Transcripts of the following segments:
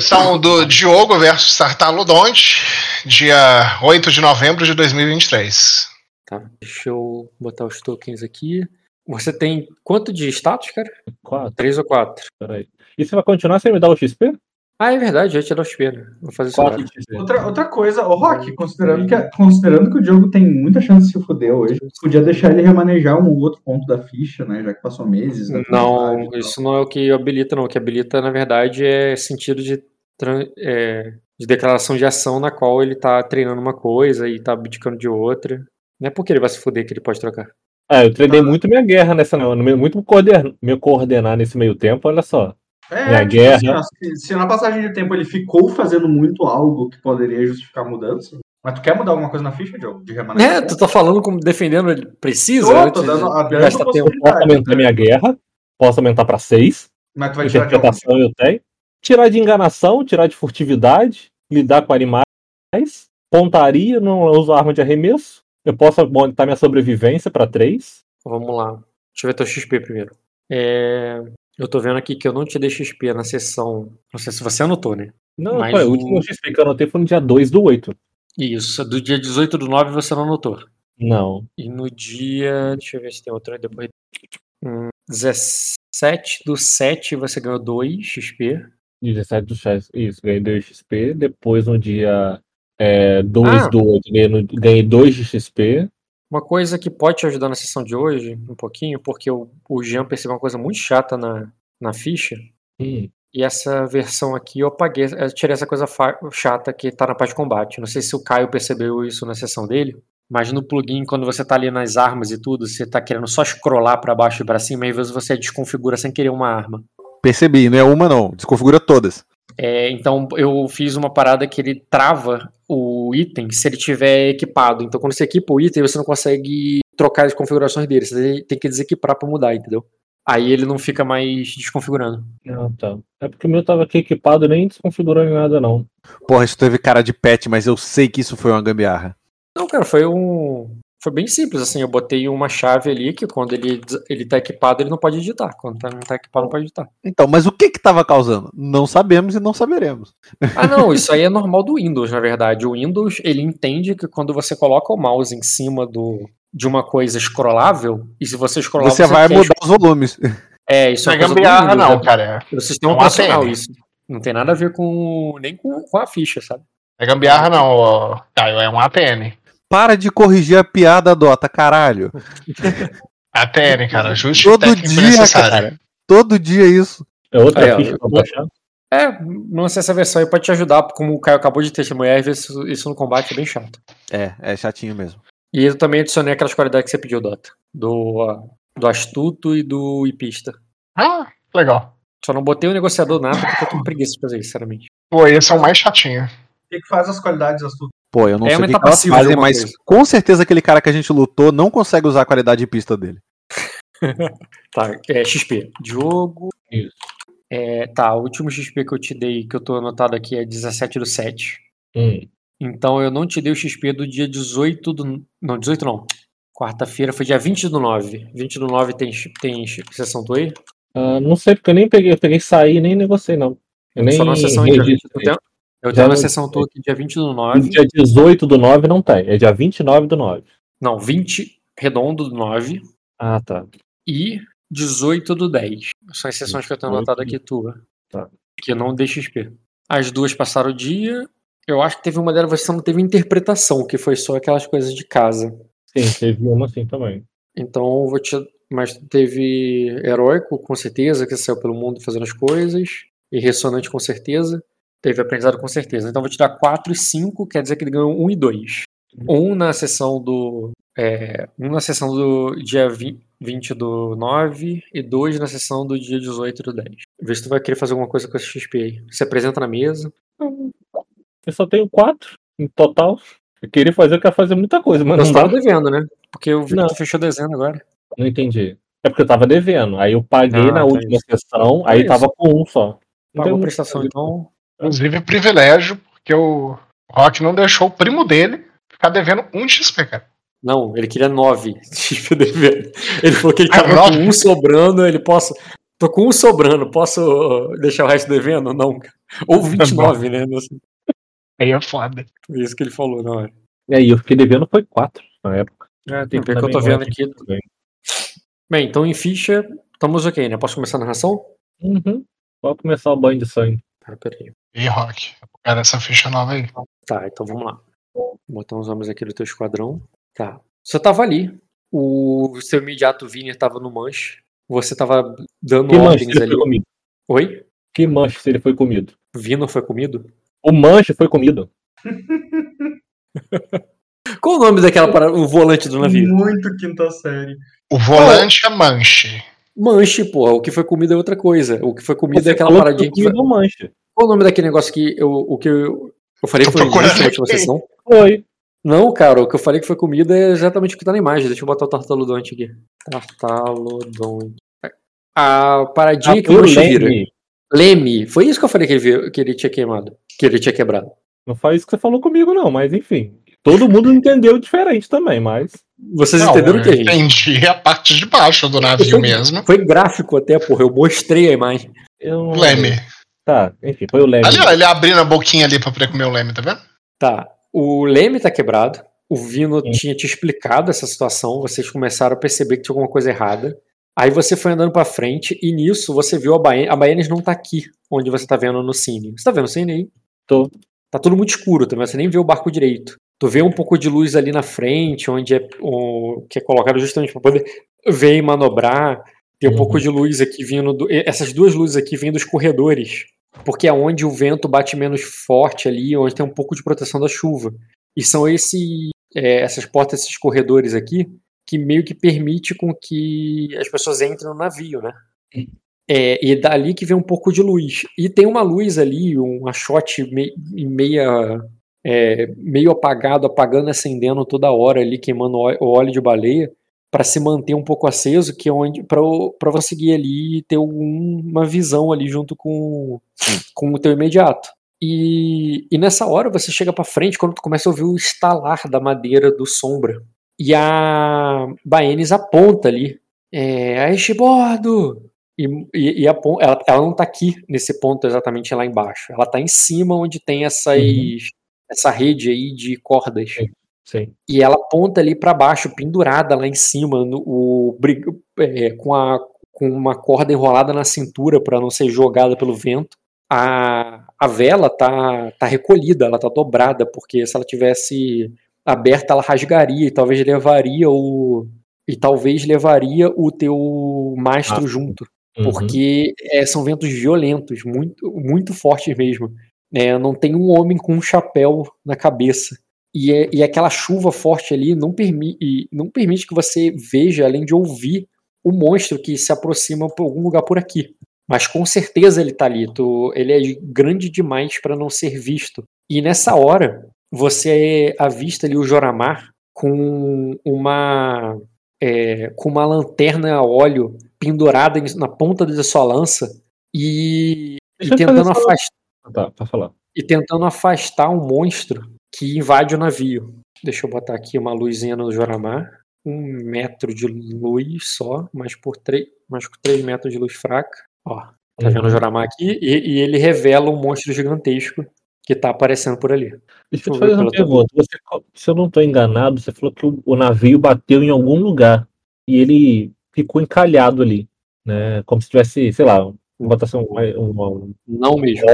Sessão do Diogo versus Sartalodonte, dia 8 de novembro de 2023. Tá, deixa eu botar os tokens aqui. Você tem quanto de status, cara? Quatro. Três ou quatro? Peraí. E você vai continuar sem me dar o XP? Ah, é verdade, já dar o né? Vou fazer isso Quatro. Outra, outra coisa, ô Rock, considerando que, considerando que o Diogo tem muita chance de se fuder hoje, podia deixar ele remanejar um ou outro ponto da ficha, né? Já que passou meses. da Não, isso não é o que habilita, não. O que habilita, na verdade, é sentido de, é, de declaração de ação na qual ele tá treinando uma coisa e tá abdicando de outra. Não é porque ele vai se fuder que ele pode trocar. É, eu treinei muito minha guerra nessa. no meio- Muito coorden- me coordenar nesse meio tempo, olha só. É, Minha tipo guerra. assim, se, se na passagem de tempo ele ficou fazendo muito algo que poderia justificar a mudança, mas tu quer mudar alguma coisa na ficha, Diogo? De remanejar? É, tu tá falando como defendendo ele precisa? Tô, antes tô dando, de abrindo gastar tempo. Posso possibilidade. aumentar minha guerra, posso aumentar pra seis. Mas tu vai tirar de algum. Interpretação eu tenho. Tirar de enganação, tirar de furtividade, lidar com animais, pontaria, não uso arma de arremesso. Eu posso aumentar minha sobrevivência pra três. Vamos lá. Deixa eu ver teu XP primeiro. É, Eu tô vendo aqui que eu não te dei XP na sessão. Não sei se você anotou, né? Não, Mas foi, o último XP que eu anotei foi no dia 2 do 8. Isso, do dia 18 do 9 você não anotou. Não. E no dia. Deixa eu ver se tem outro aí depois. Hum, 17 do 7 você ganhou 2 XP. 17 do 6. Isso, ganhei 2 XP. Depois no dia é, 2 Ah. do 8, ganhei, no- ganhei 2 de XP. Uma coisa que pode te ajudar na sessão de hoje, um pouquinho, porque o, o Jean percebeu uma coisa muito chata na, na ficha. Hum. E essa versão aqui eu apaguei, eu tirei essa coisa chata que tá na parte de combate. Não sei se o Caio percebeu isso na sessão dele, mas no plugin, quando você tá ali nas armas e tudo, você tá querendo só scrollar pra baixo e pra cima, e às vezes você desconfigura sem querer uma arma. Percebi, não é uma não, desconfigura todas. É, então eu fiz uma parada que ele trava o item se ele tiver equipado. Então quando você equipa o item, você não consegue trocar as configurações dele. Você tem que desequipar pra mudar, entendeu? Aí ele não fica mais desconfigurando. Ah, tá. É porque o meu tava aqui equipado nem desconfigurando nada, não. Porra, isso teve cara de pet, mas eu sei que isso foi uma gambiarra. Não, cara, foi um. Foi bem simples, assim. Eu botei uma chave ali que quando ele, ele tá equipado, ele não pode editar. Quando tá- não tá equipado, não pode editar. Então, mas o que que tava causando? Não sabemos e não saberemos. Ah, não, isso aí é normal do Windows, na verdade. O Windows, ele entende que quando você coloca o mouse em cima do, de uma coisa scrollável, e se você scrollar, Você vai quer mudar os volumes. É, isso Não é é coisa do gambiarra, Windows, não, é cara. do sistema É um operacional isso. Não tem nada a ver com nem com, com a ficha, sabe? É gambiarra, não, Caio. É um ATN. Para de corrigir a piada, Dota, caralho. ATN, cara. Justo Todo dia, cara. Todo dia isso. É outra Aí, ó, ficha? É, não sei essa versão aí pode te ajudar, como o Caio acabou de testemunhar, às vezes isso, isso no combate é bem chato. É, é chatinho mesmo. E eu também adicionei aquelas qualidades que você pediu, Dota. Do, do astuto e do hipista. Ah, legal. Só não botei o negociador nada porque eu tô com preguiça de fazer isso, sinceramente. Pô, esse é o mais chatinho. O que, faz as qualidades das tudo? Pô, eu não É sei o que, elas fazem, mas coisa. com certeza aquele cara que a gente lutou não consegue usar a qualidade de pista dele. Tá, é XP. Diogo. Isso. É, tá, o último XP que eu te dei, que eu tô anotado aqui, é 17 do 7. Hum. Então eu não te dei o XP do dia 18 do. Não, 18 não. Quarta-feira foi dia 20 do 9. 20 do 9 tem, tem sessão do aí? Ah, não sei, porque eu nem peguei, eu peguei sair e nem negociei, não. Eu nem Só na sessão 20. Eu tenho, não- sessão tua aqui dia 20 do No 9. dia 18 do 9 não tem, é dia 29 do 9. Não, 20 redondo do 9 Ah, tá. e 18 do 10. São as sessões que eu tenho 18 anotado aqui tua. Tá. Que não dei XP. As duas passaram o dia. Eu acho que teve uma delas, você não teve interpretação, que foi só aquelas coisas de casa. Sim, teve uma assim também. Então eu vou te. Mas teve heróico, com certeza, que saiu pelo mundo fazendo as coisas. E ressonante, com certeza. Teve aprendizado, com certeza. Então eu vou te dar 4 e 5, quer dizer que ele ganhou 1 e 2. Um na sessão do. É, um na sessão do dia 20, 20 do 9 e dois na sessão do dia 18 do 10. Vê se tu vai querer fazer alguma coisa com esse XP aí. Se apresenta na mesa. Eu só tenho quatro em total. Eu queria fazer, eu quero fazer muita coisa, mas Você não tava dá. devendo, né? Porque eu vi Não. que tu fechou dezembro agora. Não entendi. É porque eu tava devendo. Aí eu paguei Ah, na tá última isso. sessão, É aí isso. tava com um só. Pagou a muito prestação, então. Inclusive, privilégio, porque o Rock não deixou o primo dele ficar devendo um XP, cara. Não, ele queria 9 XP devendo. Ele falou que ele Ah, tava com nove? um sobrando, ele posso. Tô com um sobrando, posso deixar o resto devendo? Não. Ou 29, né? Aí é foda. Foi isso que ele falou na hora. E aí, eu fiquei devendo foi 4 na época. É, tem que eu tô vendo aqui. Bem, então em ficha, estamos ok, né? Posso começar a narração? Uhum. Pode começar o banho de sangue. Ah, peraí. E Rock, cara, essa ficha nova aí. Tá, então vamos lá. Vou botar uns homens aqui do teu esquadrão. Tá. Você tava ali. O seu imediato Vini tava no manche. Você tava dando Que ordens ali. foi comido? Oi? Que manche se ele foi comido? Vino foi comido? O manche foi comido. Qual o nome daquela parada, o volante do navio? Muito quinta série. O volante é manche. Manche, porra. O que foi comido é outra coisa. O que foi comido Você é aquela paradinha que. Foi... comido o manche. Qual o nome daquele negócio que eu, o que eu, eu falei que foi na última sessão? Foi. Não, cara, o que eu falei que foi comida é exatamente o que tá na imagem. Deixa eu botar o tartaludonte aqui. Tartaludonte. A paradinha Ah, que o foi o manche vira. Leme. Foi isso que eu falei que ele, que ele tinha queimado. Que ele tinha quebrado. Não foi isso que você falou comigo, não, mas enfim. Todo mundo entendeu diferente também, mas. Vocês Não, entenderam o que, eu gente? entendi a parte de baixo do navio mesmo. Foi gráfico até, porra. Eu mostrei a imagem. Eu... Leme. Tá, enfim, foi o Leme. Ali, ó, ele abrindo a boquinha ali pra poder comer o leme, tá vendo? Tá. O Leme tá quebrado. O Vino Sim. tinha te explicado essa situação. Vocês começaram a perceber que tinha alguma coisa errada. Aí você foi andando pra frente e nisso você viu a Baianes. A Baianes não tá aqui, onde você tá vendo no cine. Você tá vendo o cine aí? Tô. Tá tudo muito escuro também, você nem vê o barco direito. Tu vê um pouco de luz ali na frente, onde é o, que é colocado justamente para poder ver e manobrar. Tem um Uhum. pouco de luz aqui vindo. Do, essas duas luzes aqui vêm dos corredores. Porque é onde o vento bate menos forte ali, onde tem um pouco de proteção da chuva. E são esse, é, essas portas, esses corredores aqui, que meio que permite com que as pessoas entrem no navio, né? É, e dali que vem um pouco de luz. E tem uma luz ali, um achote me, meia, é, meio apagado, apagando e acendendo toda hora ali, queimando o óleo de baleia, para se manter um pouco aceso, que é onde para você seguir ali e ter uma visão ali junto com, com o teu imediato. E, e nessa hora você chega para frente quando tu começa a ouvir o estalar da madeira do sombra. E a Baenes aponta ali. É, a este bordo! E, e, e a ela, ela não tá aqui nesse ponto exatamente lá embaixo. Ela tá em cima onde tem essas, Uhum. essa rede aí de cordas. Sim. E ela aponta ali para baixo, pendurada lá em cima, no, o, é, com, a, com uma corda enrolada na cintura para não ser jogada pelo vento. A, a vela tá, tá recolhida, ela tá dobrada, porque se ela tivesse aberta, ela rasgaria e talvez levaria o. E talvez levaria o teu mastro Ah. junto Uhum. porque é, são ventos violentos, muito, muito fortes mesmo. É, não tem um homem com um chapéu na cabeça. E, é- e aquela chuva forte ali não, permi não permite que você veja, além de ouvir, o monstro que se aproxima por algum lugar por aqui. Mas com certeza ele tá ali. tu- ele é grande demais para não ser visto. E nessa hora, você avista ali o Joramar com uma é, com uma lanterna a óleo pendurada na ponta da sua lança e, e tentando afastar Tá, pra falar. e tentando afastar um monstro que invade o navio. Deixa eu botar aqui uma luzinha no Joramar. Um metro de luz só, mas por três, mas com três metros de luz fraca. Ó, tá vendo o Uhum. Joramar aqui? E, e ele revela um monstro gigantesco que tá aparecendo por ali. Deixa eu Deixa eu te fazer uma pergunta. Você- se eu não estou enganado, você falou que o, o navio bateu em algum lugar e ele ficou encalhado ali, né? Como se tivesse, sei lá, botar assim, um, um, um, Não mesmo.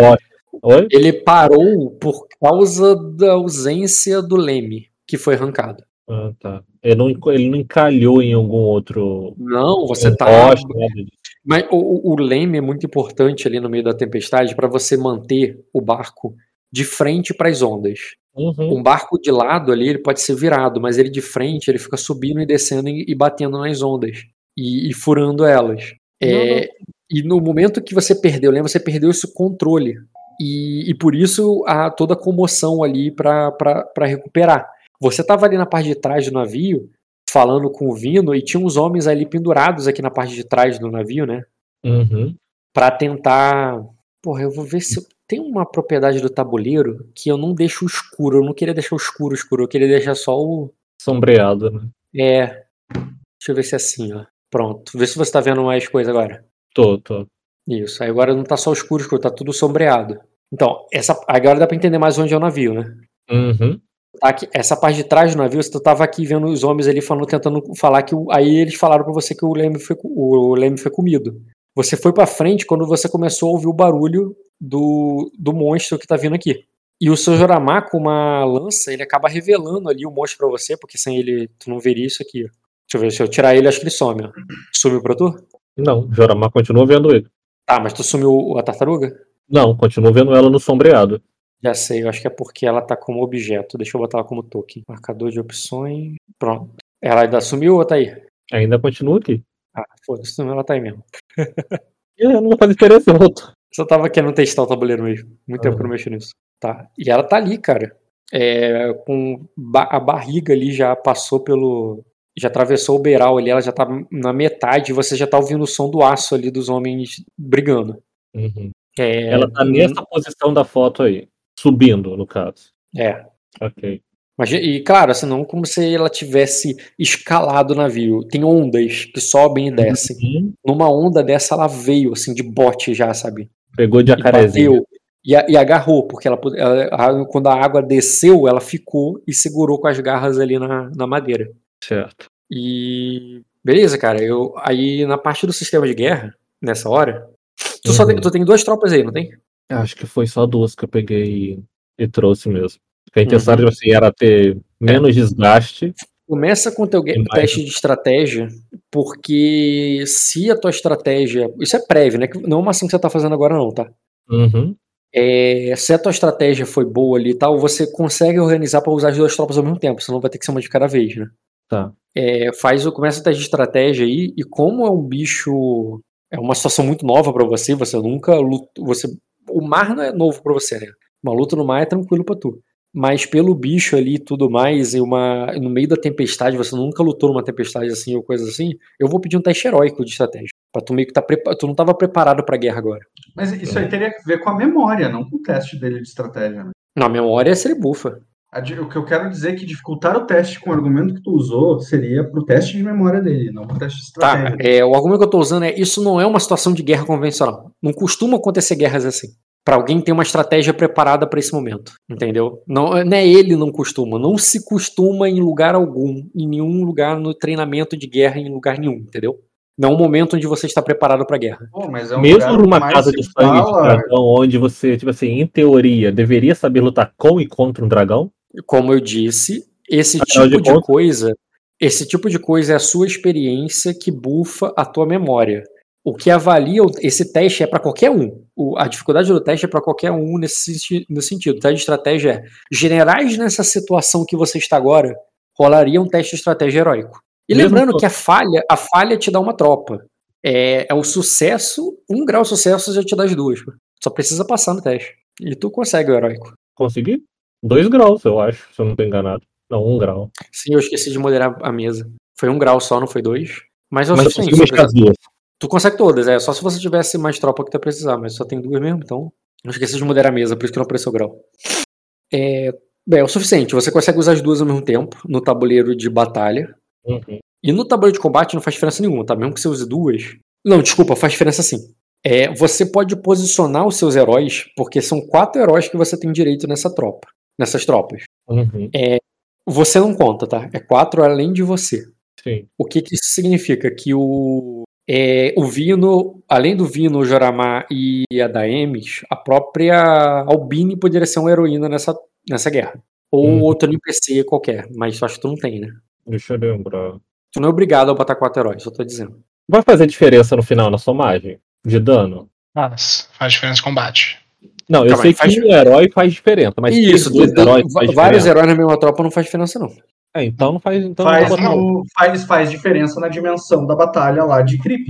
Oi? Ele parou por causa da ausência do leme que foi arrancado. Ah, tá. Ele não, ele não encalhou em algum outro. Não, você tá. poste, disso. Mas o, o- leme é muito importante ali no meio da tempestade para você manter o barco de frente para as ondas. Uhum. Um barco de lado ali, ele pode ser virado, mas ele de frente, ele fica subindo e descendo e, e batendo nas ondas e, e furando elas. É, E no momento que você perdeu, lembra, você perdeu esse controle. E, e por isso há toda a comoção ali para recuperar. Você estava ali na parte de trás do navio, falando com o Vino, e tinha uns homens ali pendurados aqui na parte de trás do navio, né? Uhum. Pra tentar. Porra, eu vou ver se. eu- Tem uma propriedade do tabuleiro que eu não deixo escuro. Eu não queria deixar o escuro, escuro. Eu queria deixar só o. Sombreado, né? É. Deixa eu ver se é assim, ó. Pronto. Vê se você tá vendo mais coisa agora. Tô, tô. Isso. Aí agora não tá só escuro, escuro, tá tudo sombreado. Então, essa, agora dá pra entender mais onde é o navio, né? Uhum. Tá aqui, essa parte de trás do navio, você tava aqui vendo os homens ali falando, tentando falar que aí eles falaram pra você que o leme foi, o leme foi comido. Você foi pra frente quando você começou a ouvir o barulho do, do monstro que tá vindo aqui. E o seu Joramá com uma lança, ele acaba revelando ali o monstro pra você, porque sem ele tu não veria isso aqui. Deixa eu ver, se eu tirar ele, acho que ele some, ó. Sumiu pra tu? Não, Joramar continua vendo ele. Tá, mas tu sumiu a tartaruga? Não, continua vendo ela no sombreado. Já sei, eu acho que é porque ela tá como objeto. Deixa eu botar ela como token. Marcador de opções. Pronto. Ela ainda sumiu ou tá aí? Ainda continua aqui. Ah, foda-se, ela tá aí mesmo. E não fazer diferença, eu volto. Só tava querendo testar o tabuleiro mesmo. Muito tempo que eu não mexo nisso. Tá. E ela tá ali, cara. É, com ba- a barriga ali já passou pelo. Já atravessou o beiral ali, ela já tá na metade, você já tá ouvindo o som do aço ali dos homens brigando. Uhum. É, Ela tá nessa posição da foto aí. Subindo, no caso. É. Ok. Mas, e claro, assim, não como se ela tivesse escalado o navio. Tem ondas que sobem e descem. Uhum. Numa onda dessa, ela veio, assim, de bote já, sabe? Pegou de E jacarezinho. bateu. E, a- e agarrou, porque ela, ela- quando a água desceu, ela ficou e segurou com as garras ali na, na madeira. Certo. E. Beleza, cara. Eu, aí na parte do sistema de guerra, nessa hora. Tu, só Uhum. tem, tu tem duas tropas aí, não tem? Acho que foi só duas que eu peguei e, e trouxe mesmo. Porque a intenção Uhum. assim, era ter menos desgaste. Começa com o teu mais. teste de estratégia, porque se a tua estratégia. Isso é prévio, né? Não é uma ação que você tá fazendo agora, não, tá? Uhum. É, se a tua estratégia foi boa ali e tal, você consegue organizar pra usar as duas tropas ao mesmo tempo, senão vai ter que ser uma de cada vez, né? Tá. É, faz o começa o teste de estratégia aí, e como é um bicho. É uma situação muito nova pra você, você nunca lutou. Você, o mar não é novo pra você, né? Uma luta no mar é tranquilo pra tu. Mas pelo bicho ali e tudo mais, e uma, no meio da tempestade, você nunca lutou numa tempestade assim ou coisa assim, eu vou pedir um teste heróico de estratégia. Pra tu meio que tá prepa- Tu não tava preparado pra guerra agora. Mas isso aí teria que ver com a memória, não com o teste dele de estratégia. Né? Na memória seria bufa. A O que eu quero dizer é que dificultar o teste com o argumento que tu usou seria pro teste de memória dele, não pro teste de Tá, estratégia. é, o argumento que eu tô usando é isso não é uma situação de guerra convencional. Não costuma acontecer guerras assim. Pra alguém ter uma estratégia preparada pra esse momento, entendeu? Não, não é ele não costuma, não se costuma em lugar algum, em nenhum lugar no treinamento de guerra em lugar nenhum, entendeu? Não é um momento onde você está preparado pra guerra. Pô, mas é um Mesmo numa casa de sangue de dragão, onde você, tipo assim, em teoria, deveria saber lutar com e contra um dragão. Como eu disse, esse Afinal de tipo de contas- coisa, esse tipo de coisa é a sua experiência que bufa a tua memória. O que avalia esse teste é para qualquer um. O- a dificuldade do teste é para qualquer um nesse, nesse sentido. O teste de estratégia é: generais nessa situação que você está agora, rolaria um teste de estratégia heróico. E Mesmo lembrando que a falha, a falha te dá uma tropa. É, é o sucesso, um grau de sucesso já te dá as duas. Só precisa passar no teste. E tu consegue o heróico. Consegui? Dois graus, eu acho, se eu não tô enganado. Não, um grau. Sim, eu esqueci de moderar a mesa. Foi um grau só, não foi dois. Mas é o Mas eu suficiente. mexer as duas. Tu consegue todas, é. Só se você tivesse mais tropa que tu precisar, mas só tem duas mesmo, então. Eu esqueci de moderar a mesa, por isso que não apareceu o grau. É, bem, é o suficiente. Você consegue usar as duas ao mesmo tempo no tabuleiro de batalha. Uhum. E no tabuleiro de combate não faz diferença nenhuma, tá? Mesmo que você use duas. Não, desculpa, faz diferença sim. É, você pode posicionar os seus heróis, porque são quatro heróis que você tem direito nessa tropa. Nessas tropas. Uhum. Você não conta, tá? É quatro além de você. Sim. O que, que isso significa? Que o, é, o Vino, além do Vino, o Joramá e a Daemis, a própria Albine poderia ser uma heroína nessa, nessa guerra. Ou Uhum. outro NPC qualquer, mas acho que tu não tem, né? Deixa eu lembrar. Tu não é obrigado a botar quatro heróis, só tô dizendo. Vai fazer diferença no final na somagem? De dano? Faz, faz diferença em combate. Não, eu Calma sei aí, faz- que um herói faz diferença, mas Isso, dois heróis vários diferença. heróis na mesma tropa não faz diferença, não. É, então não faz. Então não Faz, no- faz, faz diferença na dimensão da batalha lá de Creep.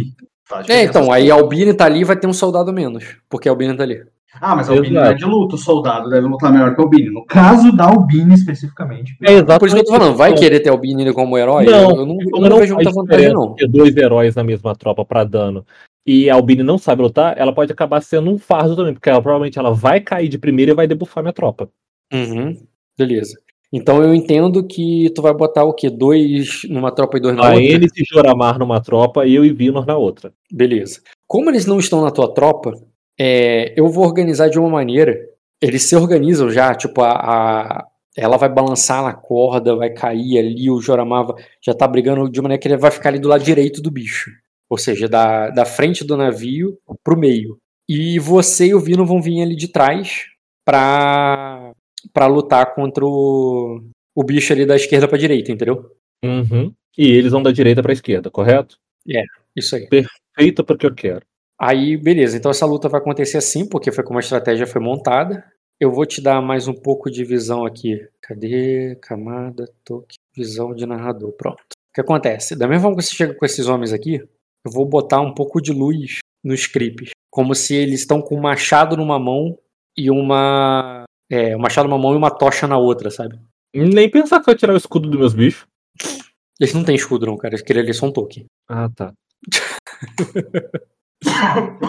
É, então, aí a Albine tá ali e vai ter um soldado menos, porque a Albine tá ali. Ah, mas a Albine não é de luta, o soldado deve lutar melhor que a Albine. No caso da Albine especificamente. É exatamente. Por isso que eu tô falando, vai querer ter a Albine como herói? Não, eu não, eu Como não vejo muita vantagem, diferença não. ter dois heróis na mesma tropa pra dano e a Albine não sabe lutar, ela pode acabar sendo um fardo também, porque ela, provavelmente ela vai cair de primeira e vai debuffar minha tropa. Uhum, beleza. Então eu entendo que tu vai botar o quê? Dois numa tropa e dois na A outra? Enes e Joramar numa tropa e eu e Vinor na outra. Beleza. Como eles não estão na tua tropa, é, eu vou organizar de uma maneira. Eles se organizam já, tipo, a, a- ela vai balançar na corda, vai cair ali, o Joramar já tá brigando de maneira que ele vai ficar ali do lado direito do bicho. Ou seja, da, da frente do navio pro meio. E você e o Vino vão vir ali de trás pra, pra lutar contra o, o bicho ali da esquerda pra direita, entendeu? Uhum. E eles vão da direita pra esquerda, correto? Isso aí. Feito porque eu quero. Aí, beleza. Então essa luta vai acontecer assim, porque foi como a estratégia foi montada. Eu vou te dar mais um pouco de visão aqui. Cadê? Camada, toque, visão de narrador. Pronto. O que acontece? Da mesma forma que você chega com esses homens aqui, eu vou botar um pouco de luz nos creeps. Como se eles estão com um machado numa mão e uma. É, um machado numa mão e uma tocha na outra, sabe? Nem pensar que vai tirar o escudo dos meus bichos. Eles não têm escudo, não, cara. Aquele ali é só um token. Ah, tá.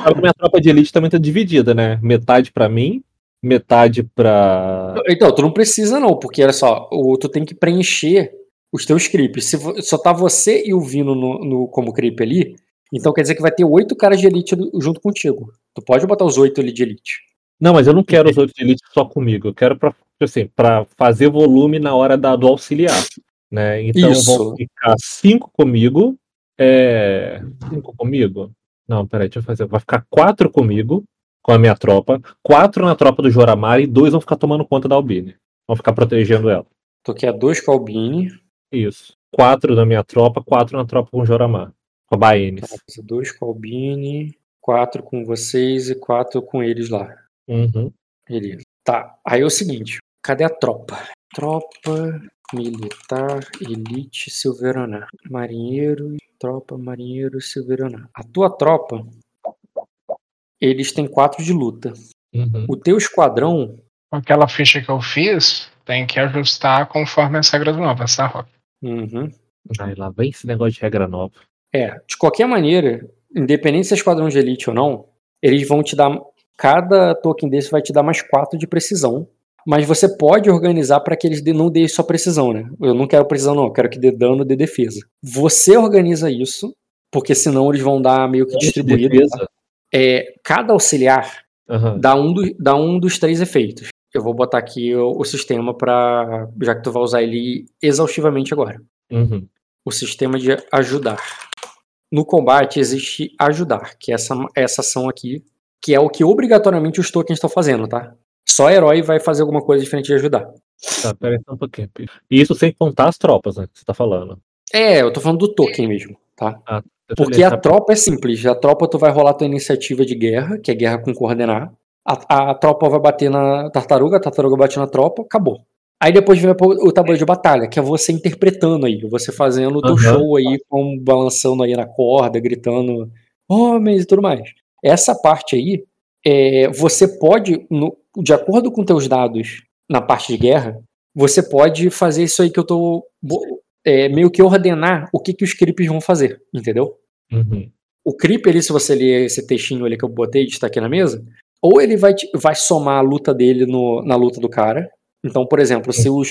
A minha tropa de elite também tá dividida, né? Metade pra mim, metade pra. Então, tu não precisa não, porque olha só, o, tu tem que preencher os teus creeps. Se só tá você e o Vino no, no- como creep ali, então quer dizer que vai ter oito caras de elite junto contigo. Tu pode botar os oito ali de elite. Não, mas eu não quero os outros de elite só comigo. Eu quero pra, assim, pra fazer volume na hora da, do auxiliar. Né? Então Isso. vão ficar cinco comigo. É... Cinco comigo? Não, peraí, deixa eu fazer. Vai ficar quatro comigo, com a minha tropa, quatro na tropa do Joramar e dois vão ficar tomando conta da Albine. Vão ficar protegendo ela. Tu quer dois com a Albini, Isso. Quatro na minha tropa, quatro na tropa com o Joramar. A Baenis. tá, dois com Albini, quatro com vocês e quatro com eles lá. Uhum. Beleza. Tá, aí é o seguinte, cadê a tropa? Tropa militar, elite, silveraná. Marinheiro, tropa, marinheiro, silveraná. A tua tropa, eles têm quatro de luta. Uhum. O teu esquadrão, Com aquela ficha que eu fiz, tem que ajustar conforme as regras novas, tá, Rock? uhum, Aí lá vem esse negócio de regra nova. É, de qualquer maneira, independente se é esquadrão de elite ou não, eles vão te dar, cada token desse vai te dar mais quatro de precisão. Mas você pode organizar para que eles não deem só precisão, né? Eu não quero precisão, não. Eu quero que dê dano de defesa. Você organiza isso, porque senão eles vão dar meio que distribuído. Defesa. É, cada auxiliar Aham. dá um, do- dá um dos três efeitos. Eu vou botar aqui o, o sistema para já que tu vai usar ele exaustivamente agora. Uhum. O sistema de ajudar. No combate existe ajudar, que é essa, essa ação aqui, que é o que obrigatoriamente os tokens estão fazendo, tá? Só herói vai fazer alguma coisa diferente de ajudar. Tá, peraí só um pouquinho. E isso sem contar as tropas, né? Que você tá falando. É, eu tô falando do token mesmo, tá? Deixa eu Porque a rápido. tropa é simples. A tropa tu vai rolar tua iniciativa de guerra, que é guerra com coordenar. A, a tropa vai bater na tartaruga, a tartaruga bate na tropa, acabou. Aí depois vem o tabuleiro de batalha, que é você interpretando aí, você fazendo o teu Aham. show aí, com, balançando aí na corda, gritando homens e tudo mais. Essa parte aí, é, você pode, no- de acordo com teus dados na parte de guerra, você pode fazer isso aí que eu tô é, meio que ordenar o que, que os creeps vão fazer, entendeu? Uhum. O creep ali, se você ler esse textinho ali que eu botei, está aqui na mesa, ou ele vai, vai somar a luta dele no- na luta do cara. Então, por exemplo, se os,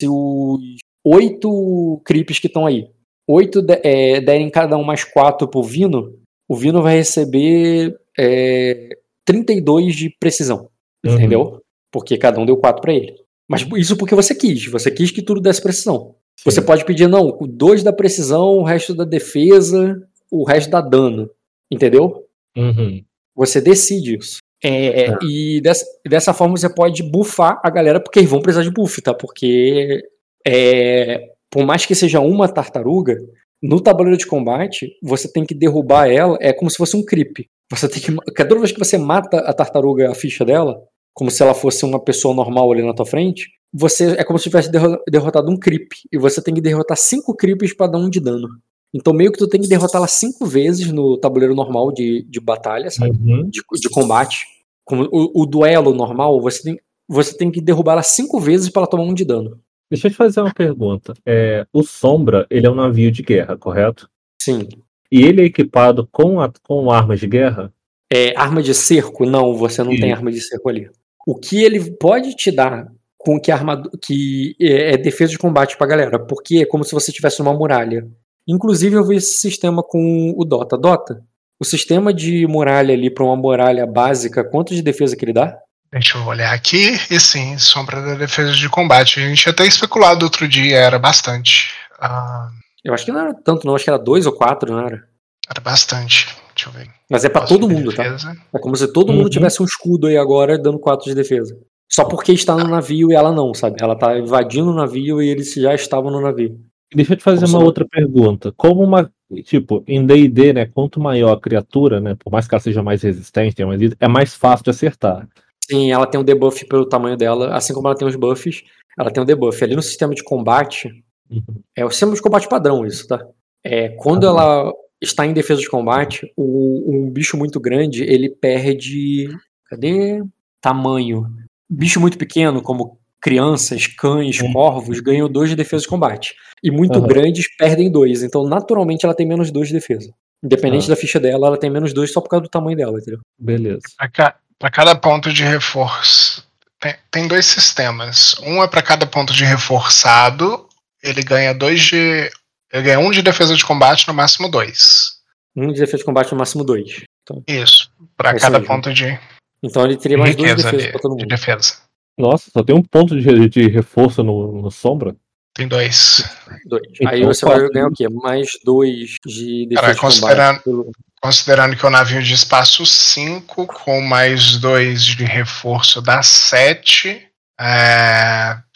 se os oito creeps que estão aí, oito de- é, derem cada um mais quatro pro Vino, o Vino vai receber é, 32 de precisão, Uhum. entendeu? Porque cada um deu quatro pra ele. Mas isso porque você quis, você quis que tudo desse precisão. Você Sim. pode pedir, não, o dois da precisão, o resto da defesa, o resto dá dano. Entendeu? Uhum. Você decide isso. É, Tá. E dessa, dessa forma você pode buffar a galera, porque eles vão precisar de buff, tá? Porque é, por mais que seja uma tartaruga, no tabuleiro de combate, você tem que derrubar ela, é como se fosse um creep. Você tem que. Cada vez que você mata a tartaruga, a ficha dela, como se ela fosse uma pessoa normal ali na tua frente, você é como se tivesse derro- derrotado um creep. E você tem que derrotar cinco creeps pra dar um de dano. Então meio que tu tem que derrotá-la cinco vezes no tabuleiro normal de, de batalha, sabe? Uhum. De, de combate. Como o, o duelo normal, você tem, você tem que derrubar ela cinco vezes pra ela tomar um de dano. Deixa eu te fazer uma pergunta. É, o Sombra, ele é um navio de guerra, correto? Sim. E ele é equipado com, a- com armas de guerra? É, arma de cerco? Não, você não tem arma de cerco ali. O que ele pode te dar com que, armado que é, é defesa de combate pra galera, porque é como se você tivesse uma muralha. Inclusive, eu vi esse sistema com o Dota. Dota, o sistema de muralha ali para uma muralha básica, quanto de defesa que ele dá? Deixa eu olhar aqui. E sim, sombra da defesa de combate. A gente até especulado outro dia, era bastante. Ah, Eu acho que não era tanto, não. Acho que era dois ou quatro, não era? era bastante. Deixa eu ver. Mas é Posso todo de mundo, tá? defesa. É como se todo mundo Uhum. tivesse um escudo aí agora dando 4 de defesa. Só porque está no navio e ela não, sabe? Ela tá invadindo o navio e eles já estavam no navio. Deixa eu te fazer Como uma outra pergunta. Como uma. Tipo, em DD, né? Quanto maior a criatura, né? Por mais que ela seja mais resistente, tenha mais vida, é mais fácil de acertar. Sim, ela tem um debuff pelo tamanho dela, assim como ela tem os buffs, ela tem um debuff. Ali no sistema de combate, Uhum. é o sistema de combate padrão isso, tá? É, quando bom. ela está em defesa de combate, o, um bicho muito grande, ele perde. Cadê? Tamanho. Bicho muito pequeno, como crianças, cães, Hum. corvos, ganham 2 de defesa de combate. E muito Aham. grandes perdem 2. Então, naturalmente, ela tem menos 2 de defesa. Independente Ah. da ficha dela, ela tem menos 2 só por causa do tamanho dela, entendeu? Beleza. Pra, ca- pra cada ponto de reforço. Tem, tem dois sistemas. Um é pra cada ponto de reforçado. Ele ganha dois de. Ele ganha um de defesa de combate, no máximo dois. Um de defesa de combate no máximo 2. Isso. Pra É cada ponto de Então ele teria mais 2 de defesa de, pra todo de mundo. defesa. Nossa, só tem um ponto de, de reforço no, no sombra? Tem dois. Dois. Então, Aí você vai quatro. ganhar o quê? Mais 2 de defesa Cara, de considerando- combate. Pelo... Considerando que o navio de espaço 5, com mais dois de reforço dá 7.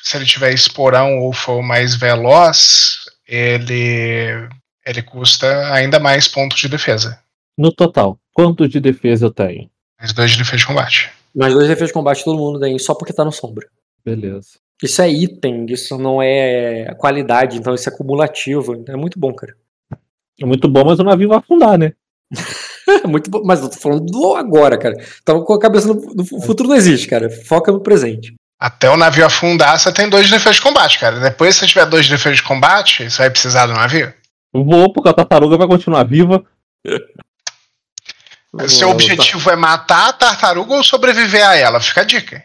se ele tiver esporão ou for mais veloz, ele, ele custa ainda mais pontos de defesa. No total, quanto de defesa eu tenho? Mais dois de defesa de combate. Mais 2 de defesa de combate todo mundo tem, só porque tá no sombra. Beleza. Isso é item, isso não é qualidade, então isso é cumulativo. É muito bom, cara. É muito bom, mas o navio vai afundar, né? É muito bom, mas eu tô falando do agora, cara. Tava com a cabeça no, no futuro não existe, cara. Foca no presente. Até o navio afundar, você tem dois de defesa de combate, cara. Depois, se você tiver dois de defesa de combate, você vai precisar do navio. Vou, porque a tartaruga vai continuar viva. Seu objetivo é matar a tartaruga ou sobreviver a ela? Fica a dica.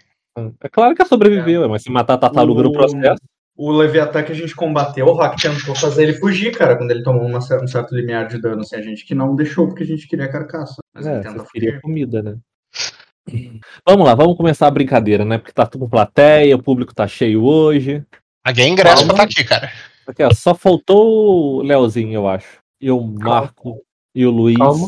É claro que é sobreviver, ué, mas se matar a tartaruga no O- processo. O Leviatã que a gente combateu, o Rock tentou fazer ele fugir, cara, quando ele tomou uma um certo limiar de dano, assim, a gente que não deixou porque a gente queria carcaça. Mas É, ele tenta você queria comida, né? Vamos lá, vamos começar a brincadeira, né? Porque tá tudo com plateia, o público tá cheio hoje. Paguei ingresso Calma. pra estar aqui, cara. Aqui, ó, só faltou o Leozinho, eu acho. E o Marco e o Luiz. Calma.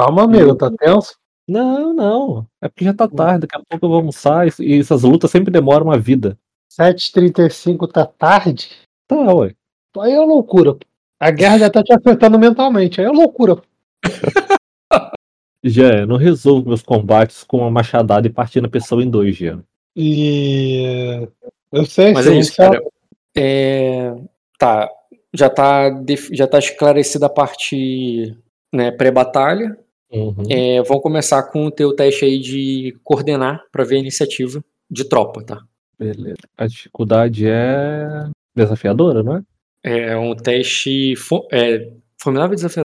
Calma, amigo, tá tenso? Não, não. É porque já tá tarde, daqui a pouco eu vou almoçar. E essas lutas sempre demoram uma vida. 7h35 tá tarde? Tá, ué. Aí é loucura. pô. A guerra já tá te afetando mentalmente. Aí é loucura. pô. Já, eu não resolvo meus combates com uma machadada e partindo a pessoa em dois, Jean. E. Eu sei, Mas é isso, sabe. cara. É, tá. Já tá, def- já tá esclarecida a parte né, pré-batalha. Uhum. É, vamos começar com o teu teste aí de coordenar pra ver a iniciativa de tropa, tá? Beleza. A dificuldade é desafiadora, não é? É um teste fo- é, formidável e desafiador.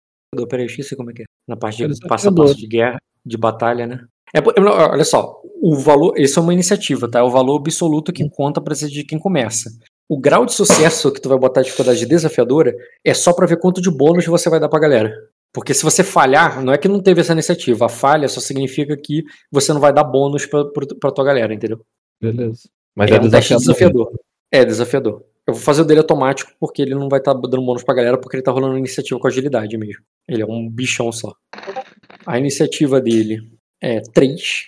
Peraí, esqueci como é que é. Na parte É de passo a passo de guerra, de batalha, né? É, olha só, o valor, isso é uma iniciativa, tá? É o valor absoluto que conta pra ser de quem começa. O grau de sucesso que tu vai botar de dificuldade de desafiadora é só pra ver quanto de bônus você vai dar pra galera. Porque se você falhar, não é que não teve essa iniciativa. A falha só significa que você não vai dar bônus pra, pra, pra tua galera, entendeu? Beleza. Mas é, é, um teste desafiador. desafiador. É, desafiador. Eu vou fazer o dele automático porque ele não vai estar dando bônus pra galera porque ele tá rolando iniciativa com agilidade mesmo. Ele é um bichão só. A iniciativa dele é 3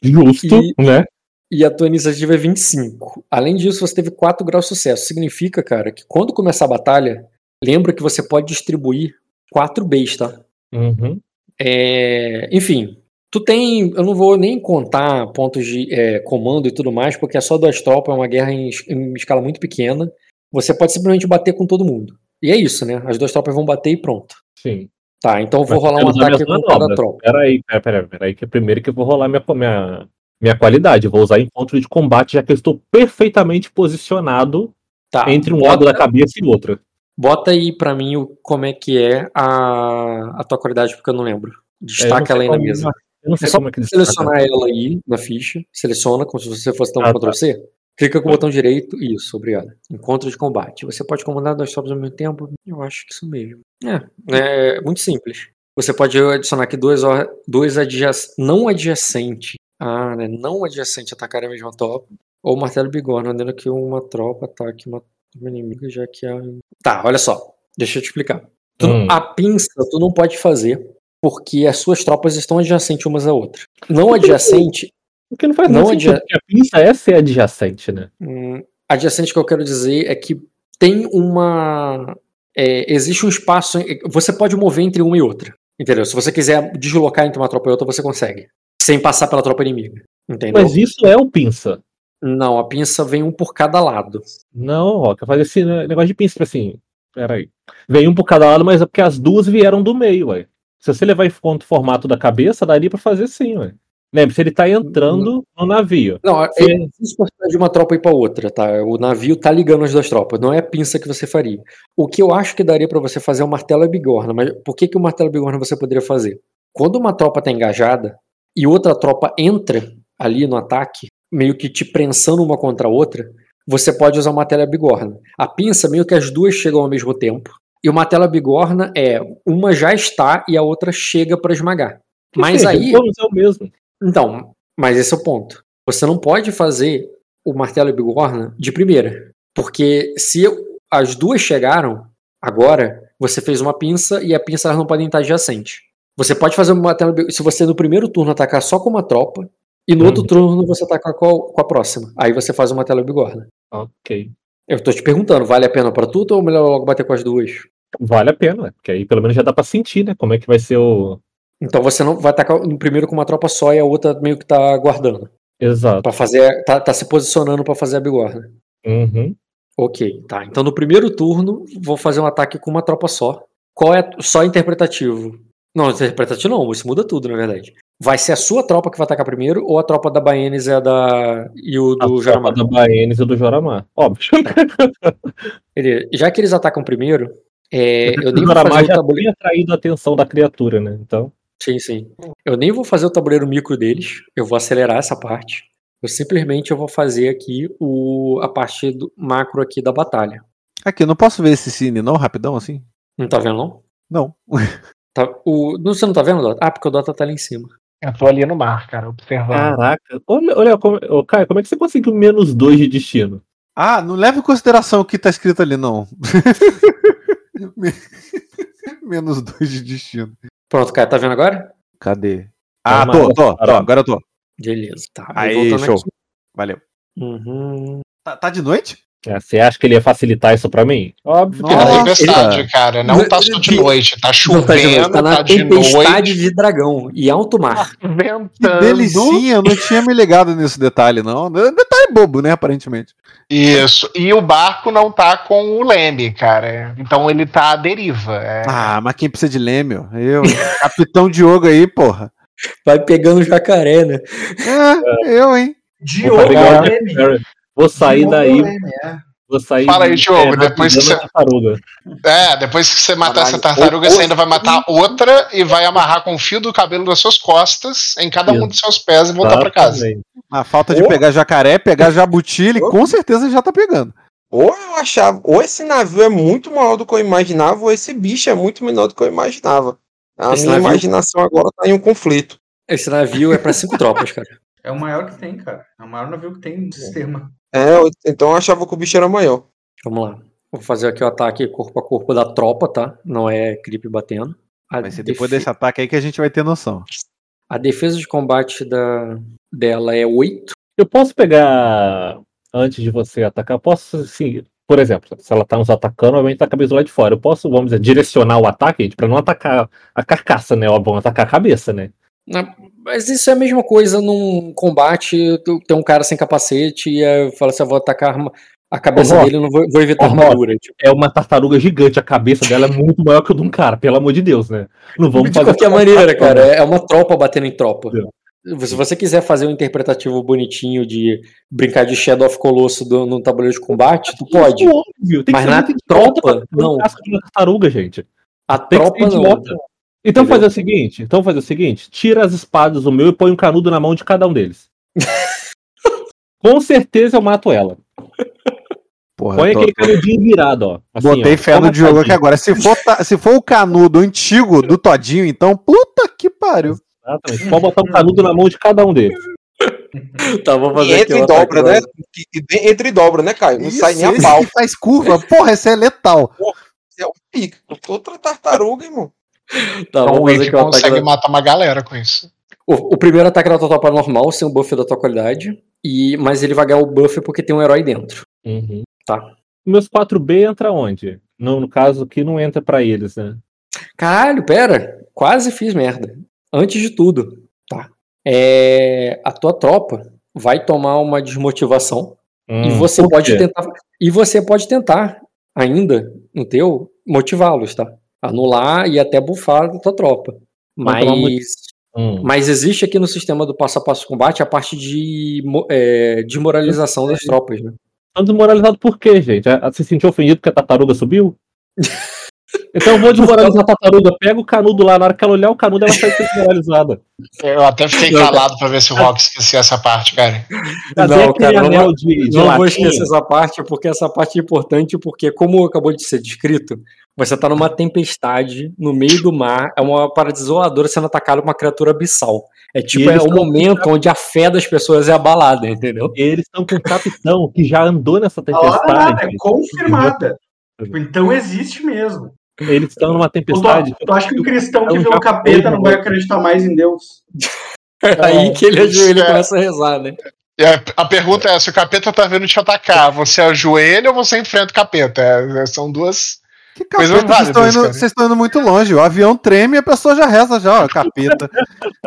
Justo, E- né? e a tua iniciativa é 25. Além disso, você teve 4 graus de sucesso. Significa, cara, que quando começar a batalha, lembra que você pode distribuir 4 Bs, tá? Uhum. É, enfim, tu tem. Eu não vou nem contar pontos de é, comando e tudo mais, porque é só duas tropas, é uma guerra em, em escala muito pequena. Você pode simplesmente bater com todo mundo. E é isso, né? As duas tropas vão bater e pronto. Sim. Tá, então eu vou Mas rolar um ataque com cada manobras. tropa. Peraí, peraí, peraí, peraí, que é primeiro que eu vou rolar minha, minha, minha qualidade. Eu vou usar encontro de combate, já que eu estou perfeitamente posicionado Tá, entre um lado da cabeça e outro. Bota aí pra mim o, como é que é a, a tua qualidade, porque eu não lembro. É, eu não Destaca ela aí na mesa. Eu não sei É só como é que destaca. Selecionar ela aí na ficha. Seleciona, como se você fosse dar um Ah, Ctrl C. Clica com o botão direito. Isso, obrigado. Encontro de combate. Você pode comandar dois tropas ao mesmo tempo? Eu acho que isso mesmo. É, é muito simples. Você pode adicionar aqui dois, dois adjac não adjacente. Ah, né? Não adjacente atacar a mesma tropa. Ou martelo bigorna, dando que uma tropa ataque uma uma inimiga, já que a. Tá, olha só. Deixa eu te explicar. Tu- Hum. A pinça tu não pode fazer porque as suas tropas estão adjacentes umas à outra. Não adjacente Porque não faz Não sentido. adja- A pinça é ser adjacente, né? Hum, adjacente que eu quero dizer é que tem uma. é, existe um espaço. em- Você pode mover entre uma e outra. Entendeu? Se você quiser deslocar entre uma tropa e outra, você consegue. Sem passar pela tropa inimiga. Entendeu? Mas isso é o pinça. Não, a pinça vem um por cada lado. Não, Roca, faz esse ne- negócio de pinça, tipo assim. Peraí. Vem um por cada lado, mas é porque as duas vieram do meio, ué. Se você levar em conta o formato da cabeça, daria pra fazer sim, ué. Lembre, se ele tá entrando no navio. Não, é Sim. isso de uma tropa ir para outra, tá? O navio tá ligando as duas tropas, não é a pinça que você faria. O que eu acho que daria para você fazer é o martelo e bigorna, mas por que, que o martelo e bigorna você poderia fazer? Quando uma tropa tá engajada e outra tropa entra ali no ataque, meio que te prensando uma contra a outra, você pode usar o martelo e a bigorna. A pinça, meio que as duas chegam ao mesmo tempo. E o martelo e a bigorna é uma já está e a outra chega para esmagar. Que Mas seja, aí. é o mesmo. Então, mas esse é o ponto. Você não pode fazer o martelo bigorna de primeira. Porque se as duas chegaram, agora, você fez uma pinça e a pinça elas não podem estar adjacente. Você pode fazer um e bigorna. Se você no primeiro turno atacar só com uma tropa, e no outro Uhum. turno você atacar com a, com a próxima. Aí você faz o martelo e bigorna. Ok. Eu tô te perguntando, vale a pena pra tudo ou melhor logo bater com as duas? Vale a pena, ué. Porque aí pelo menos já dá pra sentir, né? Como é que vai ser o. Então você não vai atacar no primeiro com uma tropa só e a outra meio que tá guardando. Exato. Para fazer. Tá, tá se posicionando pra fazer a bigorna. Uhum. Ok, tá. Então no primeiro turno vou fazer um ataque com uma tropa só. Qual é só interpretativo? Não, interpretativo não, isso muda tudo, na verdade. Vai ser a sua tropa que vai atacar primeiro ou a tropa da Baenes é a da. e o A do tropa Jaramar? da Baenes e do Joramar. Óbvio. Ele- Já que eles atacam primeiro, é, eu o nem vou Joramar fazer o já tabuleiro. tinha atraído a atenção da criatura, né? Então. Sim, sim. Eu nem vou fazer o tabuleiro micro deles. Eu vou acelerar essa parte. Eu simplesmente eu vou fazer aqui o, a parte do macro aqui da batalha. Aqui, eu não posso ver esse cine não, rapidão assim? Não tá vendo, não? Não. Tá, o, não você não tá vendo, Dota? Ah, porque o Dota tá ali em cima. Eu tô ali no mar, cara, observando. Caraca. Olha, olha como. Caio, como é que você conseguiu menos dois de destino? Ah, não leva em consideração o que tá escrito ali, não. Me- Menos dois de destino. Pronto, cara, tá vendo agora? Cadê? Ah, Calma, tô, tô, tô, agora eu tô. Beleza, tá. Aí, show. aqui. Valeu. Uhum. Tá, tá de noite? É, Você acha que ele ia facilitar isso pra mim? Óbvio que É não. tempestade, cara. Não tá só de noite, tá chovendo, tá de noite, tá na tá de tempestade noite. de dragão e alto mar. Que Ventando. delicinha, eu não tinha me ligado nesse detalhe, não. Detalhe bobo, né, aparentemente. Isso. E o barco não tá com o leme, cara. Então ele tá à deriva. É. Ah, mas quem precisa de leme, ó? Eu? Capitão Diogo aí, porra. Vai pegando jacaré, né? É, eu, hein? Diogo Vou, Vou sair daí. É. Vou sair. Fala aí, Diogo, depois que você- tartaruga. É, depois que você matar Caralho. essa tartaruga, você ainda vai matar outra e vai amarrar com o fio do cabelo das suas costas em cada um Isso. dos seus pés e voltar pra casa. Exatamente. A falta de Ô. pegar jacaré, pegar jabuti, ele com certeza já tá pegando. Ou eu achava, ou esse navio é muito maior do que eu imaginava, ou esse bicho é muito menor do que eu imaginava. A Esse minha navio- imaginação agora tá em um conflito. Esse navio é pra cinco tropas, cara. É o maior que tem, cara. É o maior navio que tem no sistema. É, eu- então eu achava que o bicho era maior. Vamos lá. Vou fazer aqui o ataque corpo a corpo da tropa, tá? Não é creep batendo. A, Vai ser depois desse ataque aí que a gente vai ter noção. a defesa de combate da... dela é 8. Eu posso pegar antes de você atacar, posso, assim, por exemplo, se ela tá nos atacando, obviamente tá a cabeça lá de fora. Eu posso, vamos dizer, direcionar o ataque, gente, pra não atacar a carcaça, né? Ó, vamos atacar a cabeça, né? Na- Mas isso é a mesma coisa num combate, tem um cara sem capacete e aí fala assim, eu vou atacar a cabeça Rock. dele, eu não vou, vou evitar Rock. armadura. Tipo, É uma tartaruga gigante, a cabeça dela é muito maior que a de um cara, pelo amor de Deus, né? Não vamos de fazer. qualquer maneira, cara, é uma tropa batendo em tropa. É. Se você quiser fazer um interpretativo bonitinho de brincar de Shadow of Colossus do- no tabuleiro de combate, tu pode. Óbvio, tem Mas na tropa, não. tartaruga, gente. A Tem tropa não. idiota. Então Entendeu? fazer o seguinte, então fazer o seguinte, tira as espadas do meu e põe um canudo na mão de cada um deles. Com certeza eu mato ela. Porra, Põe tô- aquele canudinho virado, ó. Assim, Botei ó, fé no Diogo aqui agora. Se for, ta- se for o canudo antigo do Todinho, então, puta que pariu. Exatamente. Pode botar um canudo na mão de cada um deles. Tá, vou E fazer aqui entra um e dobra, né? agora. E- e entra e dobra, né, Caio? Não Isso, sai nem a esse pau. faz curva. Porra, esse é letal. É um pica. Outra tartaruga, irmão. Tá, Então o o ataque consegue da- matar uma galera com isso. O, o primeiro ataque da tua tropa é normal, sem o buff da tua qualidade. E, mas ele vai ganhar o buff porque tem um herói dentro. Uhum. Tá. Meus 4B entra onde? No, no caso aqui não entra pra eles, né? Caralho, pera. Quase fiz merda. Antes de tudo, tá? É, a tua tropa vai tomar uma desmotivação e Hum, você por pode tentar e você pode tentar ainda no teu motivá-los, tá? Anular e até bufar a tua tropa. Mas Hum. mas existe aqui no sistema do passo a passo combate a parte de é, desmoralização das tropas, né? Tão desmoralizado por quê, gente? Ah, Você se sentiu ofendido porque a tartaruga subiu? Então eu vou desmoralizar a tartaruga. Pega o canudo lá, na hora que ela olhar o canudo, ela sai desmoralizada. Eu até fiquei calado pra ver se o Rock esquecia essa parte, cara. Não, cara, não de, de Não vou esquecer essa parte, porque essa parte é importante, porque, como acabou de ser descrito, você tá numa tempestade, no meio do mar, é uma parada desoladora sendo atacado por uma criatura abissal. É tipo, é o momento onde a fé das pessoas é abalada, entendeu? Eles estão com um capitão que já andou nessa tempestade. é confirmada. Tipo, então existe mesmo. Eles estão numa tempestade. tu acha que um cristão que Então vê o capeta não vai acreditar mais em Deus? É aí que ele ajoelha e é. começa a rezar, né? E a, a pergunta é: se o capeta tá vindo te atacar, você ajoelha ou você enfrenta o capeta? É, são duas. Que capeta, vocês estão, indo, vocês estão indo muito longe. O avião treme e a pessoa já reza já, ó, capeta.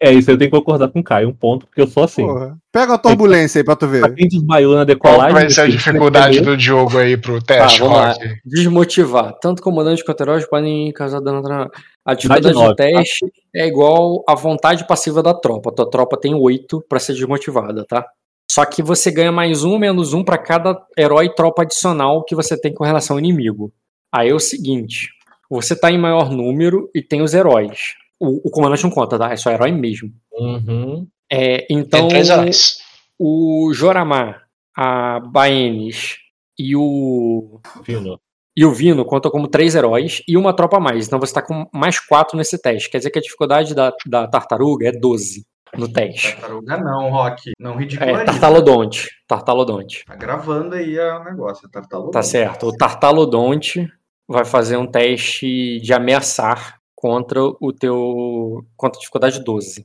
É isso, eu tenho que concordar com o Caio, um ponto, porque eu sou assim. Porra. Pega uma turbulência aí pra tu ver. Pra quem desmaiou na Qual decolagem. vai ser a dificuldade do Diogo aí pro Tá, teste, vamos lá. Rock? Desmotivar. Tanto comandante quanto heróis podem causar dano. na- A dificuldade do teste é igual à vontade passiva da tropa. A tua tropa tem 8 pra ser desmotivada, tá? Só que você ganha mais um ou menos um pra cada herói e tropa adicional que você tem com relação ao inimigo. Aí é o seguinte: você tá em maior número e tem os heróis. O, o comandante não conta, tá? É só herói mesmo. Uhum. É, então, Tem três heróis. o Joramar, a Baenis e o Fino. e o Vino contam como três heróis e uma tropa a mais. Então você tá com mais quatro nesse teste. Quer dizer que a dificuldade da, da tartaruga é 12 no teste. Tartaruga não, Rock. Não É, ridiculariza. Tartalodonte. Tartalodonte. Tá gravando aí o negócio, é tartaruga. Tá certo. O Tartalodonte vai fazer um teste de ameaçar contra o teu. contra a dificuldade 12.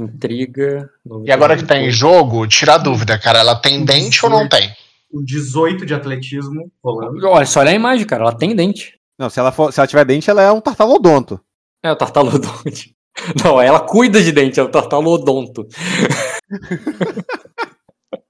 Intriga. E agora que tá em jogo, tira a dúvida, cara. Ela tem dente ou não tem? O 18 de atletismo rolando. Olha, só olha a imagem, cara. Ela tem dente. Não, se ela, for, se ela tiver dente, ela é um tartalodonto. É o tartalodonte. Não, ela cuida de dente, é o tartalodonto.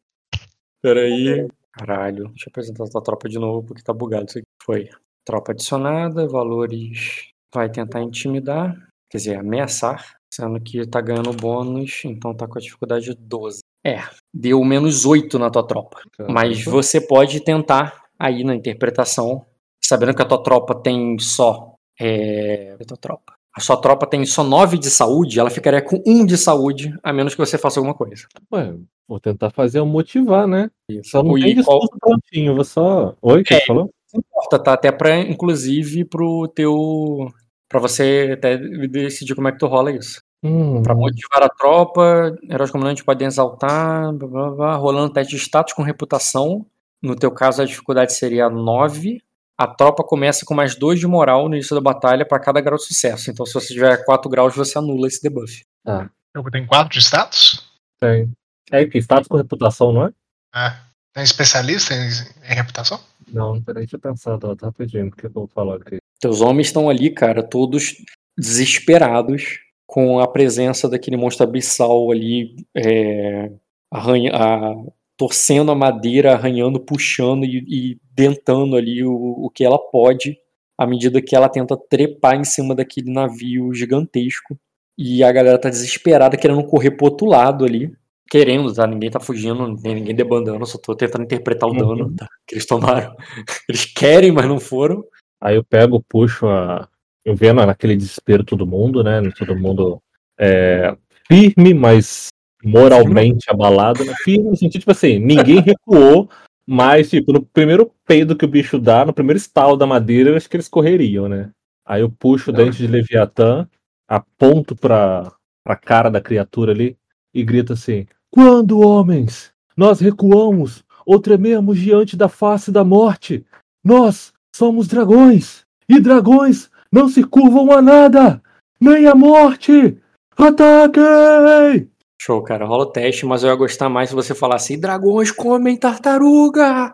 Peraí. Caralho, deixa eu apresentar a tropa de novo porque tá bugado isso aqui. Foi. Tropa adicionada, valores. Vai tentar intimidar, quer dizer, ameaçar. Sendo que tá ganhando bônus, então tá com a dificuldade 12. É, deu menos 8 na tua tropa. Mas você pode tentar aí na interpretação, sabendo que a tua tropa tem só. É, a tua tropa. A sua tropa tem só 9 de saúde, ela ficaria com 1 de saúde, a menos que você faça alguma coisa. Ué, vou tentar fazer eu motivar, né? Isso. Só não tem qual- discurso prontinho, vou só. Oi, o que É. você falou? Importa, tá? Até pra, inclusive, pro teu. Pra você até decidir como é que tu rola isso. Hum, Pra motivar a tropa, heróis comandantes podem exaltar, blá, blá, blá, rolando teste de status com reputação. No teu caso, a dificuldade seria 9. A tropa começa com mais 2 de moral no início da batalha para cada grau de sucesso. Então, se você tiver 4 graus, você anula esse debuff. tá, O jogo tem quatro de status? tem. É que status com reputação, não é? É. Tem especialista em, em reputação? Não, peraí, deixa eu pensar, tá, tá pedindo, o que eu vou falar aqui? Teus homens estão ali, cara, todos desesperados com a presença daquele monstro abissal ali, é, arranha, a- torcendo a madeira, arranhando, puxando e, e dentando ali o, o que ela pode, à medida que ela tenta trepar em cima daquele navio gigantesco. E a galera tá desesperada, querendo correr pro outro lado ali. Querendo, tá? Ninguém tá fugindo, ninguém debandando, só tô tentando interpretar o Uhum. dano tá? que eles tomaram. Eles querem, mas não foram. Aí eu pego, puxo a. Eu vendo naquele desespero todo mundo, né? Todo mundo é, firme, mas moralmente abalado, né? Firme no sentido, tipo assim, ninguém recuou, mas, tipo, no primeiro peido que o bicho dá, no primeiro estalo da madeira, eu acho que eles correriam, né? Aí eu puxo o dente de Leviatã, aponto pra, pra cara da criatura ali e grito assim: Quando, homens, nós recuamos ou trememos diante da face da morte? Nós somos dragões, e dragões não se curvam a nada, nem a morte! Ataquem! Show, cara. Rola o teste, mas eu ia gostar mais se você falasse "E dragões comem tartaruga.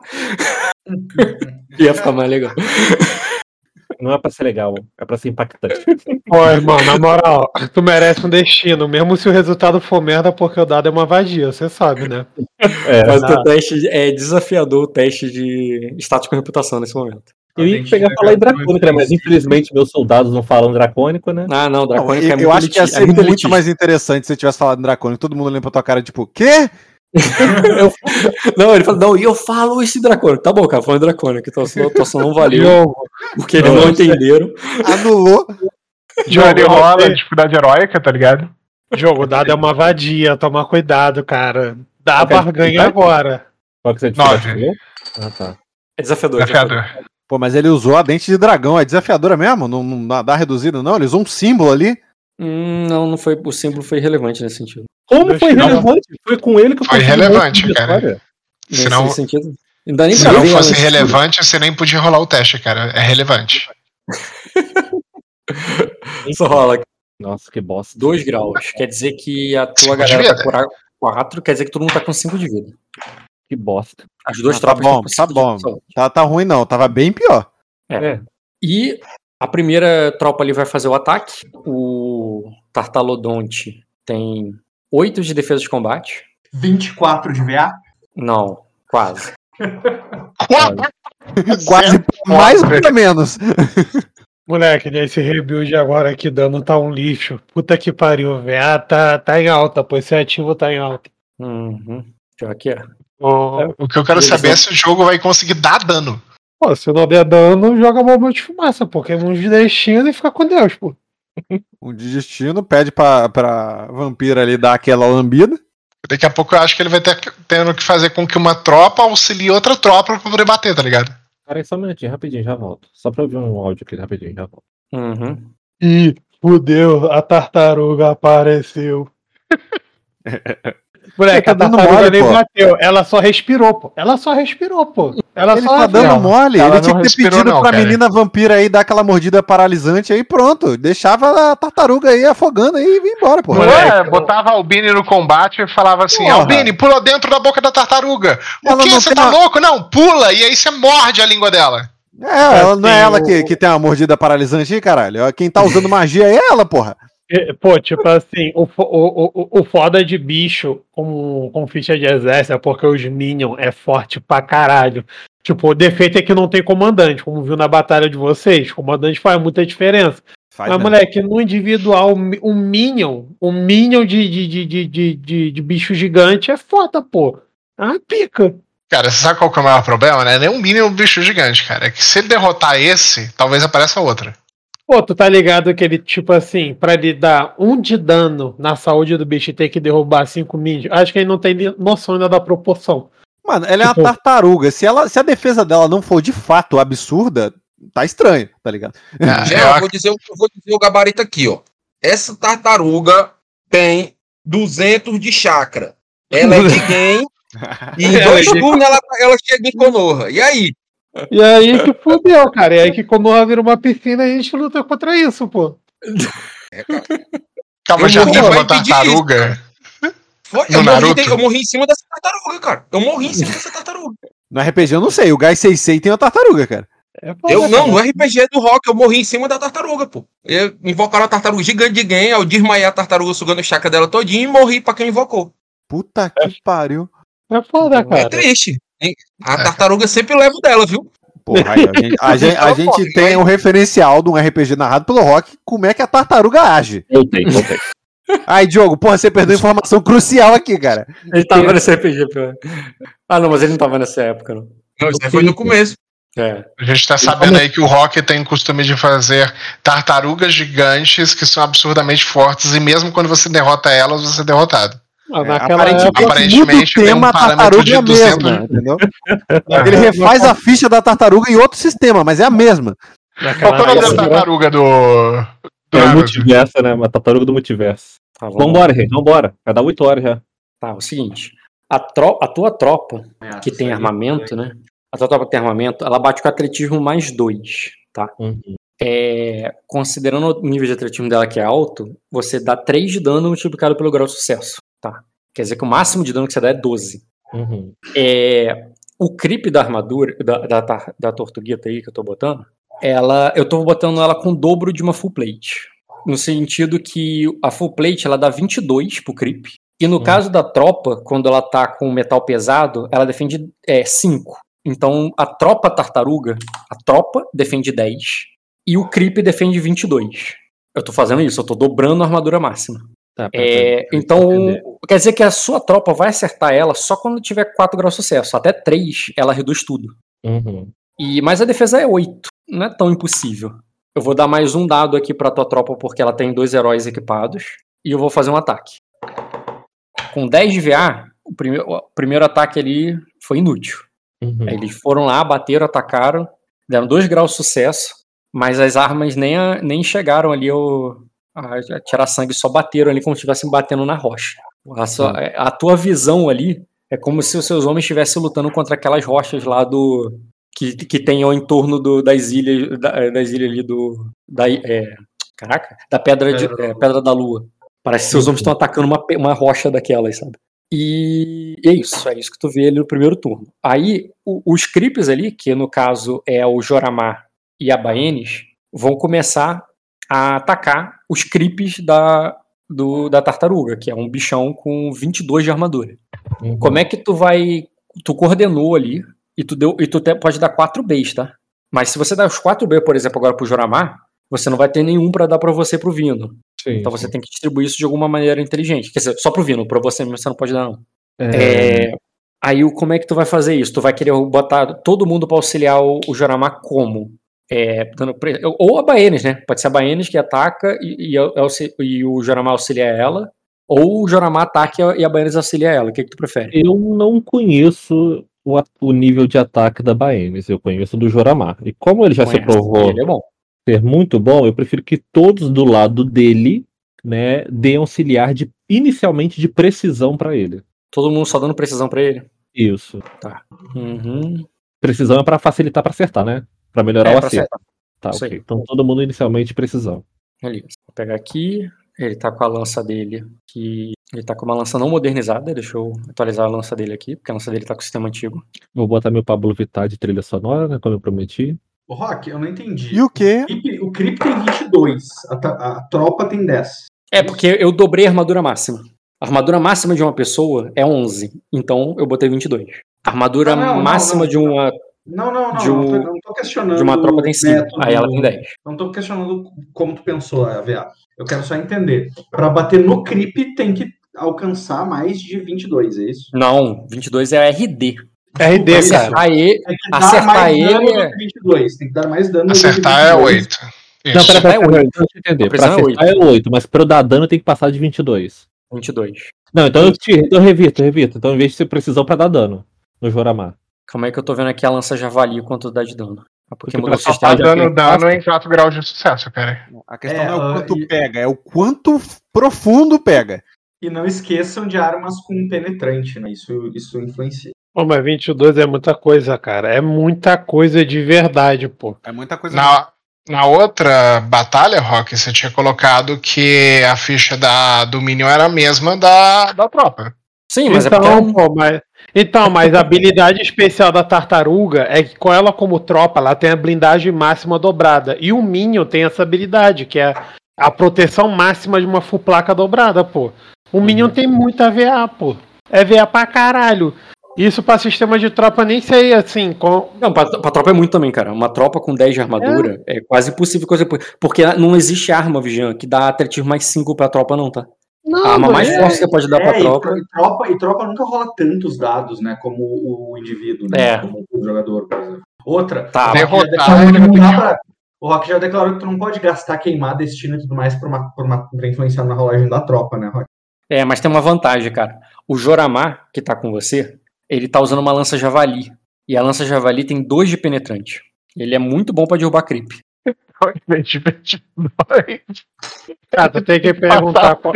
ia ficar mais legal. Não é pra ser legal, é pra ser impactante. Ó, irmão, na moral, tu merece um destino, mesmo se o resultado for merda, porque o dado é uma vadia, você sabe, né? É, Mas o teu teste é desafiador o teste de status com reputação nesse momento. eu ia pegar e falar em dracônico, né? Mas infelizmente meus soldados não falam dracônico, né? Ah, não, Não, Dracônico eu, é muito eu acho que ia eliti- ser é muito muito, mais interessante se você tivesse falado em dracônico. Todo mundo lembra pra tua cara, tipo, quê? Não, ele fala, não, e eu falo esse dracônico. Tá bom, cara, falando dracônico, então a sua atuação não valeu, porque eles não entenderam. Anulou. Johnny rola, dificuldade heróica, tá ligado? jogo, o dado é uma vadia, toma cuidado, cara. Dá Qual que é a barganha agora. Qual que você dificuldade Nove. Ah, tá. É desafiador. Desafiador. Pô, mas ele usou a dente de dragão. É desafiadora mesmo? Não, não dá- reduzido, não? Ele usou um símbolo ali. Hum, não, não foi, o símbolo foi relevante nesse sentido. Como foi relevante? Foi com ele que eu Foi relevante, cara. Nesse Se não, sentido. Não dá nem se pra não ver fosse antes. relevante, você nem podia rolar o teste, cara. É relevante. Só rola Nossa, que bosta. 2 graus. Quer dizer que a tua Cinco galera vai curar 4, quer dizer que todo mundo tá com 5 de vida. Que bosta. As duas Ah, tá tropas bom, com tá bom. vida só. Tá, tá ruim, não. Tava bem pior. É. E a primeira tropa ali vai fazer o ataque. O Tartalodonte tem 8 de defesa de combate. 24 de VA. Não, quase. Quase mais ou menos. Moleque, nesse rebuild agora aqui dando tá um lixo. Puta que pariu. Ah, tá, tá em alta, pô. Esse ativo tá em alta. Uhum. Pior que é. O que eu quero Eles saber não- é se o jogo vai conseguir dar dano. Pô, se não der dano, joga bomba de fumaça, porque um de destino e fica com Deus, pô. Um de destino, pede pra, pra vampira ali dar aquela lambida. Daqui a pouco eu acho que ele vai ter que- tendo que fazer com que uma tropa auxilie outra tropa pra poder bater, tá ligado? Peraí, só um minutinho, rapidinho, já volto. Só pra ouvir um áudio aqui, rapidinho, já volto. Uhum. Ih, fudeu, a tartaruga apareceu. Moleque, Tá dando mole, nem pô. bateu. Ela só respirou, pô. Ela só respirou, pô. Ela Ele só tá dando Não, mole. ela Ele tinha que ter pedido não, pra cara. menina vampira aí dar aquela mordida paralisante aí, pronto. Deixava a tartaruga aí afogando aí e ia embora, pô. Não Moleque, é? Botava a Albini no combate e falava assim: Porra. Albini, pula dentro da boca da tartaruga. O Ela que? Você tá uma- louco? Não, pula! E aí você morde a língua dela. É, ela, não é ela que, que tem uma mordida paralisante aí, caralho. Quem tá usando magia é ela, porra. É, Pô, tipo assim, o, o, o, o foda de bicho com, com ficha de exército é porque os Minion é forte pra caralho. Tipo, o defeito é que não tem comandante, como viu na batalha de vocês. Comandante faz muita diferença. Faz Mas, mesmo. moleque, no individual, um Minion, um Minion de, de, de, de, de, de, de bicho gigante é foda, pô. É uma pica. Cara, você sabe qual que é o maior problema, né? Nem um mínimo bicho gigante, cara. É que se ele derrotar esse, talvez apareça outra. Pô, tu tá ligado que ele, tipo assim, pra ele dar um de dano na saúde do bicho e ter que derrubar cinco minions, acho que ele não tem noção ainda da proporção. Mano, ela é uma Tipo- tartaruga. Se, ela, se a defesa dela não for de fato absurda, tá estranho, tá ligado? Ah, Já, eu vou dizer, o- eu vou dizer o gabarito aqui, ó. Essa tartaruga tem 200 de chakra. Ela é de game e em é dois turnos ela, ela chega em Konoha. E aí? E aí que fudeu, cara. E aí que quando vira uma piscina, a gente luta contra isso, pô. Calma, Eu já teve uma tartaruga. Foi, eu, morri, eu morri em cima dessa tartaruga, cara. Eu morri em cima dessa tartaruga. No RPG eu não sei. O Gai 66 tem uma tartaruga, cara. É foda, Eu não, no RPG do rock, eu morri em cima da tartaruga, pô. Eu invocaram a tartaruga gigante de game, eu desmaiei a tartaruga sugando o chakra dela todinho e morri pra quem invocou. Puta que pariu. É foda, É cara. triste. Hein? A É. tartaruga sempre leva o dela, viu? Porra, aí, a gente, a gente, a gente tem um referencial de um RPG narrado pelo Rock, como é que a tartaruga age. Voltei, voltei. Aí, Diogo, porra, você perdeu informação crucial aqui, cara. Ele tava nesse RPG, pior. Ah, não, mas ele não tava nessa época, não. Não, isso aí foi no começo. É. A gente tá sabendo aí que o Rock tem o costume de fazer tartarugas gigantes que são absurdamente fortes e mesmo quando você derrota elas, você é derrotado. Ah, É, naquela aparentemente, época, Aparentemente, tem um a parâmetro tartaruga de é a 200 mesma, entendeu? Ele refaz a ficha da tartaruga em outro sistema, mas é a mesma. Qual é o nome da tartaruga do. do É multiverso, né? Uma tartaruga do multiverso. Tá, vamos. Vambora, gente, vambora. Vai dar 8 horas já. Tá, é o seguinte. A, tro- a tua tropa, que tem armamento, né? A tua tropa que tem armamento, ela bate com atletismo mais dois, tá? Uhum. É, considerando o nível de atletismo dela que é alto, você dá 3 de dano multiplicado pelo grau de sucesso, tá? Quer dizer que o máximo de dano que você dá é 12. Uhum. É, o creep da armadura, da, da, da tortuguita aí que eu tô botando, ela, eu tô botando ela com o dobro de uma full plate. No sentido que a full plate ela dá 22 pro creep. E no Hum. caso da tropa, quando ela tá com metal pesado, ela defende é, 5. Então a tropa tartaruga, a tropa defende 10 e o creep defende 22. Eu tô fazendo isso, eu tô dobrando a armadura máxima. Tá, pera, É, pera, pera, então, quer dizer que a sua tropa vai acertar ela só quando tiver 4 graus de sucesso. Até 3 ela reduz tudo. Uhum. E Mas a defesa é 8. Não é tão impossível. Eu vou dar mais um dado aqui pra tua tropa porque ela tem dois heróis equipados. E eu vou fazer um ataque. Com 10 de VA, o primeiro, o primeiro ataque ali foi inútil. Uhum. Eles foram lá, bateram, atacaram, deram 2 graus de sucesso, mas as armas nem, a- nem chegaram ali ao, a, a tirar sangue, só bateram ali como se estivessem batendo na rocha. A, sua- a tua visão ali é como se os seus homens estivessem lutando contra aquelas rochas lá do. que, que tem ao entorno do- das ilhas. da- das ilhas ali do. Da, é, caraca, da pedra, de, é, pedra da lua. Parece que seus homens estão atacando uma, uma rocha daquelas, sabe? E é isso, é isso que tu vê ali no primeiro turno. Aí, o- os creeps ali, que no caso é o Joramar e a Baenis, vão começar a atacar os creeps da, do- da tartaruga, que é um bichão com 22 de armadura. Uhum. Como é que tu vai. Tu coordenou ali e tu, deu, e tu te- pode dar 4 Bs, tá? Mas se você dar os 4 B, por exemplo, agora pro Joramar, você não vai ter nenhum pra dar pra você pro Vino. Sim, Então você sim. tem que distribuir isso de alguma maneira inteligente. Quer dizer, só pro Vino, pra você mesmo você não pode dar, não. É, É, Aí como é que tu vai fazer isso? Tu vai querer botar todo mundo pra auxiliar o, o Joramar como? É, dando Ou a Baenes, né? Pode ser a Baenes que ataca e, e, auxi- e o Joramar auxilia ela. Ou o Joramar ataca e a- a Baenes auxilia ela. O que, que tu prefere? Eu não conheço o, o nível de ataque da Baenis, eu conheço do Joramar. E como ele já se Conhece? provou Ele é bom. ser muito bom, eu prefiro que todos do lado dele, né, deem auxiliar de inicialmente de precisão pra ele. Todo mundo só dando precisão pra ele. Isso. Uhum. Precisão é pra facilitar pra acertar, né? Pra melhorar É, o acerto. Tá, Isso ok. aí. Então todo mundo inicialmente precisão. Beleza. Vou pegar aqui. Ele tá com a lança dele. Que ele tá com uma lança não modernizada. Deixa eu atualizar a lança dele aqui, porque a lança dele tá com o sistema antigo. Vou botar meu Pablo Vittar de trilha sonora, né, como eu prometi. Ô, Rock, eu não entendi. E o quê? O Creep tem 22, a, a tropa tem 10. É, porque eu dobrei a armadura máxima. A armadura máxima de uma pessoa é 11. Então eu botei 22. A armadura Ah, não, não, máxima não. de uma, Não, não, não. De não, um- tô, não tô questionando. de uma tropa tem o 5. método- Aí ela tem 10. Não tô questionando como tu pensou, a VA. Eu quero só entender. Pra bater no Creep tem que alcançar mais de 22, é isso? Não, 22 é RD. RD, Isso. cara. Acertar ele, Tem que dar Acertar mais ele dano é- do que 22. Tem que dar mais dano do que Acertar é 22. 8. Não, Isso. pera, pera, é pera, oito. deixa eu entender. Pra é acertar é 8, mas pra eu dar dano tem que passar de 22. 22. Não, então eu, tiro, então eu revito, eu revito. Então, em vez de ser precisão pra dar dano no Joramar. Calma aí que eu tô vendo aqui a lança javali quanto dá de dano. Ah, Porque Porque mudou o tá sistema. de dando dano em 4 graus de sucesso, cara. A questão É, não é o quanto e- pega, é o quanto profundo pega. E não esqueçam de armas com penetrante, né? Isso, isso influencia. Pô, mas 22 é muita coisa, cara. É muita coisa de verdade, pô. É muita coisa. Na, na outra batalha, Rock, você tinha colocado que a ficha da, do Minion era a mesma da, da tropa. Sim, mas é então, porque. pô, mas, então, mas a habilidade especial da tartaruga é que com ela como tropa, ela tem a blindagem máxima dobrada. E o Minion tem essa habilidade, que é a proteção máxima de uma full placa dobrada, pô. O Minion tem muita VA, pô. É VA pra caralho. Isso pra sistema de tropa nem sei, assim, com... Não, pra, pra tropa é muito também, cara. Uma tropa com 10 de armadura é, quase impossível coisa. Porque não existe arma, Vigian, que dá atletismo mais 5 pra tropa, não, tá? Não, a arma mais é- forte que você pode dar pra É, e tropa. tro- E tropa, e tropa nunca rola tantos dados, né? Como o indivíduo, né? É. Como o jogador, por exemplo. Outra, Tá, o Rock já derrotar, pra- o Rock já declarou que tu não pode gastar, queimar destino e tudo mais pra, uma, pra, uma, pra influenciar na rolagem da tropa, né, Rock? É, mas tem uma vantagem, cara. O Joramar, que tá com você, ele tá usando uma lança javali. E a lança javali tem 2 de penetrante. Ele é muito bom pra derrubar creep. Cara, tu tem que perguntar qual,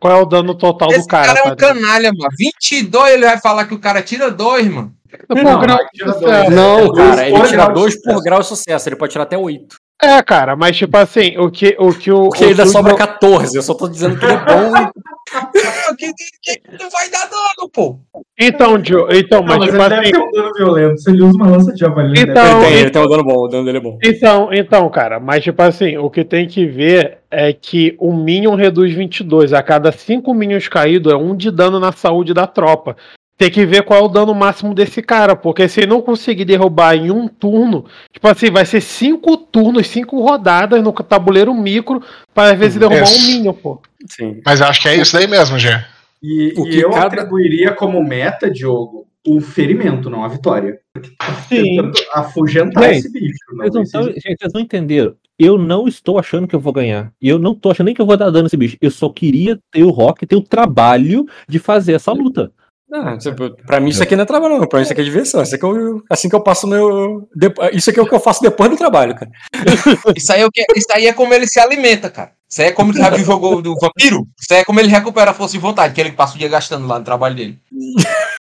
qual é o dano total Esse do cara. cara, é um tá? canalha, mano. 22 ele vai falar que o cara tira 2, mano. Não, grau não. Não, cara, ele por tira grau de 2 por sucesso. grau de sucesso. Ele pode tirar até 8. É, cara, mas tipo assim, o que o. Que o Porque o ainda sobra Jo- 14. Eu só tô dizendo que ele é bom. Que, que, que não vai dar dano, pô. Então, Joe, então, Não, mas mas tipo ele deve assim. ter um dano violento. Se ele usa uma lança de javali, ele Então- Ele deve tem, ele tem um dano bom. O dano dele é bom. Então, então, cara, mas tipo assim, o que tem que ver é que o Minion reduz 22. A cada 5 Minions caídos é um de dano na saúde da tropa. Tem que ver qual é o dano máximo desse cara, porque se ele não conseguir derrubar em um turno, tipo assim, vai ser cinco turnos, cinco rodadas no tabuleiro micro para às vezes derrubar Isso. um Minion, pô. Sim. Mas acho que é isso daí mesmo, Gê. E, O e que eu cada- atribuiria como meta, Diogo, o ferimento, não a vitória. Sim. Tentando afugentar Gente, esse bicho. Não Vocês não gente, vocês não entenderam. Eu não estou achando que eu vou ganhar. E eu não tô achando nem que eu vou dar dano nesse bicho. Eu só queria ter o Rock, ter o trabalho de fazer essa luta. Ah, tipo, pra mim isso aqui não é trabalho, não. Pra mim isso aqui é diversão. Isso aqui é o- assim que eu passo o meu. Isso aqui é o que eu faço depois do trabalho, cara. Isso aí, é o que, isso aí é como ele se alimenta, cara. Isso aí é como sabe o jogo do vampiro. Isso aí é como ele recupera a força de vontade, que ele passa o dia gastando lá no trabalho dele.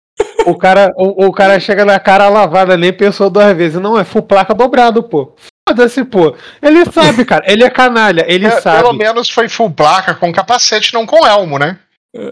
O cara, o, o cara chega na cara lavada e pensou duas vezes. Não, é full placa dobrado, pô. Foda-se, pô. Ele sabe, cara. Ele é canalha. Ele É, sabe. pelo menos foi full placa com capacete, não com elmo, né?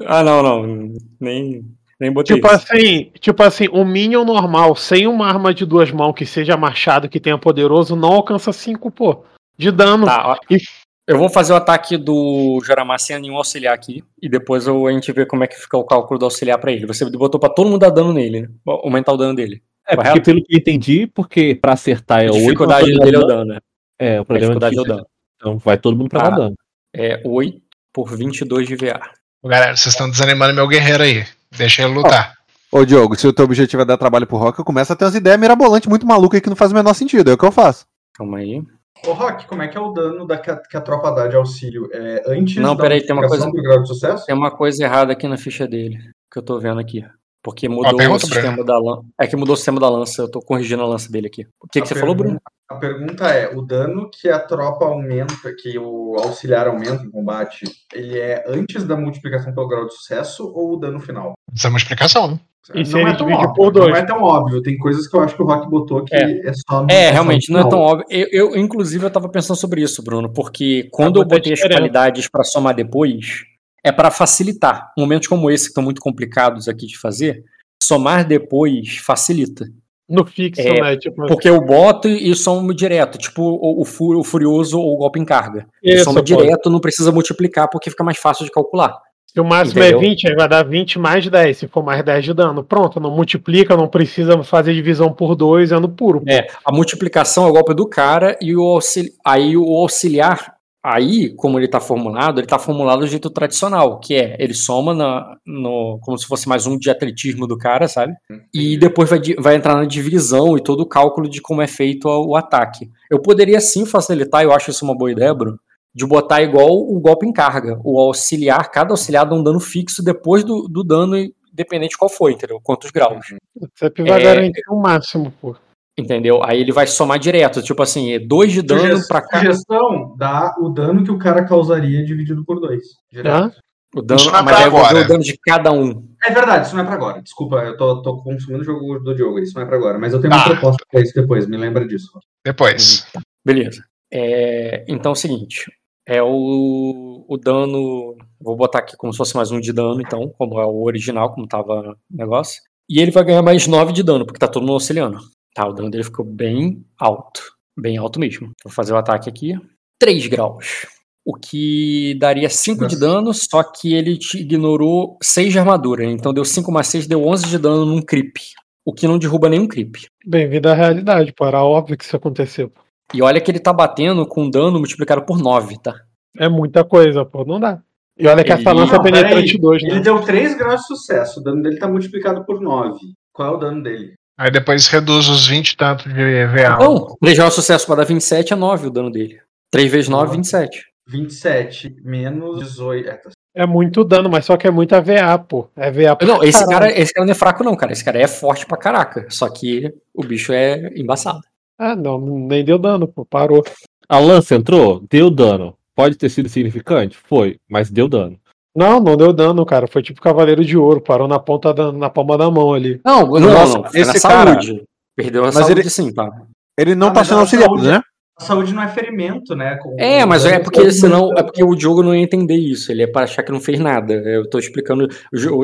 Ah, não, não. Nem, nem botei Tipo isso. assim, tipo assim, um Minion normal, sem uma arma de duas mãos que seja machado, que tenha poderoso, não alcança 5, pô. De dano. Tá, ó. E- Eu vou fazer o ataque do Joramar sem nenhum auxiliar aqui. E depois a gente vê como é que fica o cálculo do auxiliar pra ele. Você botou pra todo mundo dar dano nele, né? Aumentar o dano dele. É, porque Correto? pelo que eu entendi, porque pra acertar é A o 8. dificuldade dele é o dano, né? É, o A problema dificuldade é o é que dano. Então vai todo mundo pra Ah. dar dano. É 8 por 22 de VA. Galera, vocês estão desanimando meu guerreiro aí. Deixa ele lutar. Ô, Diogo, se o teu objetivo é dar trabalho pro Rock, começa a ter umas ideias mirabolantes muito malucas aí que não faz o menor sentido. É o que eu faço. Calma aí. Ô, Rock, como é que é o dano da, que, a, que a tropa dá de auxílio? É antes Não, da peraí, tem uma coisa- do grau de sucesso? Tem uma coisa errada aqui na ficha dele, que eu tô vendo aqui. Porque mudou o pergunta, sistema da lança. É que mudou o sistema da lança, eu tô corrigindo a lança dele aqui. O que, que A você falou, Bruno? A pergunta é, o dano que a tropa aumenta, que o auxiliar aumenta em combate, ele é antes da multiplicação pelo grau de sucesso ou o dano final? Isso é uma explicação, né? E não é tão óbvio? Não é tão óbvio. Tem coisas que eu acho que o Rock botou que é, só no- É, só realmente, no não é tão óbvio. Eu, eu, inclusive, eu tava pensando sobre isso, Bruno, porque quando eu muita botei as diferença. qualidades pra somar depois, é pra facilitar. Momentos como esse, que estão muito complicados aqui de fazer, somar depois facilita. No fixo, É, né? Tipo, Porque eu boto e somo direto, tipo o, o, fu- o Furioso ou o Golpe em Carga. isso, soma direto, não precisa multiplicar, porque fica mais fácil de calcular. Se o máximo Entendeu? é 20, aí vai dar 20 mais 10. Se for mais 10 de dano. Pronto, não multiplica, não precisa fazer divisão por 2, é no puro. É, a multiplicação é o golpe do cara e o auxili- aí o auxiliar, aí, como ele está formulado, ele está formulado do jeito tradicional, que é ele soma na, no, como se fosse mais um de atletismo do cara, sabe? E depois vai, vai entrar na divisão e todo o cálculo de como é feito o, o ataque. Eu poderia sim facilitar, eu acho isso uma boa ideia, Bruno, de botar igual o golpe em carga. O auxiliar, cada auxiliar dá um dano fixo depois do, do dano, independente qual for, entendeu? Quantos graus. Sempre vai É. garantir o máximo, pô. Entendeu? Aí ele vai somar direto, tipo assim, é dois de dano pra cá. Sugestão, dá o dano que o cara causaria dividido por dois. direto. Hã? O dano, Isso não é mas pra aí eu vou ver agora. o dano de cada um. É verdade, isso não é pra agora. Desculpa, eu tô, tô consumindo o jogo do Diogo, isso não é pra agora. Mas eu tenho uma Ah. proposta pra isso depois, me lembra disso. Depois. Beleza. É, então é o seguinte: é o, o dano. Vou botar aqui como se fosse mais um de dano, então, como é o original, como tava o negócio. E ele vai ganhar mais 9 de dano, porque tá todo mundo auxiliando. Tá, o dano dele ficou bem alto. Bem alto mesmo. Vou fazer o ataque aqui. 3 graus. O que daria 5 de dano, só que ele te ignorou 6 de armadura. Então deu 5 mais 6, deu 11 de dano num creep. O que não derruba nenhum creep. Bem-vindo à realidade, pô. Era óbvio que isso aconteceu. E olha que ele tá batendo com dano multiplicado por 9, tá? É muita coisa, pô. Não dá. E olha que essa Ele- lança é penetrante 2, Ele né? deu 3 graus de sucesso, o dano dele tá multiplicado por 9. Qual é o dano dele? Aí depois reduz os 20 tanto de VA. Então, 3 graus de sucesso para dar 27 é 9 o dano dele. 3 vezes 9, 27. 27 menos 18. É, tá É muito dano, mas só que é muito AVA, pô. É VA pra Não, esse cara, esse cara não é fraco, não, cara. Esse cara é forte pra caraca. Só que o bicho é embaçado. Ah, não, nem deu dano, pô. Parou. A lança entrou, deu dano. Pode ter sido significante? Foi, mas deu dano. Não, não deu dano, cara. Foi tipo Cavaleiro de Ouro. Parou na ponta da, na palma da mão ali. Não, não, não. Nossa, não. Esse cara- saúde. Perdeu a Mas saúde, ele- sim, tá? Ele não Ah, tá sendo auxiliado, saúde- né? A saúde não é ferimento, né? Com- É, mas é com- porque senão é porque o jogo não ia entender isso. Ele é para achar que não fez nada. Eu tô explicando.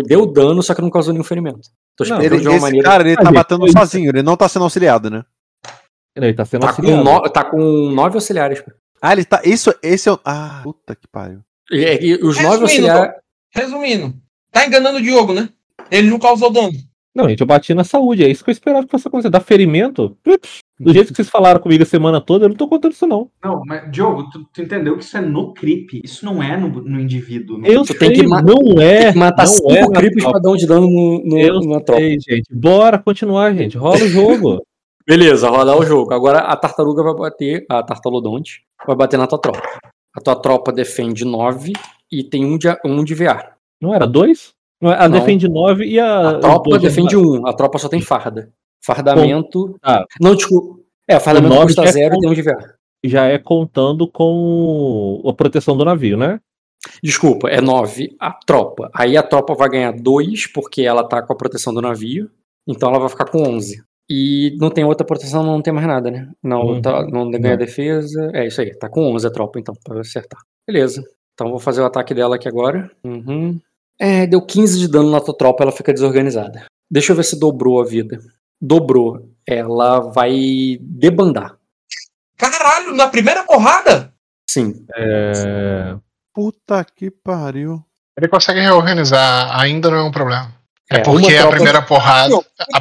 Deu dano, só que não causou nenhum ferimento. Tô Não, explicando Ele, de uma esse maneira. cara, ele Ah, tá batendo foi isso. sozinho, ele não tá sendo auxiliado, né? Ele tá sendo Tá com, auxiliado. no- tá com nove auxiliares. Ah, ele tá. Isso, esse é o. Ah, puta que pariu. E, é que os Resumindo, nove auxiliares. Resumindo, tá enganando o Diogo, né? Ele não causou dano. Não, gente, eu bati na saúde. É isso que eu esperava que fosse acontecer. Dar ferimento? Ups, Do jeito que vocês falaram comigo a semana toda, eu não tô contando isso, não. Não, mas, Diogo, tu, tu entendeu que isso é no creep. Isso não é no, no indivíduo. no- Eu Tu sei, tem que ma- não é. Tem que matar não cinco é creeps pra dar um de dano no, no- Eu na tropa. sei, gente. Bora continuar, gente. Rola o jogo. Beleza, rodar o jogo. Agora a tartaruga vai bater, a tartalodonte vai bater na tua tropa. A tua tropa defende 9 e tem um de, um de VA. não era dois? Não, Ela Não. defende nove e a. A tropa dois defende um, a tropa só tem farda. Fardamento. Ah. Não, desculpa. É, fardamento O custa é zero com- e tem um de VA. Já é contando com a proteção do navio, né? Desculpa, é 9 a tropa. Aí a tropa vai ganhar 2 porque ela tá com a proteção do navio. Então ela vai ficar com 11. E não tem outra proteção, não tem mais nada, né? Não, Uhum. tá- não ganha Não. defesa. É isso aí, tá com 11 a tropa, então, pra acertar. Beleza. Então vou fazer o ataque dela aqui agora. Uhum. É, deu 15 de dano na tua tropa, ela fica desorganizada. Deixa eu ver se dobrou a vida. Dobrou. Ela vai debandar. Caralho, na primeira porrada? Sim. É... Puta que pariu. Ele consegue reorganizar, ainda não é um problema. É, É, porque a primeira porrada. A,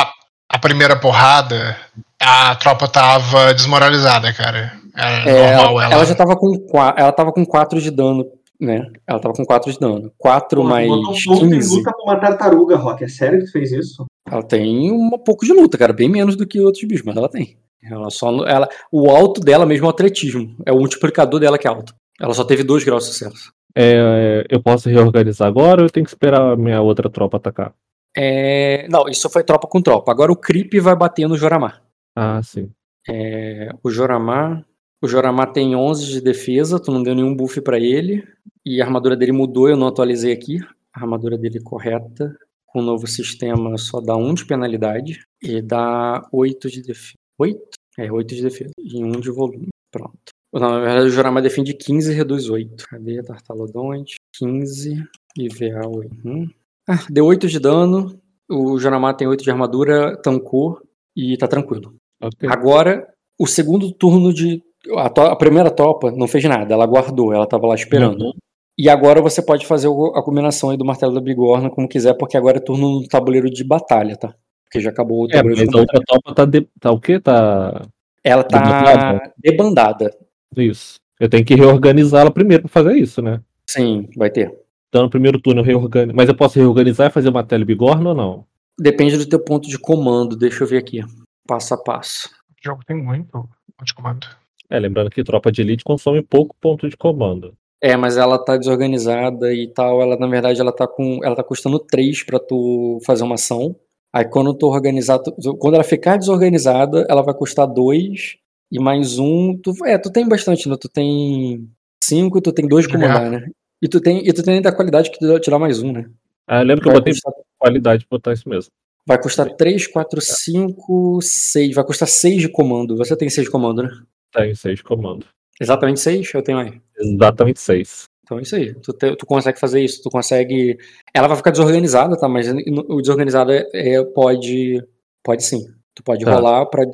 a- a primeira porrada, a tropa tava desmoralizada, cara. Era É, normal ela, ela. já tava com 4, ela tava com 4 de dano, né? Ela tava com 4 de dano. 4 Pô, mais botou um em 15. luta com uma tartaruga, Rock. É sério que tu fez isso? Ela tem um pouco de luta, cara, bem menos do que outros bichos, mas ela tem. Ela só ela, o alto dela mesmo é o atletismo, é o multiplicador dela que é alto. Ela só teve 2 graus de sucesso. é, eu posso reorganizar agora ou eu tenho que esperar a minha outra tropa atacar? É, não, isso foi tropa com tropa. Agora o creep vai bater no Joramar. Ah, sim. É, o Joramar, o Joramar tem 11 de defesa, tu não deu nenhum buff pra ele e a armadura dele mudou, eu não atualizei aqui. A armadura dele correta. Com o novo sistema só dá 1 de penalidade e dá 8 de defesa. 8? É, 8 de defesa e 1 de volume. Pronto. Não, na verdade o Joramar defende 15 e reduz 8. Cadê a Tartalodonte? 15 e VA 8. Uhum. Ah, deu 8 de dano. O Joramar tem 8 de armadura, tancou e tá tranquilo. Ok. Agora, o segundo turno de. A, to- a primeira tropa não fez nada, ela guardou, ela tava lá esperando. Uhum. E agora você pode fazer a combinação aí do martelo da bigorna como quiser, porque agora é turno no tabuleiro de batalha, tá? Porque já acabou o É, tabuleiro mas de a combate. outra tropa tá, de... tá o quê? Tá. Ela tá debandada? debandada. Isso. Eu tenho que reorganizá-la primeiro pra fazer isso, né? Sim, vai ter. Então no primeiro turno eu reorganizo. Mas eu posso reorganizar e fazer uma telebigorna ou não? Depende do teu ponto de comando, deixa eu ver aqui. Passo a passo. O jogo tem muito ponto de comando. É, lembrando que tropa de elite consome pouco ponto de comando. É, mas ela tá desorganizada e tal. Ela, na verdade, ela tá com. Ela tá custando 3 pra tu fazer uma ação. Aí quando tu organizar. tu- quando ela ficar desorganizada, ela vai custar 2 e mais um. Tu, é, tu tem bastante, né? Tu tem 5 e tu tem 2 de comandar, né? E tu tem, e tu tem ainda a qualidade que tu tirar mais um, né? Ah, eu lembro que eu Vai botei custar, qualidade pra botar isso mesmo. vai custar 3, 4, 5, 6. Vai custar 6 de comando. Você tem 6 de comando, né? Tem seis de comando. Exatamente 6? Eu tenho aí. Exatamente seis. Então é isso aí. Tu, te- tu consegue fazer isso, tu consegue. Ela vai ficar desorganizada, tá? Mas o desorganizado é, é- pode. Pode sim. Tu pode Tá. rolar pra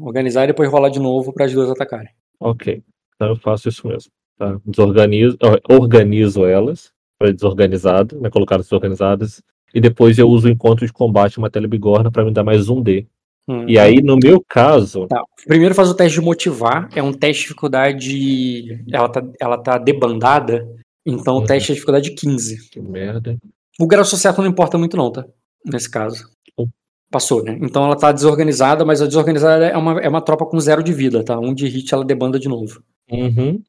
organizar e depois rolar de novo para as duas atacarem. Ok. Então eu faço isso mesmo. Tá? Desorganizo, organizo elas para desorganizado, né? Colocar desorganizadas. E depois eu uso o encontro de combate uma telebigorna para me dar mais um D. Hum. E aí, no meu caso, Tá. Primeiro faz o teste de motivar. É um teste de dificuldade. Ela tá, ela tá debandada. Então o Uhum. teste é dificuldade 15. que merda. O grau social não importa muito, não, tá? Nesse caso. Uhum. Passou, né? Então ela tá desorganizada, mas a desorganizada é uma, é uma tropa com zero de vida, tá? Um de hit ela debanda de novo. Uhum.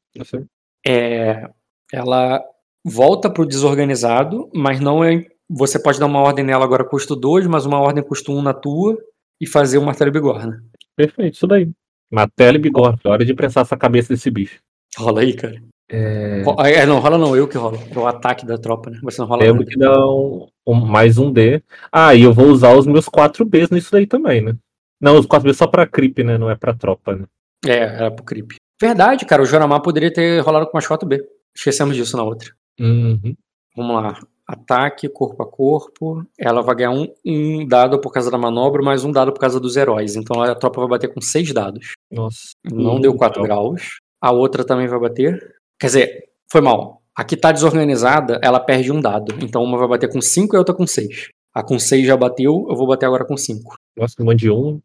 É, ela volta pro desorganizado, mas não é. Você pode dar uma ordem nela agora custo 2, mas uma ordem custo 1 um na tua e fazer o martelo e bigorna. Perfeito, isso daí. Martelo e bigorna. Hora de prensar essa cabeça desse bicho. Rola aí, cara. É... Ro- É, não, rola não, eu que rolo. É o ataque da tropa, né? Você não rola nada. que dar um, um- mais um D. Ah, e eu vou usar os meus 4Bs nisso daí também, né? Não, os 4Bs só pra creep, né? Não é pra tropa, né? É, era pro creep. Verdade, cara, o Joramar poderia ter rolado com mais 4B. Esquecemos disso na outra. Uhum. Vamos lá. Ataque corpo a corpo. Ela vai ganhar um, um dado por causa da manobra, mais um dado por causa dos heróis. Então a tropa vai bater com seis dados. Nossa. Não Hum, deu 4 legal. graus. A outra também vai bater. Quer dizer, foi mal. A que tá desorganizada, ela perde um dado. Então uma vai bater com 5 e a outra com 6. A com 6 já bateu, eu vou bater agora com 5. Nossa, que de um.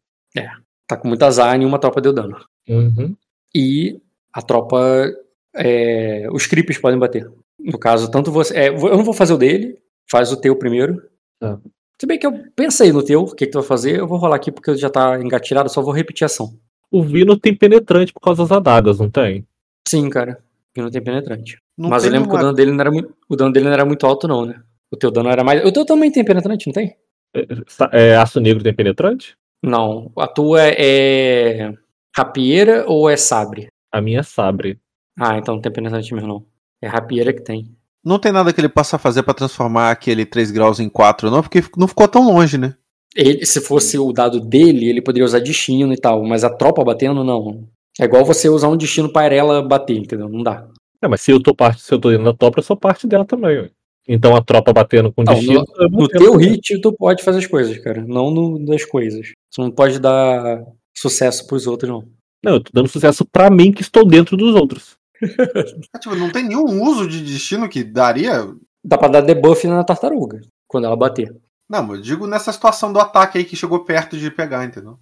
Tá com muito azar, nenhuma tropa deu dano. Uhum. E a tropa. é, os creeps podem bater. No caso, tanto você. é, eu não vou fazer o dele, faz o teu primeiro. Tá. Se bem que eu pensei no teu, o que, que tu vai fazer, eu vou rolar aqui porque já tá engatilhado, só vou repetir a ação. O Vino tem penetrante por causa das adagas, não tem? Sim, cara. Porque não tem penetrante. Não Mas eu tem lembro que o dano dele não era muito. O dano dele não era muito alto, não, né? O teu dano era mais. O teu também tem penetrante, não tem? É, sa- é, aço negro tem penetrante? Não. A tua é. Rapieira ou é sabre? A minha é sabre. Ah, então não tem penetrante mesmo, não. É rapieira que tem. Não tem nada que ele possa fazer pra transformar aquele 3 graus em 4, não, porque não ficou tão longe, né? Ele, se fosse o dado dele, ele poderia usar destino e tal, mas a tropa batendo, não. É igual você usar um destino pra ela bater, entendeu? Não dá. É, mas se eu tô parte, se eu tô dentro da tropa, eu sou parte dela também. ué. Então a tropa batendo com Não, destino. No ter- teu hit, tu pode fazer as coisas, cara. Não no das coisas. Você não pode dar sucesso pros outros, não. Não, eu tô dando sucesso pra mim que estou dentro dos outros. Ah, tipo, não tem nenhum uso de destino que daria. Dá pra dar debuff na tartaruga, quando ela bater. Não, mas eu digo nessa situação do ataque aí que chegou perto de pegar, entendeu?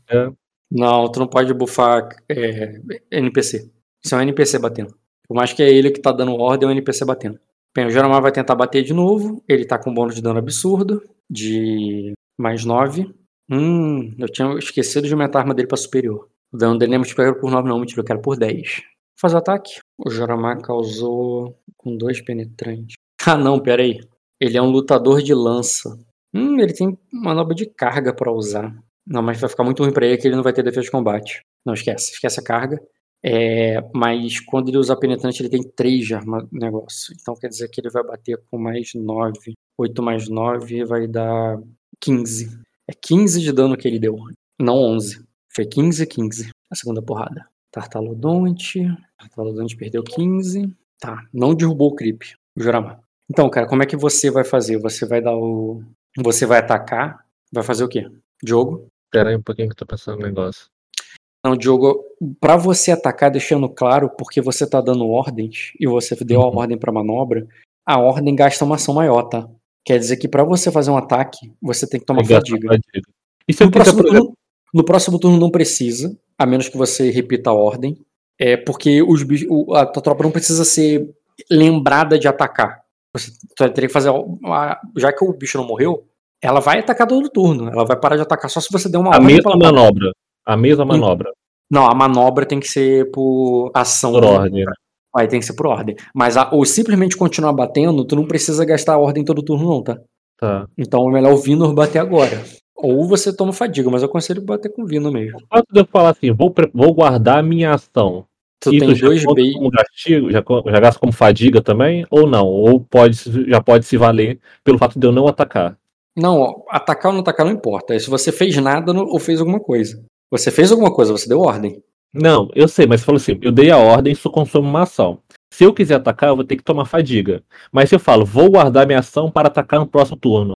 Não, tu não pode buffar é, NPC. Isso é um NPC batendo. Por mais que é ele que tá dando ordem, é um NPC batendo. Bem, o Joramar vai tentar bater de novo. Ele tá com um bônus de dano absurdo. De mais 9. Hum, eu tinha esquecido de aumentar a arma dele pra superior. O dano dele não é multiplicado por 9, não. Mentira, eu quero por 10. Faz o ataque. O Joramar causou com dois penetrantes. Ah, não, pera aí. Ele é um lutador de lança. Hum, ele tem manobra de carga pra usar. Não, mas vai ficar muito ruim pra ele que ele não vai ter defesa de combate. Não, esquece. Esquece a carga. É, mas quando ele usar penetrante, ele tem 3 de arma negócio. Então quer dizer que ele vai bater com mais 9. 8 mais 9 vai dar 15. É 15 de dano que ele deu. Não 11. Foi 15, 15. A segunda porrada. Tartalodonte. Tartalodonte perdeu 15. Tá. Não derrubou o creep. O. Então, cara, como é que você vai fazer? Você vai dar o. Você vai atacar. Vai fazer o quê? Jogo. Pera aí um pouquinho que eu tô pensando no negócio. Não, Diogo, pra você atacar deixando claro, porque você tá dando ordens e você deu a Uhum. ordem pra manobra, a ordem gasta uma ação maior, tá? Quer dizer que pra você fazer um ataque, você tem que tomar fadiga. fadiga. E No próximo, turno, no próximo turno não precisa, a menos que você repita a ordem. É porque os o- a tua tropa não precisa ser lembrada de atacar. Você teria que fazer. uma- Já que o bicho não morreu, ela vai atacar todo turno. Ela vai parar de atacar só se você der uma a ordem mesma pra ela parar. manobra. A mesma manobra. Não, a manobra tem que ser por ação. Por ordem. né? Aí tem que ser por ordem. Mas a- ou simplesmente continuar batendo, tu não precisa gastar a ordem todo turno, não, tá? Tá. Então é melhor o Vinor bater agora. Ou você toma fadiga, mas eu aconselho bater com o Vinor mesmo. O fato de eu falar assim, vou, vou guardar a minha ação. Tu tem já dois B. como gastigo, já, já gasta como fadiga também? Ou não? Ou pode, já pode se valer pelo fato de eu não atacar? Não, atacar ou não atacar não importa. É se você fez nada ou fez alguma coisa. Você fez alguma coisa, você deu ordem. Não, eu sei, mas você falou assim, eu dei a ordem, isso consome uma ação. Se eu quiser atacar, eu vou ter que tomar fadiga. Mas se eu falo, vou guardar minha ação para atacar no próximo turno.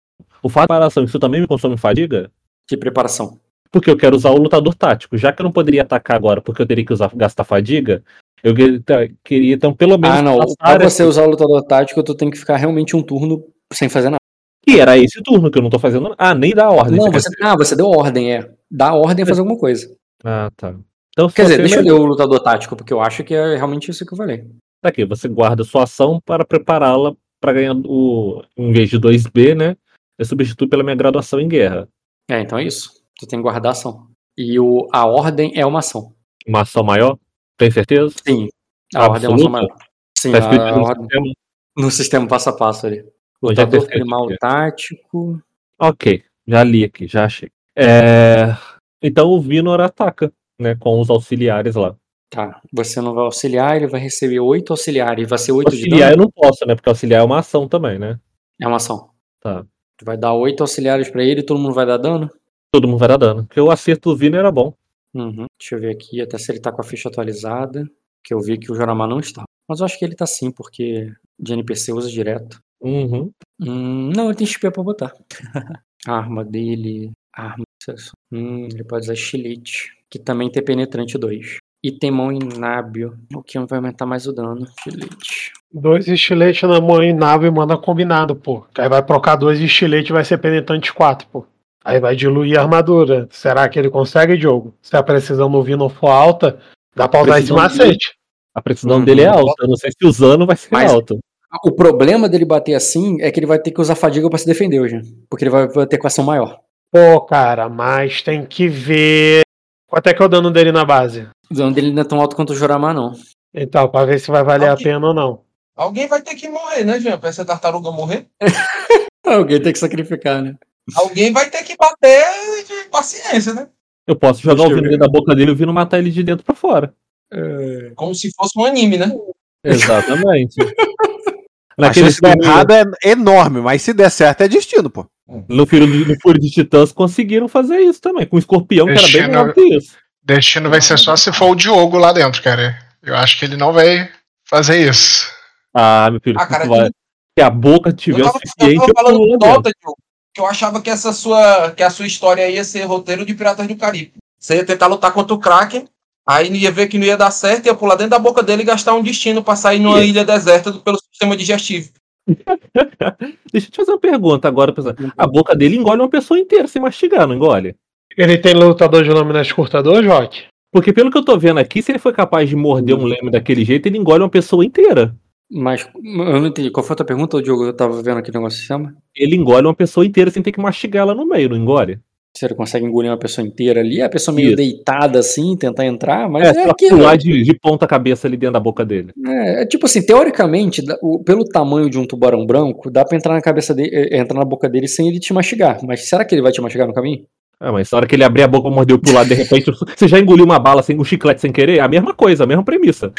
O fato de preparação, isso também me consome fadiga? De preparação. Porque eu quero usar o lutador tático. Já que eu não poderia atacar agora porque eu teria que usar, gastar fadiga, eu que- queria então pelo menos Ah, não. Pra você usar o lutador tático, tu tem que ficar realmente um turno sem fazer nada. Que era esse turno que eu não tô fazendo. Ah, nem dá ordem. Não, você, dizer. ah, você deu ordem, é. Dá ordem a fazer alguma coisa. Ah, tá. Então, Quer dizer, você deixa eu ler o lutador tático, porque eu acho que é realmente isso que eu falei. Tá aqui, você guarda sua ação para prepará-la para ganhar o. Em vez de 2B, né? Eu substituo pela minha graduação em guerra. É, então é isso. Tu tem que guardar a ação. E o, a ordem é uma ação. Uma ação maior? Tem certeza? Sim. A ordem é uma ação Absoluta? maior. Sim, Tá a, no ordem- sistema. no sistema passo a passo ali. É Lutador primal aqui? tático. Ok, já li aqui, já achei. É, Então o Vinor ataca, né? Com os auxiliares lá. Tá, você não vai auxiliar, ele vai receber oito auxiliares, vai ser oito de Auxiliar eu dano. não posso, né? Porque auxiliar é uma ação também, né? É uma ação. Tá. Tu vai dar oito auxiliares pra ele e todo mundo vai dar dano? Todo mundo vai dar dano. Porque o acerto do Vinor era bom. Uhum. Deixa eu ver aqui, até se ele tá com a ficha atualizada. Que eu vi que o Joramar não está. Mas eu acho que ele tá sim, porque de NPC usa direto. Uhum. Hum, não, ele tem XP pra botar. a arma dele. Arma. Hum, ele pode usar estilete. Que também tem penetrante 2. E tem mão inábil. O que vai aumentar mais o dano. Estilete. Dois estiletes na mão e nave manda combinado, pô. Aí vai trocar dois estiletes vai ser penetrante 4, pô. Aí vai diluir a armadura. Será que ele consegue, Diogo? Se a precisão no Vino for alta, dá pra usar esse dele- macete. A precisão Uhum. dele é alta. Eu não sei se usando vai ser Mas- alta. O problema dele bater assim é que ele vai ter que usar fadiga pra se defender hoje. Porque ele vai vai ter com ação maior. Pô, cara, mas tem que ver. Quanto é que é o dano dele na base? O dano dele não é tão alto quanto o Joramar, não. Então, pra ver se vai valer a Ok. pena ou não. Alguém vai ter que morrer, né, Jean? Pra essa tartaruga morrer. Alguém tem que sacrificar, né? Alguém vai ter que bater de paciência, né? Eu posso jogar Deixa o dentro da boca dele e o Vinor matar ele de dentro pra fora. Como se fosse um anime, né? Exatamente. A Naquele chance dar filme- errado é enorme, mas se der certo é destino, pô. No Fúria, no Fúria de Titãs conseguiram fazer isso também, com o escorpião, que era bem Destino- melhor que isso. Destino vai ser só se for o Diogo lá dentro, cara. Eu acho que ele não vai fazer isso. Ah, meu filho, Ah, cara, vai. Se a boca tiver Eu o tava, eu suficiente, tava eu falando dentro. Dota, Diogo, que eu achava que essa sua, que a sua história ia ser roteiro de Piratas do Caribe. Você ia tentar lutar contra o Kraken, aí ia ver que não ia dar certo, ia pular dentro da boca dele e gastar um destino pra sair numa ilha deserta do- pelo sistema digestivo. Deixa eu te fazer uma pergunta agora. pessoal. A boca dele engole uma pessoa inteira sem mastigar, não engole? Ele tem lutador de lâminas curtador, Joque? Porque pelo que eu tô vendo aqui, se ele foi capaz de morder um leme daquele jeito, ele engole uma pessoa inteira. Mas eu não entendi. Qual foi a tua pergunta, Diogo? Eu tava vendo aqui o negócio do sistema. Ele engole uma pessoa inteira sem ter que mastigar ela no meio, não engole? Se ele consegue engolir uma pessoa inteira ali, a pessoa meio Isso. deitada assim, tentar entrar, mas É, é, aquilo. pular de, de ponta cabeça ali dentro da boca dele. É, é tipo assim, teoricamente, o- pelo tamanho de um tubarão branco, dá pra entrar na cabeça dele, eh, entrar na boca dele sem ele te mastigar. Mas será que ele vai te mastigar no caminho? Ah, mas na hora que ele abrir a boca pra morder pro lado, de repente, você já engoliu uma bala sem um chiclete sem querer? A mesma coisa, a mesma premissa.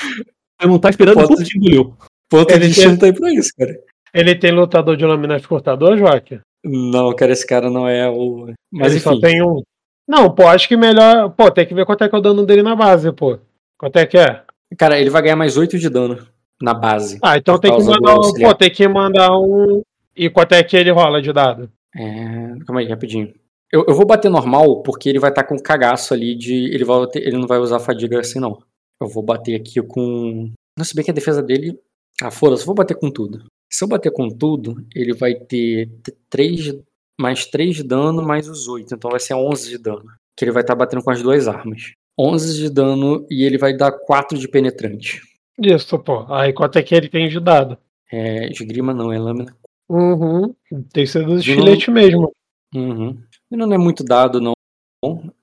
Você não tá esperando quanto te engoliu. Ponto Ele de destino tá aí pra isso, cara. Ele tem lutador de lâminas curtador, Joque? Não, cara, esse cara não é o. Mas ele enfim. só tem um. Não, pô, acho que melhor. Pô, tem que ver quanto é que é o dano dele na base, pô. Quanto é que é? Cara, ele vai ganhar mais 8 de dano na base. Ah, então tem que mandar. um-. Pô, tem que mandar um. E quanto é que ele rola de dado? É, calma aí, rapidinho. Eu, eu vou bater normal porque ele vai estar com cagaço ali de. Ele, vai, ter- ele não vai usar fadiga assim, não. Eu vou bater aqui com. Não, se bem que a defesa dele. Ah, foda-se, eu vou bater com tudo. Se eu bater com tudo, ele vai ter 3, mais 3 de dano, mais os 8. Então vai ser 11 de dano. Que ele vai estar batendo com as duas armas. 11 de dano e ele vai dar 4 de penetrante. Isso, pô. Aí quanto é que ele tem de dado? É, esgrima não, é lâmina. Uhum. Tem que ser dos Viu? estiletes mesmo. Uhum. Ele não é muito dado, não,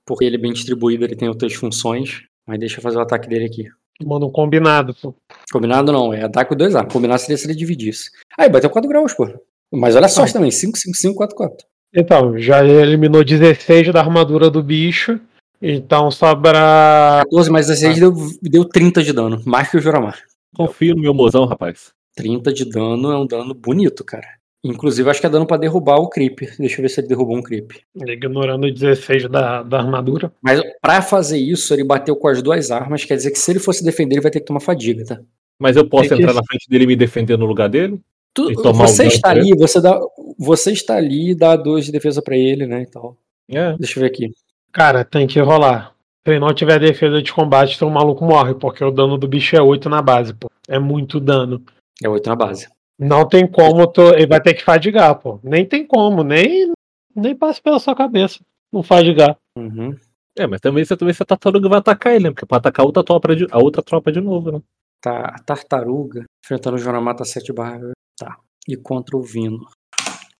porque ele é bem distribuído, ele tem outras funções. Mas deixa eu fazer o ataque dele aqui. Manda um combinado, pô. Combinado não, é ataque com dois A. Combinado seria se ele dividisse. Aí, bateu 4 graus, pô. Mas olha só Ah. também, 5, 5, 5, 4, 4. Então, já eliminou 16 da armadura do bicho. Então sobra. 14 mais 16 deu, deu 30 de dano, mais que o Joramar. Confio no meu mozão, rapaz. 30 de dano é um dano bonito, cara. Inclusive, acho que é dano pra derrubar o creep. Deixa eu ver se ele derrubou um creep. Ignorando 16 da, da armadura. Mas pra fazer isso, ele bateu com as duas armas. Quer dizer que se ele fosse defender, ele vai ter que tomar fadiga, tá? Mas eu posso Tem que- entrar na frente dele e me defender no lugar dele? Tu- E tomar você o está ali, você dá, você está ali e dá dois de defesa pra ele, né, e tal. É. Deixa eu ver aqui. Cara, tem que rolar. Se não tiver defesa de combate, então o maluco morre, porque o dano do bicho é 8 na base, pô. É muito dano. É 8 na base. Não tem como, tu... ele vai ter que fadigar, pô. Nem tem como, nem, nem passa pela sua cabeça. Não fadigar. Uhum. É, mas também você também essa tartaruga vai atacar ele, né? Porque pra atacar a outra tropa de, a outra tropa de novo, né? Tá, a tartaruga enfrentando o Joramata 7 barra. Tá. E contra o Vino.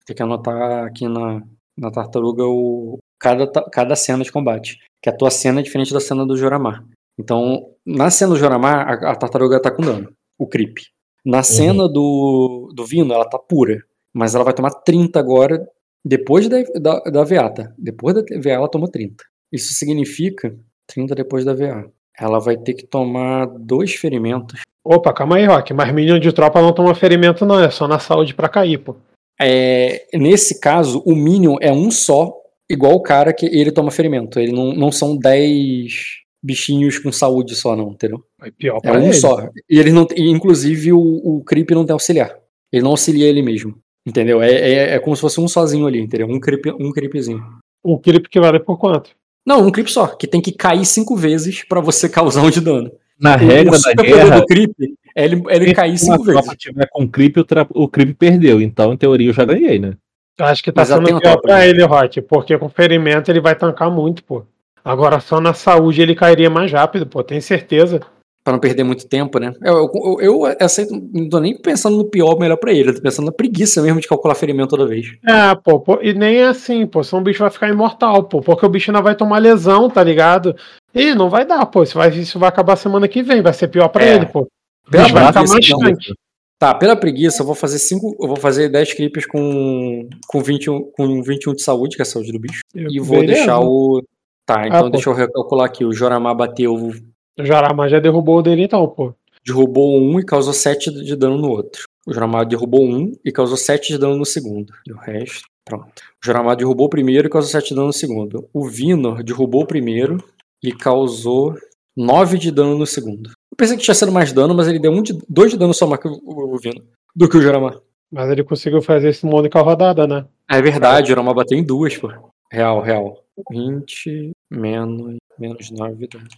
Tem que anotar aqui na, na tartaruga o, cada, cada cena de combate. Que a tua cena é diferente da cena do Joramar. Então, na cena do Joramar, a, a tartaruga tá com dano. O creep. Na cena do, do Vino, ela tá pura. Mas ela vai tomar 30 agora, depois da, da, da VA, tá? Depois da VA, ela toma 30. Isso significa 30 depois da VA. Ela vai ter que tomar dois ferimentos. Opa, calma aí, Rock. Mas Minion de tropa não toma ferimento, não. É só na saúde pra cair, pô. É, nesse caso, o Minion é um só, igual o cara que ele toma ferimento. Ele não, não são 10 bichinhos com saúde só, não, entendeu? É pior É um ele. só. E ele não, e, inclusive, o, o Creep não tem auxiliar. Ele não auxilia ele mesmo. Entendeu? É, é, é como se fosse um sozinho ali, entendeu? Um creep, um creepzinho. O creep que vale por quanto? Não, um creep só, que tem que cair cinco vezes pra você causar um de dano. Na O- regra o da guerra, do creep é ele, ele cair se cinco vezes. tropa tiver com creep, o, tra- o creep perdeu. Então, em teoria, eu já ganhei, né? Acho que tá Mas sendo um pior pra né? ele, Rock. Porque com ferimento ele vai tancar muito, pô. Agora só na saúde ele cairia mais rápido, pô. Tem certeza. Pra não perder muito tempo, né? Eu, eu, eu aceito, não tô nem pensando no pior melhor pra ele, eu tô pensando na preguiça mesmo de calcular ferimento toda vez. É, pô, pô, e nem é assim, pô. Senão o bicho vai ficar imortal, pô. Porque o bicho ainda vai tomar lesão, tá ligado? E não vai dar, pô. Isso vai, isso vai acabar semana que vem. Vai ser pior pra É. ele, pô. Pela vai ficar preguiça, mais tanque. Tá, pela preguiça, eu vou fazer cinco, eu vou fazer 10 creeps com, com, 21, com 21 de saúde, que é a saúde do bicho. E vou Beleza. deixar o. Tá, então pô. deixa eu recalcular aqui. O Joramar bateu, O Jarama já derrubou o dele então, pô. derrubou um e causou 7 de dano no outro. O Joramar derrubou um e causou 7 de dano no segundo. E o resto, pronto. O Joramar derrubou o primeiro e causou 7 de dano no segundo. O Vinor derrubou o primeiro e causou 9 de dano no segundo. Eu pensei que tinha sido mais dano, mas ele deu 2 um de, dois de dano só mais que o, o, o Vinor do que o Joramar. Mas ele conseguiu fazer esse uma única rodada, né? É verdade, o Joramar bateu em duas, pô. Real, real. 20 menos, menos 9 de dano.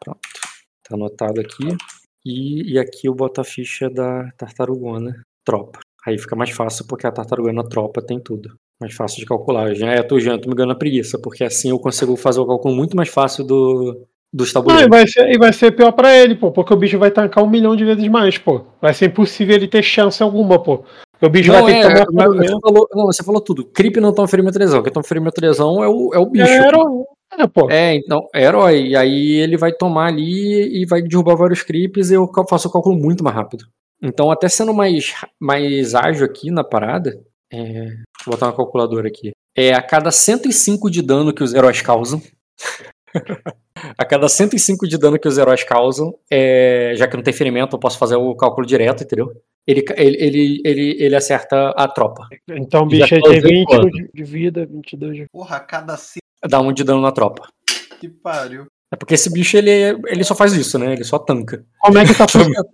Pronto. Tá anotado aqui. E, e aqui eu boto a ficha da tartarugona tropa. Aí fica mais fácil porque a tartarugona tropa tem tudo. Mais fácil de calcular. Já é, tô, já tô me ganhando a preguiça, porque assim eu consigo fazer o cálculo muito mais fácil do, dos Não, e tabuleiros. vai, ser, e vai ser pior pra ele, pô. Porque o bicho vai tancar um milhão de vezes mais, pô. Vai ser impossível ele ter chance alguma, pô. Porque o bicho Não, vai ter é, que tomar mas ferimento. você falou, não, você falou tudo. Creep não toma ferimento de lesão. Quem toma ferimento lesão é o, é o bicho. É, herói. é, pô. É, então, é herói. E aí ele vai tomar ali e vai derrubar vários creeps e eu faço o cálculo muito mais rápido. Então, até sendo mais, mais ágil aqui na parada, é, eu botar uma calculadora aqui. É a cada 105 de dano que os heróis causam. a cada 105 de dano que os heróis causam, é, já que não tem ferimento, eu posso fazer o cálculo direto, entendeu? Ele, ele, ele, ele, ele acerta a tropa. Então o bicho aí tem causei 20 quanto? de- vida, 22 de Porra, cada c... Dá um de dano na tropa. que pariu. É porque esse bicho ele, ele só faz isso, né? Ele só tanca. Como é que tá funcionando,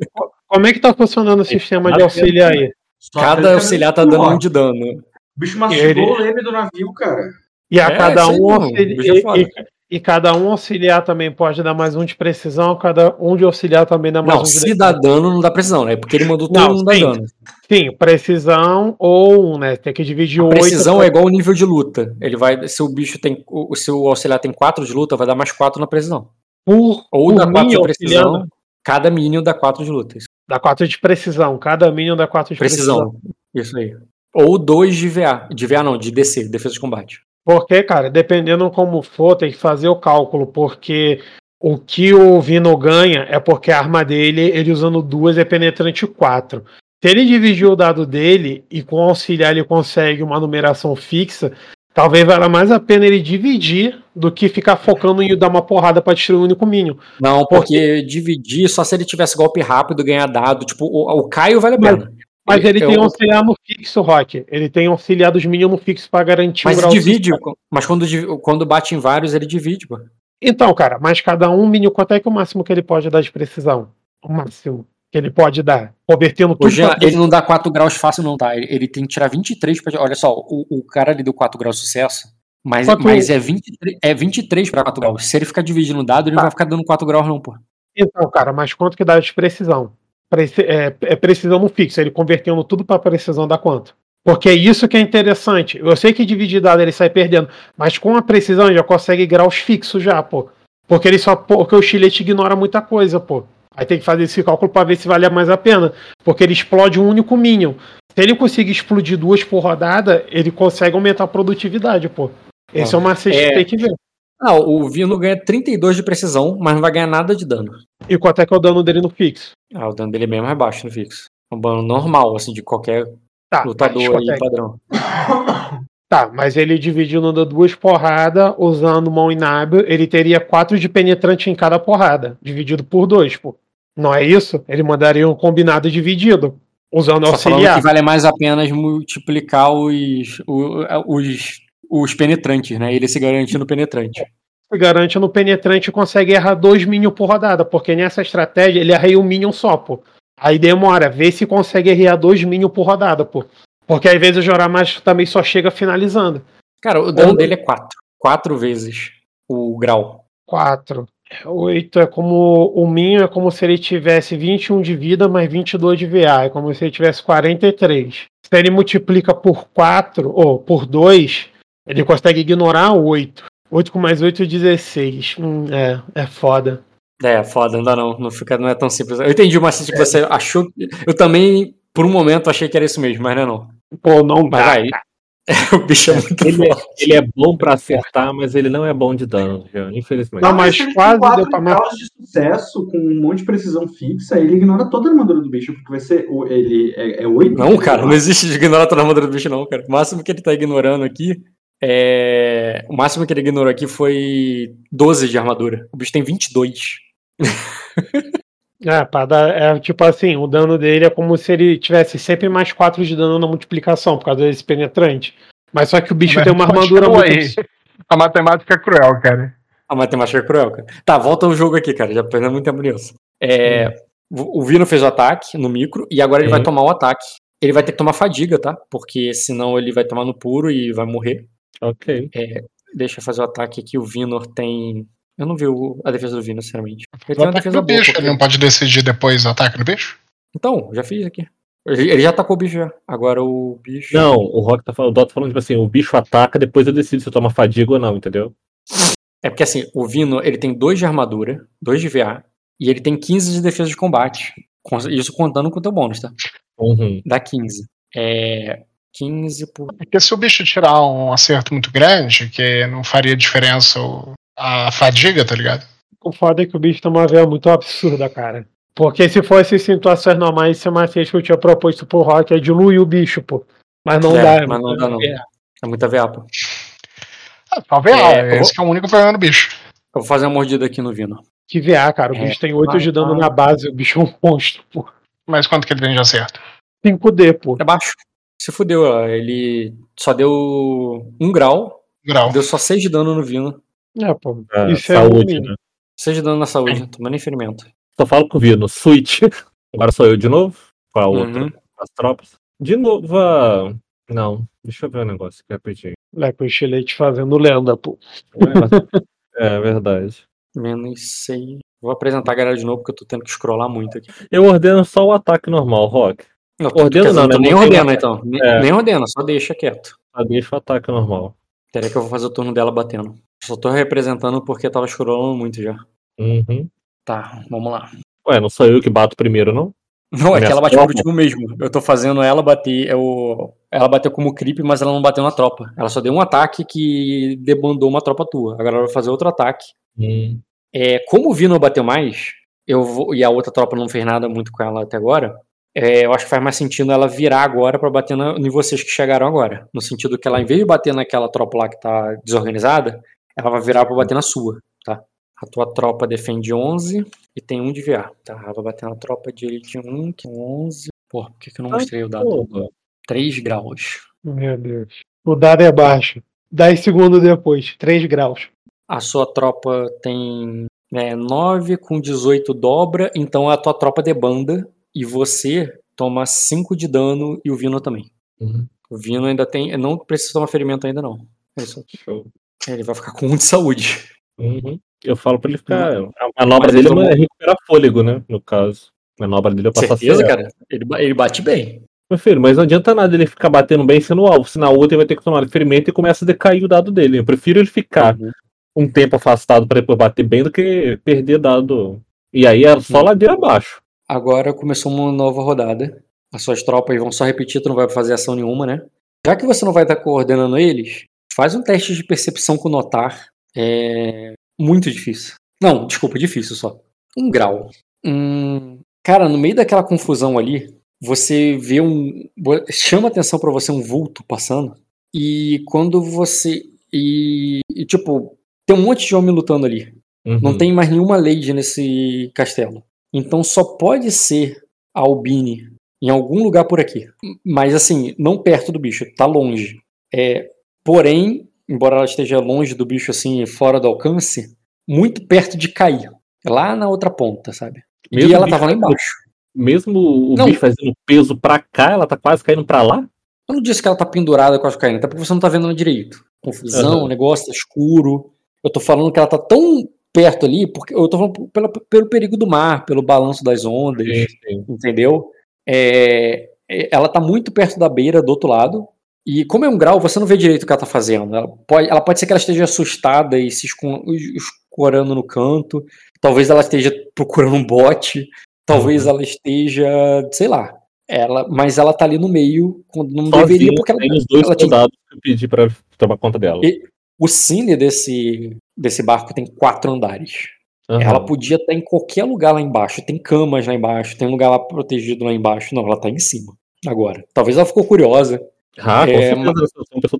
como é que tá funcionando o sistema de auxílio aí? Só Cada auxiliar tá dando um de dano. O bicho mastigou Ele- o leme do navio, cara. E a É, cada um mano. auxili- Bicho é foda. E, cada um auxiliar também pode dar mais um de precisão, cada um de auxiliar também dá mais Não, um de se dá dano, não dá precisão, né? Porque ele mandou todo Não, mundo sim. dano. Sim, precisão ou um, né? Tem que dividir oito. precisão é igual o nível de luta. Ele vai. Se o bicho tem. O, se o auxiliar tem 4 de luta, vai dar mais 4 na precisão. por, Ou por dá 4 de precisão. auxiliando. Cada minion dá 4 de luta. Isso. Dá 4 de precisão. Cada minion dá 4 de precisão. Precisão. Isso aí. Ou 2 de VA. De VA não, de DC, defesa de combate. Porque, cara, dependendo como for, tem que fazer o cálculo, porque o que o Vino ganha é porque a arma dele, ele usando duas, é penetrante 4. Se ele dividir o dado dele e com o auxiliar ele consegue uma numeração fixa, talvez valha mais a pena ele dividir do que ficar focando em dar uma porrada pra destruir o único minion. Não, porque dividir só se ele tivesse golpe rápido, ganhar dado. Tipo, o, o Caio vale a pena. Mas ele Eu- tem um auxiliar no fixo, Rock. Ele tem um auxiliar dos minions no fixo pra garantir Mas o grau divide. Mas quando, quando bate em vários, ele divide, pô. Então, cara, mas cada um minion, quanto é que é o máximo que ele pode dar de precisão? O máximo que ele pode dar. Convertendo tudo Hoje ele não dá 4 graus fácil, não, tá? Ele, ele tem que tirar 23 pra. Olha só, o, o cara ali deu 4 graus de sucesso. Mas, que mas é, 23, é 23 pra 4 graus. Se ele ficar dividindo o dado, ele não Tá. vai ficar dando 4 graus, não, pô. Então, cara, mas quanto que dá de precisão? É, é precisão no fixo. Ele convertendo tudo pra precisão dá quanto? Porque é isso que é interessante. Eu sei que dividir dado ele sai perdendo, mas com a precisão ele já consegue graus fixos já, pô. Porque ele só. Porque o chilete ignora muita coisa, pô. Aí tem que fazer esse cálculo pra ver se vale mais a pena. Porque ele explode um único minion. Se ele conseguir explodir duas por rodada, ele consegue aumentar a produtividade, pô. Esse é o macete É. que tem que ver. Não, o Vino ganha 32 de precisão, mas não vai ganhar nada de dano. E quanto é que é o dano dele no fixo? Ah, o dano dele é bem mais baixo no fixo. Um dano normal, assim, de qualquer Tá, lutador aí consegue. padrão. Tá, mas ele dividindo duas porradas, usando mão inábil, ele teria quatro de penetrante em cada porrada, dividido por dois, pô. Não é isso? Ele mandaria um combinado dividido, usando Só auxiliar. que vale mais a pena multiplicar os, o- os, os penetrantes, né? Ele se garante no penetrante. Se garante no penetrante e consegue errar dois minions por rodada, porque nessa estratégia ele arreia um minion só, pô. Aí demora, vê se consegue errar dois minions por rodada, pô. Porque às vezes o Joramacho também só chega finalizando. Cara, o dano Ou- dele é 4. Quatro vezes o grau. 4. 8 é como. O Minho é como se ele tivesse 21 de vida mais 22 de VA. É como se ele tivesse 43. Se ele multiplica por 4, ou por 2, ele consegue ignorar 8. 8 com mais 8 é 16. Hum, é, é foda. É, foda, não dá não. Não, fica, não é tão simples. Eu entendi o macete que você achou. Eu também, por um momento, achei que era isso mesmo, mas não é não. Pô, não Mas dá. vai. o bicho é muito Ele é, forte. ele é bom pra acertar, mas ele não é bom de dano, Jean, infelizmente. Não, mas quase deu pra matar. de sucesso com um monte de precisão fixa, ele ignora toda a armadura do bicho, porque vai ser. o- Ele é, é 8. Não, cara, não existe de ignorar toda a armadura do bicho, não, cara. O máximo que ele tá ignorando aqui é. O máximo que ele ignorou aqui foi 12 de armadura. O bicho tem 22. É, pra dar, é tipo assim, o dano dele é como se ele tivesse sempre mais 4 de dano na multiplicação, por causa desse penetrante. Mas só que o bicho Mas tem uma armadura muito. aí. A matemática é cruel, cara. A matemática é cruel, cara. Tá, volta ao jogo aqui, cara. Já perdeu muito tempo nisso. É, o o Vino fez o ataque no micro e agora ele Sim. vai tomar o ataque. Ele vai ter que tomar fadiga, tá? Porque senão ele vai tomar no puro e vai morrer. Ok. Deixa eu fazer o ataque aqui. O Vinor tem. Eu não vi o- a defesa do Vinor, sinceramente. Ele O tem uma defesa do boa. bicho, porque- ele não pode decidir depois o ataque do bicho? Então, já fiz aqui. Ele ele já atacou o bicho já. Agora o bicho. Não, o Rock tá falando, o Dota tá falando, tipo assim, o bicho ataca, depois eu decido se eu tomo fadiga ou não, entendeu? É porque assim, o Vino ele tem 2 de armadura, 2 de VA, e ele tem 15 de defesa de combate. Com- Isso contando com o teu bônus, tá? Uhum. Dá 15. É. 15 por. Porque se o bicho tirar um acerto muito grande, que não faria diferença o- a fadiga, tá ligado? O foda é que o bicho tem uma veia muito absurda, cara. Porque se fosse situações normais, esse macete que eu tinha proposto pro Rock é diluir o bicho, pô. Mas não É, dá. mas não dá, não. É. É muita VA, pô. Ah, É, eu esse que é o único problema do bicho. Eu vou fazer uma mordida aqui no Vino. Que VA, cara. O É, bicho tem 8 vai, de dano vai. na base, o bicho é um monstro, pô. Mas quanto que ele tem de acerto? 5D, pô. É baixo. Se fudeu, ó. Ele só deu um grau, Grau. deu só 6 de dano no Vino. É, pô. Ah, Isso é o saúde, mínimo. né? 6 de dano na saúde, tomando nem ferimento. Só falo com o Vino, switch. Agora sou eu de novo, com a outra, Uhum. com as tropas. De novo, a... não, deixa eu ver um negócio aqui rapidinho. É, com o estilete fazendo lenda, pô. É, é verdade. Menos 6. Vou apresentar a galera de novo, porque eu tô tendo que scrollar muito aqui. Eu ordeno só o ataque normal, Rock. Não, Ordena quer dizer, não, tô né? nem ordena, então. Nem, É. nem ordena, só deixa quieto. Só deixa o ataque normal. Peraí que eu vou fazer o turno dela batendo. Só tô representando porque tava scrollando muito já. Uhum. Tá, vamos lá. Ué, não sou eu que bato primeiro, não? Não, é que ela bate por último mesmo. Eu tô fazendo ela bater. Eu... Ela bateu como creep, mas ela não bateu na tropa. Ela só deu um ataque que debandou uma tropa tua. Agora ela vai fazer outro ataque. Hum. É, como o Vino bateu mais, eu vou, e a outra tropa não fez nada muito com ela até agora, é, eu acho que faz mais sentido ela virar agora pra bater na, em vocês que chegaram agora. No sentido que ela, em vez de bater naquela tropa lá que tá desorganizada, ela vai virar pra bater na sua, tá? A tua tropa defende 11 e tem 1 de VA, tá? Ela vai bater na tropa de elite 1, que é 11. Porra, por que, que eu não mostrei o dado? Porra. 3 graus. Meu Deus. O dado é baixo. 10 segundos depois, 3 graus. A sua tropa tem né, 9 com 18 dobra, então a tua tropa debanda e você toma 5 de dano e o Vino também. Uhum. O Vino ainda tem. Não precisa tomar ferimento ainda, não. Ele, só- Show. ele vai ficar com 1 de saúde. Uhum. Eu falo pra ele ficar. A manobra dele é tomou- recuperar fôlego, né? No caso. A manobra dele é passar Certeza, cara? Ele, ele bate bem. Meu filho, mas não adianta nada ele ficar batendo bem sendo alvo. Se na outra ele vai ter que tomar ferimento e começa a decair o dado dele. Eu prefiro ele ficar Uhum. um tempo afastado pra depois bater bem do que perder dado. E aí é só Uhum. ladeira abaixo. Agora começou uma nova rodada. As suas tropas vão só repetir, tu não vai fazer ação nenhuma, né? Já que você não vai estar coordenando eles, faz um teste de percepção com notar. É muito difícil. Não, desculpa, difícil só. Um grau. Hum, cara, no meio daquela confusão ali, você vê um. chama atenção pra você um vulto passando. E quando você. E, e, tipo, tem um monte de homem lutando ali. Não Uhum. tem mais nenhuma lady nesse castelo. Então só pode ser a Albine em algum lugar por aqui. Mas assim, não perto do bicho, tá longe. É, porém, embora ela esteja longe do bicho assim, fora do alcance, muito perto de cair. Lá na outra ponta, sabe? Mesmo e ela tava lá bicho- embaixo. Mesmo o Não. bicho fazendo peso pra cá, ela tá quase caindo pra lá? Eu não disse que ela tá pendurada quase caindo, até porque você não tá vendo ela direito. Confusão, Aham. o negócio tá escuro. Eu tô falando que ela tá tão perto ali, porque eu tô falando pelo, pelo perigo do mar, pelo balanço das ondas. sim. entendeu? É, é, ela tá muito perto da beira do outro lado. E como é um grau, você não vê direito o que ela tá fazendo. Ela pode, ela pode ser que ela esteja assustada e se escorando no canto. Talvez ela esteja procurando um bote. Talvez ela esteja, sei lá. Ela, mas ela tá ali no meio quando não deveria, porque ela, tem os dois ela tinha- soldados que eu pedi pra tomar conta dela. E- o cine desse, desse barco tem quatro andares. Aham. Ela podia estar em qualquer lugar lá embaixo. Tem camas lá embaixo, tem um lugar lá protegido lá embaixo. Não, ela tá em cima. Agora. Talvez ela ficou curiosa. Ah, com É, mas-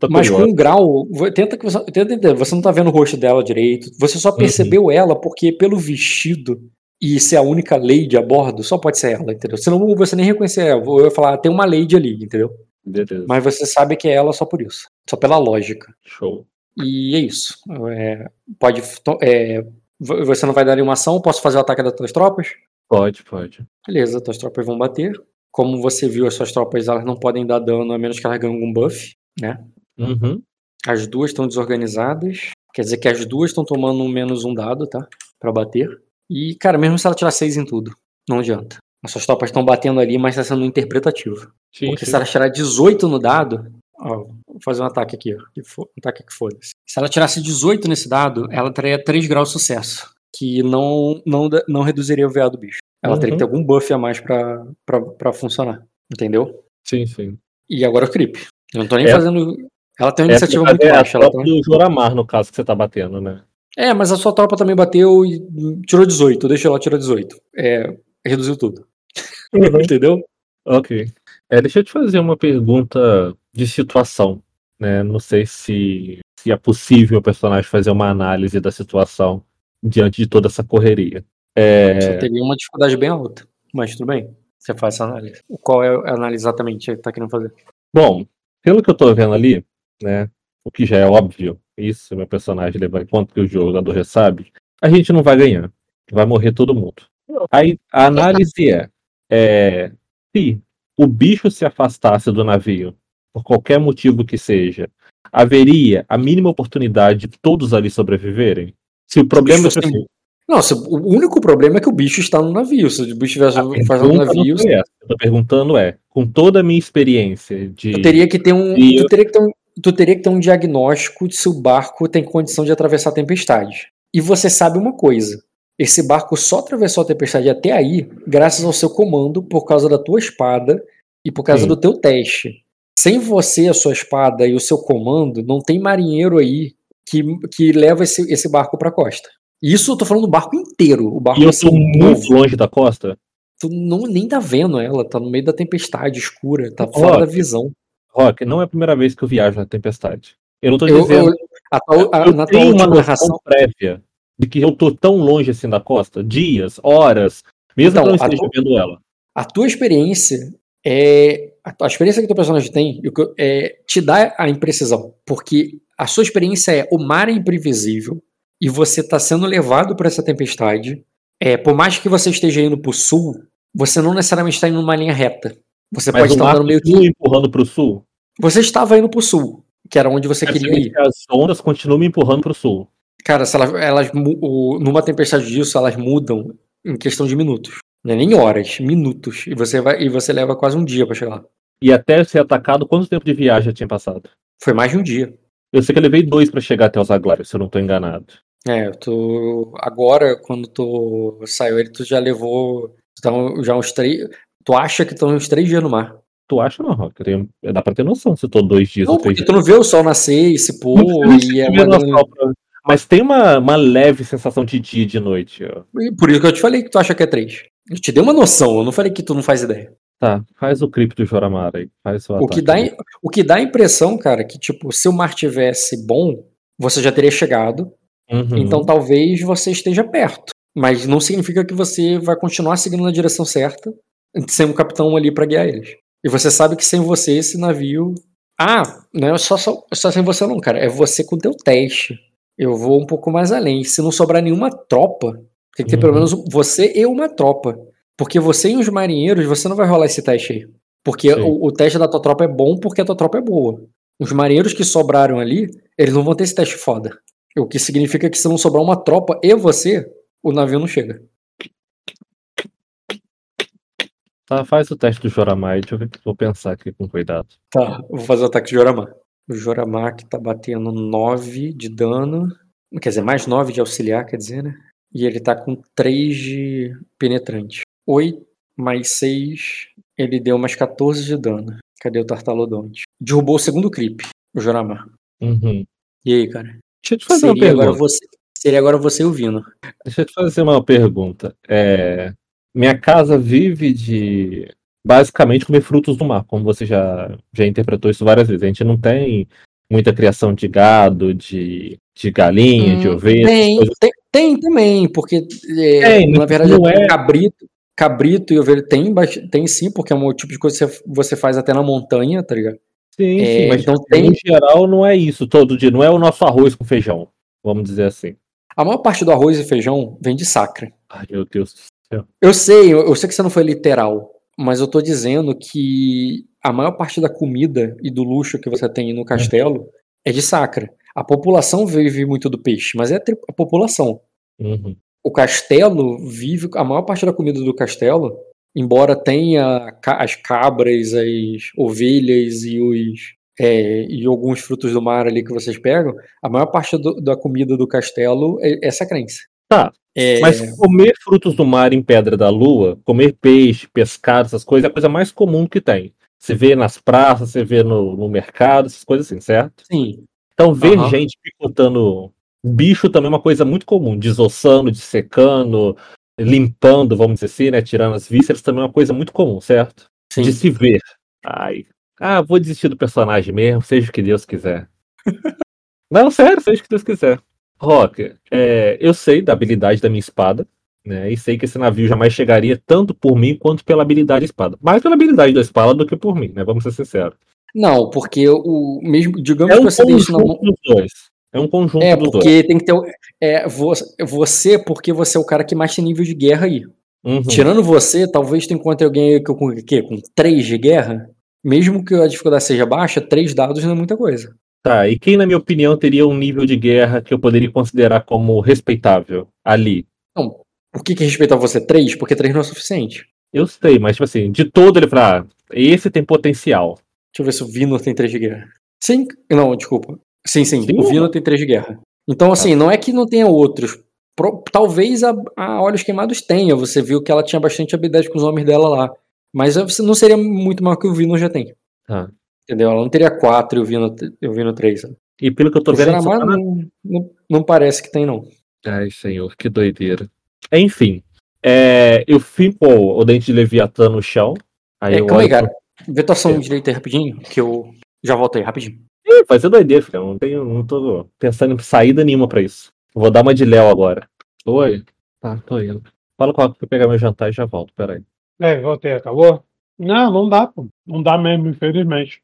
tá Mas com um grau, tenta que você, tenta entender, você não tá vendo o rosto dela direito. Você Uhum. só percebeu ela porque pelo vestido e ser a única lady a bordo, só pode ser ela, entendeu? Senão você nem reconhecer ela. Eu ia falar, tem uma lady ali, entendeu? Beleza. Mas você sabe que é ela só por isso. Só pela lógica. Show. E é isso. É, pode. é, vo- você não vai dar nenhuma ação? Posso fazer o ataque das tuas tropas? Pode, pode. Beleza, tuas tropas vão bater. Como você viu, as suas tropas elas não podem dar dano a menos que elas ganhem algum buff, né? Uhum. As duas estão desorganizadas. Quer dizer que as duas estão tomando um menos um dado, tá? Pra bater. E, cara, mesmo se ela tirar seis em tudo, não adianta. As suas tropas estão batendo ali, mas tá sendo interpretativo. Sim, Porque sim. se ela tirar 18 no dado. Ó, vou fazer um ataque aqui, ó. Um ataque que foda-se. Se ela tirasse 18 nesse dado, ela teria 3 graus de sucesso. Que não, não, não reduziria o VA do bicho. Ela teria Uhum. que ter algum buff a mais pra, pra, pra funcionar. Entendeu? Sim, sim. E agora o creep. Eu não tô nem É. fazendo. Ela tem uma Essa iniciativa caso, muito é a baixa. Ela tem... do Joramar, no caso, que você tá batendo, né? É, mas a sua tropa também bateu e tirou 18. Deixa ela tirar 18. É, reduziu tudo. Entendeu? Ok. É, deixa eu te fazer uma pergunta de situação. Né? Não sei se, se é possível o personagem fazer uma análise da situação diante de toda essa correria. É, Você teria uma dificuldade bem alta. Mas tudo bem. Você faz essa análise. Qual é a análise exatamente que você tá querendo fazer? Bom, pelo que eu tô vendo ali, né? O que já é óbvio, isso meu personagem leva em conta que o jogador já sabe, a gente não vai ganhar. Vai morrer todo mundo. Aí a análise é, é se o bicho se afastasse do navio, por qualquer motivo que seja, haveria a mínima oportunidade de todos ali sobreviverem? Se o problema é fosse- assim, Não, se- o único problema é que o bicho está no navio. Se o bicho estivesse fazendo não navio, foi essa. Eu tô perguntando é, com toda a minha experiência de tu teria que ter um. Tu teria que ter um, tu teria que ter um diagnóstico de se o barco tem condição de atravessar a tempestade. E você sabe uma coisa. Esse barco só atravessou a tempestade até aí, graças ao seu comando, por causa da tua espada e por causa Sim. do teu teste. Sem você, a sua espada e o seu comando, não tem marinheiro aí que, que leva esse, esse barco pra costa. Isso eu tô falando do barco inteiro. O barco E eu tô muito longe da costa. Tu não, nem tá vendo ela, tá no meio da tempestade escura, tá fora da visão. Rock, não é a primeira vez que eu viajo na tempestade. Eu não tô Eu- dizendo. eu- a a- eu na tua tenho uma narração. prévia de que eu tô tão longe assim da costa, dias, horas, mesmo Então, que eu não esteja tu- vendo ela. A tua experiência é. A experiência que teu personagem tem o é, te dá a imprecisão. Porque a sua experiência é o mar é imprevisível e você tá sendo levado por essa tempestade. É, por mais que você esteja indo pro sul, você não necessariamente está indo numa linha reta. Você Mas pode o estar andando meio continua que. empurrando pro sul. Você estava indo pro sul, que era onde você queria ir. As ondas continuam me empurrando pro sul. Cara, se elas, elas o- numa tempestade disso, elas mudam em questão de minutos. Não é nem horas, minutos. E você vai e você leva quase um dia pra chegar lá. E até ser atacado, quanto tempo de viagem já tinha passado? Foi mais de um dia. Eu sei que eu levei dois pra chegar até os Aglários, se eu não tô enganado. É, eu tô. Agora, quando tu saiu ele, tu já levou. Então, já uns três. Tu acha que estão uns três dias no mar. Tu acha não, Rock? Tenho- Dá pra ter noção se eu tô dois dias Não, ou três porque dias. tu não vê o sol nascer e se pôr, Não e é uma pra- Mas tem uma, uma leve sensação de dia e de noite. Ó. Por isso que eu te falei que tu acha que é três. Eu te dei uma noção, eu não falei que tu não faz ideia. Tá, faz o creep do Joramar aí. Faz o O que, dá, aí. o que dá a impressão, cara, que tipo, se o mar tivesse bom, você já teria chegado. Uhum. Então talvez você esteja perto. Mas não significa que você vai continuar seguindo na direção certa, sem um capitão ali pra guiar eles. E você sabe que sem você esse navio. Ah, não é só, só, só sem você, não, cara. É você com o teu teste. Eu vou um pouco mais além. Se não sobrar nenhuma tropa, tem que ter pelo Uhum. menos você e uma tropa. Porque você e os marinheiros, você não vai rolar esse teste aí. Porque o, o teste da tua tropa é bom porque a tua tropa é boa. Os marinheiros que sobraram ali, eles não vão ter esse teste foda. O que significa que se não sobrar uma tropa e você, o navio não chega. Tá, faz o teste do Joramar aí. Deixa eu ver vou pensar aqui com cuidado. Tá, vou fazer o ataque de Joramar. O Joramar que tá batendo 9 de dano. Quer dizer, mais 9 de auxiliar, quer dizer, né? E ele tá com 3 de penetrante. 8 mais 6, ele deu mais 14 de dano. Cadê o Tartalodonte? Derrubou o segundo creep, o Joramar. Uhum. E aí, cara? Deixa eu te fazer uma Seria agora, pergunta. você, seria agora você e o Vino. Deixa eu te fazer uma pergunta. É, Minha casa vive de basicamente comer frutos do mar, como você já, já interpretou isso várias vezes. A gente não tem muita criação de gado, de, de galinha, de Hum, ovelha, essas Tem, coisas. tem, tem também, porque é, Tem, na verdade não é- cabrito, cabrito e ovelha tem, tem sim, porque é um tipo de coisa que você, você faz até na montanha, tá ligado? Sim, É, sim, mas então tem- geral não é isso todo dia, não é o nosso arroz com feijão, vamos dizer assim. A maior parte do arroz e feijão vem de sacra. Ai, meu Deus do céu. Eu sei, eu, eu sei que você não foi literal, mas eu tô dizendo que a maior parte da comida e do luxo que você tem no castelo é de sacra. A população vive muito do peixe, mas é a, a população. Uhum. O castelo vive a maior parte da comida do castelo, embora tenha as cabras, as ovelhas e os é, e alguns frutos do mar ali que vocês pegam, a maior parte do- da comida do castelo é essa crença. Tá, É, Mas comer frutos do mar em Pedra da Lua, comer peixe, pescado, essas coisas, é a coisa mais comum que tem. Você vê nas praças, você vê no, no mercado, essas coisas assim, certo? sim, Então, ver Aham. gente picotando bicho também é uma coisa muito comum. Desossando, dissecando, limpando, vamos dizer assim, né? Tirando as vísceras também é uma coisa muito comum, certo? sim. De se ver. Ai. Ah, vou desistir do personagem mesmo, seja o que Deus quiser. Não, sério, seja o que Deus quiser. Rock, é, eu sei da habilidade da minha espada, né? E sei que esse navio jamais chegaria tanto por mim quanto pela habilidade da espada. Mais pela habilidade da espada do que por mim, né? Vamos ser sinceros. Não, porque o mesmo, digamos É que um deixa na mão. conjunto dos dois. É um conjunto É, dos dois. porque tem que ter. o- É, vo- você, porque você é o cara que mais tem nível de guerra aí. Uhum. Tirando você, talvez tu encontre alguém aí que- com, quê? com 3 de guerra. Mesmo que a dificuldade seja baixa, 3 dados não é muita coisa. Tá, e quem, na minha opinião, teria um nível de guerra que eu poderia considerar como respeitável ali? Não, por que, que respeitar você 3? Porque 3 não é suficiente. Eu sei, mas, tipo assim, de todo ele fala, ah, esse tem potencial. Deixa eu ver se o Vino tem 3 de guerra. Sim, não, desculpa. Sim, sim, Sim, o Vino tem 3 de guerra. Então, assim, não é que não tenha outros. Pro- talvez a, a Olhos Queimados tenha. Você viu que ela tinha bastante habilidade com os homens dela lá. Mas não seria muito maior que o Vino já tem. Tá. Entendeu? Ela não teria 4 e o Vino, o Vino 3. E pelo que eu tô vendo, Joramar tá não, não, não parece que tem, não. Ai, senhor, que doideira. Enfim, é, eu fico o dente de Leviatã no chão. Aí É, eu calma aí, cara. Vê tua ação É. direita aí rapidinho, que eu já volto aí, rapidinho. Ih, vai ser doideira, filho. Eu não, tenho, não tô pensando em saída nenhuma pra isso. Vou dar uma de Léo agora. Oi? Tá, tô indo. Fala com ela que eu pegar meu jantar e já volto, peraí. É, voltei, acabou? Não, não dá, pô. Não dá mesmo, infelizmente.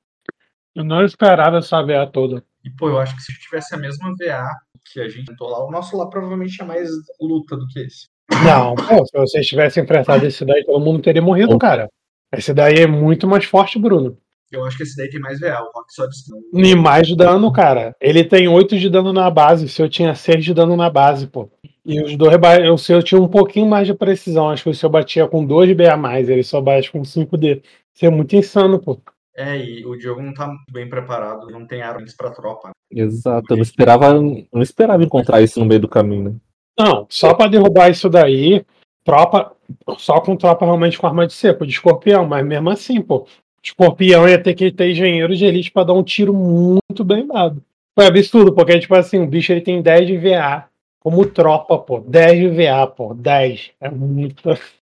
Eu não esperava essa VA toda. E, pô, eu acho que se tivesse a mesma VA que a gente tentou lá, o nosso lá provavelmente tinha mais luta do que esse. Não, pô, se vocês tivessem enfrentado esse daí, todo mundo teria morrido, cara. Esse daí é muito mais forte, Bruno. Eu acho que esse daí tem mais VA, o Rock só não. E mais dano, cara. Ele tem 8 de dano na base, o seu tinha 6 de dano na base, pô. E os dois, o seu tinha um pouquinho mais de precisão. Acho que o seu batia com 2 BA a mais, ele só bate com 5D. Isso é muito insano, pô. É, e o Diogo não tá muito bem preparado, não tem armas pra tropa. né? Exato, eu não esperava, eu não esperava encontrar isso no meio do caminho, né? Não, só pra derrubar isso daí, tropa, só com tropa realmente com arma de seco, de escorpião, mas mesmo assim, pô, escorpião ia ter que ter engenheiro de elite pra dar um tiro muito bem dado. Foi absurdo, porque, tipo assim, o bicho ele tem 10 de VA, como tropa, pô, 10 de VA, pô, 10. É muito.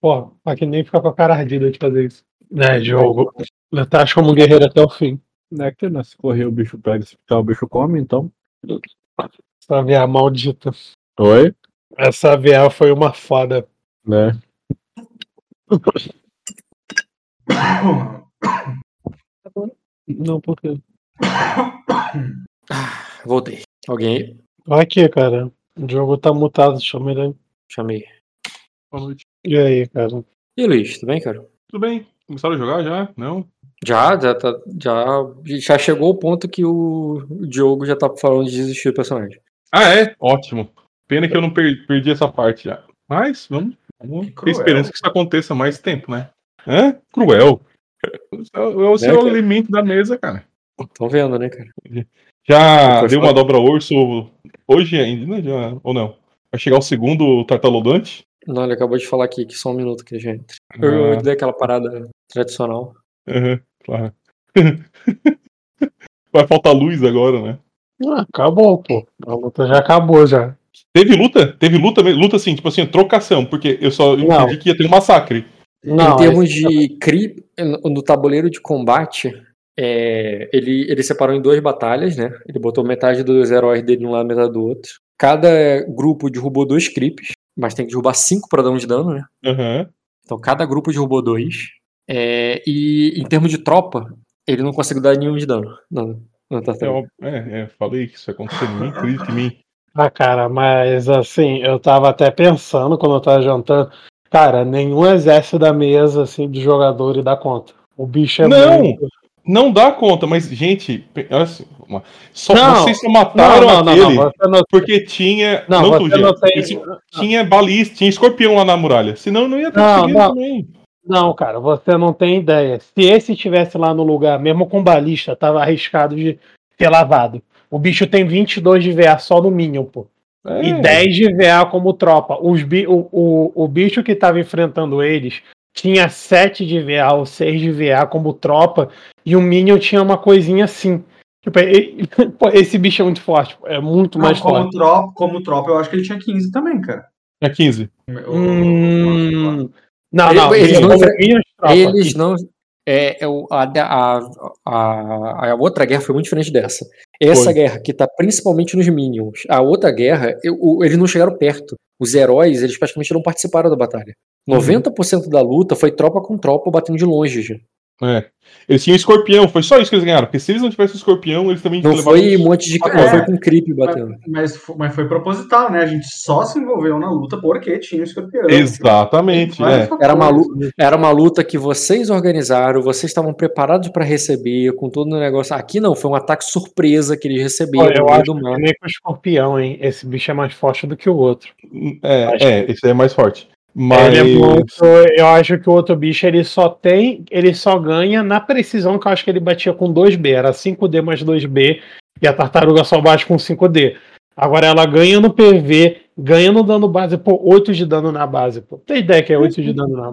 Pô, pra que nem ficar com a cara ardida de fazer isso. Né, jogo. Natasha como guerreiro até o fim. Né? Se correr o bicho pega, se ficar o bicho come, então. Essa VA maldita. Oi? Essa VA foi uma foda. Né? Não, por quê? Voltei. Alguém aí? Aqui, cara. O jogo tá mutado, chama ele aí. Chamei. Boa noite. E aí, cara? E aí, Luiz, tudo bem, cara? Tudo bem? Começaram a jogar já? Não? Já, já, tá, já, já chegou o ponto que o, Diogo já tá falando de desistir do personagem. Ah, é? Ótimo. Pena que eu não per- perdi essa parte já. Mas vamos, vamos ter cruel. esperança que isso aconteça mais tempo, né? Hã? Cruel. É o é o seu cara? alimento da mesa, cara. Tão vendo, né, cara? Já deu uma dobra urso hoje ainda, né? Já, ou não? Vai chegar o segundo tartalodante? Não, ele acabou de falar aqui que só um minuto que a gente. Eu, eu Ah, dei aquela parada tradicional. aham, claro. Vai faltar luz agora, né? Ah, acabou, pô. A luta já acabou já. Teve luta? Teve luta, mesmo? luta assim, tipo assim, trocação, porque eu só entendi que ia ter um massacre. Não, em termos de cri... no tabuleiro de combate, é, ele, ele separou em duas batalhas, né? Ele botou metade dos heróis dele de um lado, metade do outro. Cada grupo derrubou dois creeps, mas tem que derrubar cinco para dar um de dano, né? Aham. Então cada grupo derrubou dois. É, e em termos de tropa, ele não conseguiu dar nenhum de dano. Não, não tá É, é, é, falei que isso em mim, acredita em mim. Ah, cara, mas assim, eu tava até pensando quando eu tava jantando. Cara, nenhum exército da mesa, assim, de jogadores dá conta. O bicho é Não! muito. Não dá conta, mas, gente, assim, só, Não, vocês só mataram não, não, aquele não, porque tinha. não, Não, tu, gente, tem. esse- tinha balista, tinha escorpião lá na muralha. Senão não ia ter Não, não. também. Não, cara, você não tem ideia. Se esse estivesse lá no lugar, mesmo com balista, tava arriscado de ser lavado. O bicho tem 22 de VA só no Minion, pô. É, E 10 de VA como tropa. Os bi- o, o, o bicho que tava enfrentando eles tinha 7 de VA ou 6 de VA como tropa. E o Minion tinha uma coisinha assim. Tipo, e- pô, esse bicho é muito forte. É muito mais Não, como, forte. tropa, como tropa, eu acho que ele tinha 15 também, cara. É 15. O- o- Hum, não, Ele- não. eles Minion- não. Eles não. É, é o- a, a, a, a outra guerra foi muito diferente dessa. Essa Foi. guerra, que tá principalmente nos Minions. A outra guerra, eu- o- eles não chegaram perto. Os heróis, eles praticamente não participaram da batalha. Uhum. 90% da luta foi tropa com tropa batendo de longe. já. É. Eles tinham escorpião, foi só isso que eles ganharam. Porque se eles não tivessem escorpião, eles também Não foi um monte de. Não é. foi com creep batendo. Mas, mas foi proposital, né? A gente só se envolveu na luta porque tinha o escorpião. Exatamente, Vários é. Era uma, lu- era uma luta que vocês organizaram, vocês estavam preparados pra receber, com todo o negócio. Aqui não, foi um ataque surpresa que eles receberam eu no meio acho do que nem com o escorpião, hein? Esse bicho é mais forte do que o outro. É, é, esse aí é mais forte. Ele Mas. é muito, eu acho que o outro bicho ele só tem, ele só ganha na precisão que eu acho que ele batia com 2B, era 5D mais 2B e a tartaruga só bate com 5D. Agora ela ganha no PV, ganha no dano base, pô, 8 de dano na base, pô. Tem ideia que é 8 de dano na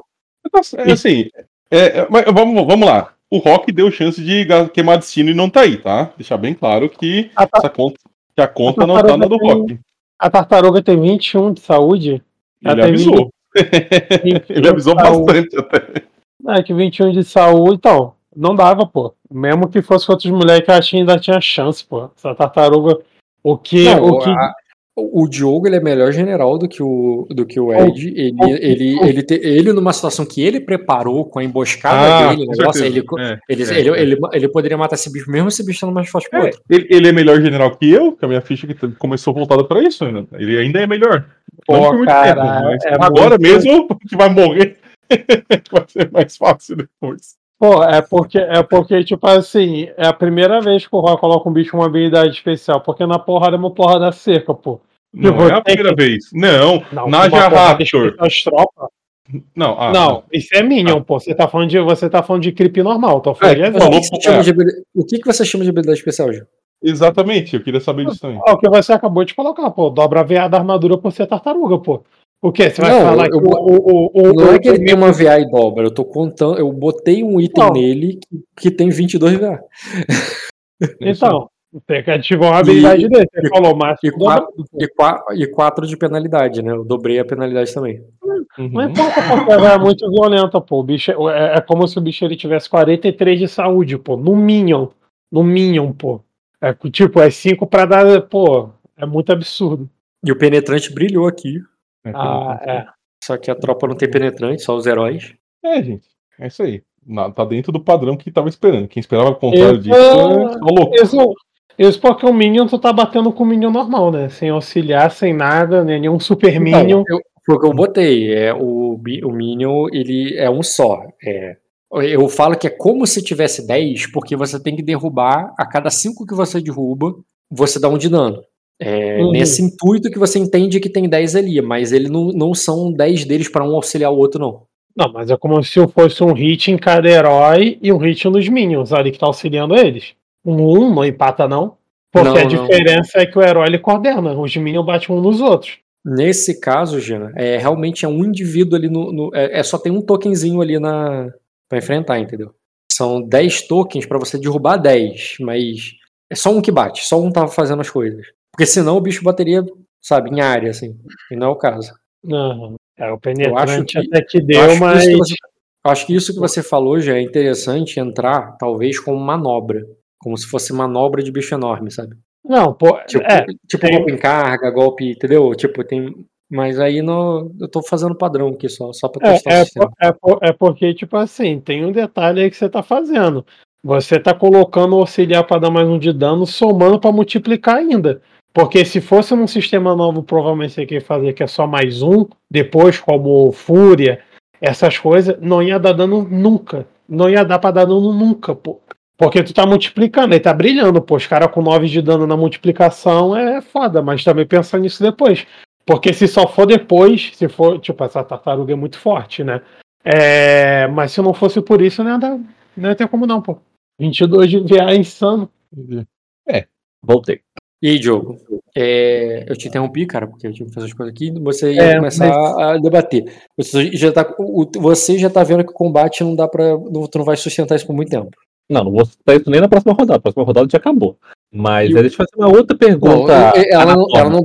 É assim, é, é, mas vamos, vamos lá. O Rock deu chance de queimar destino e não tá aí, tá? Deixar bem claro que, A, essa conta, que a conta não tá na do Rock. a tartaruga tem 21 de saúde. Ele Ela avisou. 21 Ele avisou bastante até. É, que 21 de saúde, então, não dava, pô. Mesmo que fosse com outros moleques, eu acho que ainda tinha chance, pô. Essa tartaruga, o que. Não, o que a- o Diogo ele é melhor general do que o, do que o Ed. Ele, o- ele, o- ele, te- ele, numa situação que ele preparou com a emboscada Ah, dele, negócio, ele, É, ele, é, ele, é. ele, ele poderia matar esse bicho mesmo esse bicho sendo mais forte que o É, outro. ele, ele é melhor general que eu, que a minha ficha que começou voltada pra isso ainda. Ele ainda é melhor. Pô, Não por muito cara, tempo, mas é agora muito- mesmo que vai morrer vai ser mais fácil depois. Pô, é porque, é porque, tipo assim, é a primeira vez que o Rock coloca um bicho com uma habilidade especial, porque na porrada é uma porrada seca, pô. Não Tipo, é a primeira vez. Não, Não, Naja Raptor. as tropas. Não, ah, não, isso é Minion, pô. Você tá falando de, você tá falando de creep normal, tô falando É, de Mas o, falou, que, que você é. chama de o que, que você chama de habilidade especial, Gil? Exatamente, eu queria saber disso também. É o que você acabou de colocar, pô. Dobra a VA da armadura por ser tartaruga, pô. O quê? Você vai Não, falar eu- que o, o, o, Não é que ele tem uma VA e dobra, eu tô contando, eu botei um item Não. nele que, que tem 22 VA. Então, você ativou uma habilidade dele. Você e- falou, mas E 4, e, e quatro de penalidade, né? Eu dobrei a penalidade também. Não importa porque é muito violenta, pô. O bicho é, é como se o bicho ele tivesse 43 de saúde, pô. No Minion. No Minion, pô. É, tipo, é 5 pra dar. Pô, é muito absurdo. E o penetrante brilhou aqui. Ah, é. Só que a tropa não tem penetrante, só os heróis. É, gente. É isso aí. Na- Tá dentro do padrão que tava esperando. Quem esperava o contrário Eu- disso é só louco. Isso, isso porque o Minion tu tá batendo com o Minion normal, né? Sem auxiliar, sem nada, né? nenhum Super Minion. Não, eu- foi o que eu botei. É, o, o Minion, ele é um só. É, eu falo que é como se tivesse 10, porque você tem que derrubar, a cada 5 que você derruba, você dá um de dano. É, Uhum. Nesse intuito que você entende que tem 10 ali, mas ele não, não são 10 deles para um auxiliar o outro, não. Não, mas é como se fosse um hit em cada herói e um hit nos Minions ali que tá auxiliando eles. Um um não empata, não. Porque Não, a não. diferença é que o herói ele coordena. Os Minions batem um nos outros. Nesse caso, Gina, é, realmente é um indivíduo ali no. no- é, é só tem um tokenzinho ali na para enfrentar, entendeu? São 10 tokens para você derrubar 10, mas é só um que bate, só um tá fazendo as coisas. Porque senão o bicho bateria, sabe, em área, assim. E não é o caso. Aham. É, o penetrante que- até que Eu deu, acho, mas. isso que você, acho que isso que você falou já é interessante entrar, talvez, como manobra. Como se fosse manobra de bicho enorme, sabe? Não, pô. Tipo, é, tipo tem- golpe em carga, golpe, entendeu? Tipo, tem. Mas aí no, eu tô fazendo padrão aqui só, só pra É, testar é, o sistema. po- é po- é porque, tipo assim, tem um detalhe aí que você tá fazendo. Você tá colocando o auxiliar para dar mais um de dano, somando para multiplicar ainda. Porque se fosse num sistema novo, provavelmente você quer fazer que é só mais um, depois, como Fúria, essas coisas, não ia dar dano nunca. Não ia dar pra dar dano nunca, pô. Porque tu tá multiplicando, aí tá brilhando, pô. Os caras com 9 de dano na multiplicação é foda, mas também pensa nisso depois. Porque se só for depois, se for, tipo, essa tartaruga é muito forte, né? É, mas se não fosse por isso, não ia, dar, não ia ter como não, pô. 22 de VA é insano. Voltei. E aí, Diogo? É, eu te interrompi, cara, porque eu tive que fazer as coisas aqui. Você ia É, começar mas- a debater. Você já, tá, você já tá vendo que o combate não dá pra. Não, tu não vai sustentar isso por muito tempo. Não, não vou citar isso nem na próxima rodada. A próxima rodada já acabou. Mas E deixa eu fazer uma outra Não, pergunta. ela, não, ela não.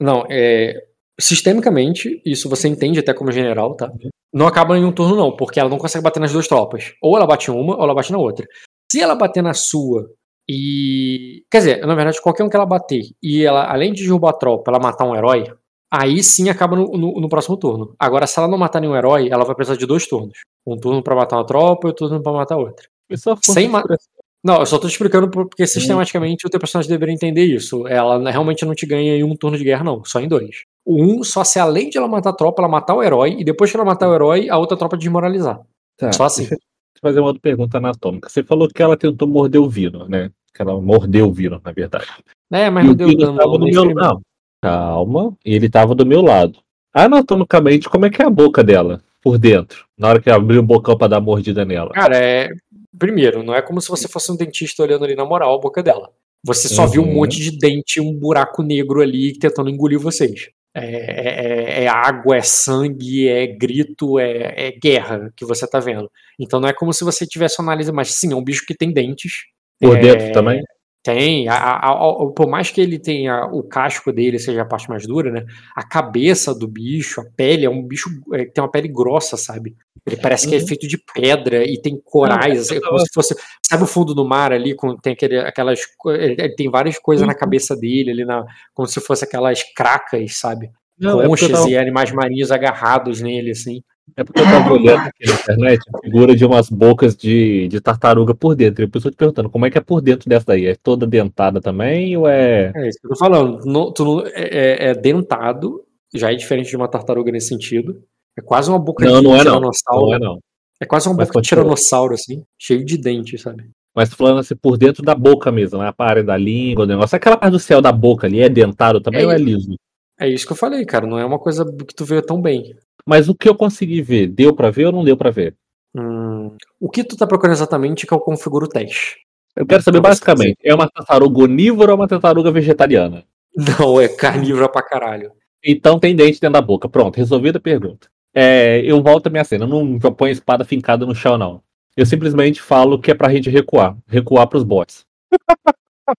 Não, é. Sistemicamente, isso você entende até como general, tá? Não acaba em um turno, não, porque ela não consegue bater nas duas tropas. Ou ela bate em uma, ou ela bate na outra. Se ela bater na sua e. Quer dizer, na verdade, qualquer um que ela bater e ela, além de derrubar a tropa, ela matar um herói, aí sim acaba no, no- no próximo turno. Agora, se ela não matar nenhum herói, ela vai precisar de dois turnos. Um turno pra matar uma tropa e outro turno pra matar outra. É sem de ma- expressão. Não, eu só tô te explicando por- porque sistematicamente o teu personagem deveria entender isso. Ela realmente não te ganha em um turno de guerra, não. Só em dois. O um, só se além de ela matar a tropa, ela matar o herói, e depois que ela matar o herói, a outra tropa desmoralizar. Tá, Só assim. Deixa fazer uma outra pergunta anatômica. Você falou que ela tentou morder o Vino, né? Que ela mordeu o Vino, na verdade. É, mas e não o deu Vino dano. estava do meu lado. Calma. E ele estava do meu lado. Anatomicamente, como é que é a boca dela? Por dentro. Na hora que abriu o bocão pra dar mordida nela. Cara, é. Primeiro, não é como se você fosse um dentista olhando ali na moral a boca dela. Você só viu um Uhum. monte de dente, um buraco negro ali tentando engolir vocês. É, é- é água, é sangue, é grito, é, é guerra que você tá vendo. Então não é como se você tivesse uma análise, mas sim, é um bicho que tem dentes. Por É, dentro também? Tem. a- a- a- por mais que ele tenha o casco dele seja a parte mais dura, né? A cabeça do bicho, a pele, é um bicho é, que tem uma pele grossa, sabe? Ele parece que é Uhum. feito de pedra e tem corais, assim, é como se fosse. Sabe o fundo do mar ali, com, tem aquele, aquelas. Ele tem várias coisas na cabeça dele, ali na, como se fosse aquelas cracas, sabe? Não, é Conchas tava, e animais marinhos agarrados nele, assim. É porque eu tava olhando aqui na internet a figura de umas bocas de, de tartaruga por dentro. E a pessoa te perguntando como é que é por dentro dessa daí? É toda dentada também ou é. É isso que eu tô falando. Não- tu não- é, é- é dentado, já é diferente de uma tartaruga nesse sentido. É quase uma boca Não, de não é não. tiranossauro. Não é não. É quase uma Mas boca de tiranossauro, assim, cheio de dentes, sabe? Mas falando assim, por dentro da boca mesmo, né? A área da língua, o negócio. Aquela parte do céu da boca ali é dentado também É ou é liso? É isso que eu falei, cara. Não é uma coisa que tu vê tão bem. Mas o que eu consegui ver, deu pra ver ou não deu pra ver? Hum, o que tu tá procurando exatamente que eu configuro o teste? Eu quero saber basicamente, é uma tartaruga onívora ou uma tartaruga vegetariana? Não, é carnívora pra caralho. Então tem dente dentro da boca. Pronto, resolvida a pergunta. É, eu volto a minha cena, eu não ponho a espada fincada no chão, não. Eu simplesmente falo que é pra gente recuar. Recuar pros bots.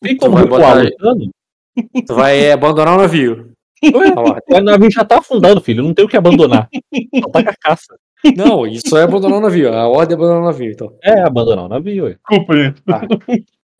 Tem como recuar botar- lutando? Tu vai abandonar o navio. Ué, O navio já tá afundando, filho. Não tem o que abandonar. Só tá carcaça. Não, isso é abandonar o navio. A ordem é abandonar o navio, então. É, abandonar o navio, ué. Desculpa, gente.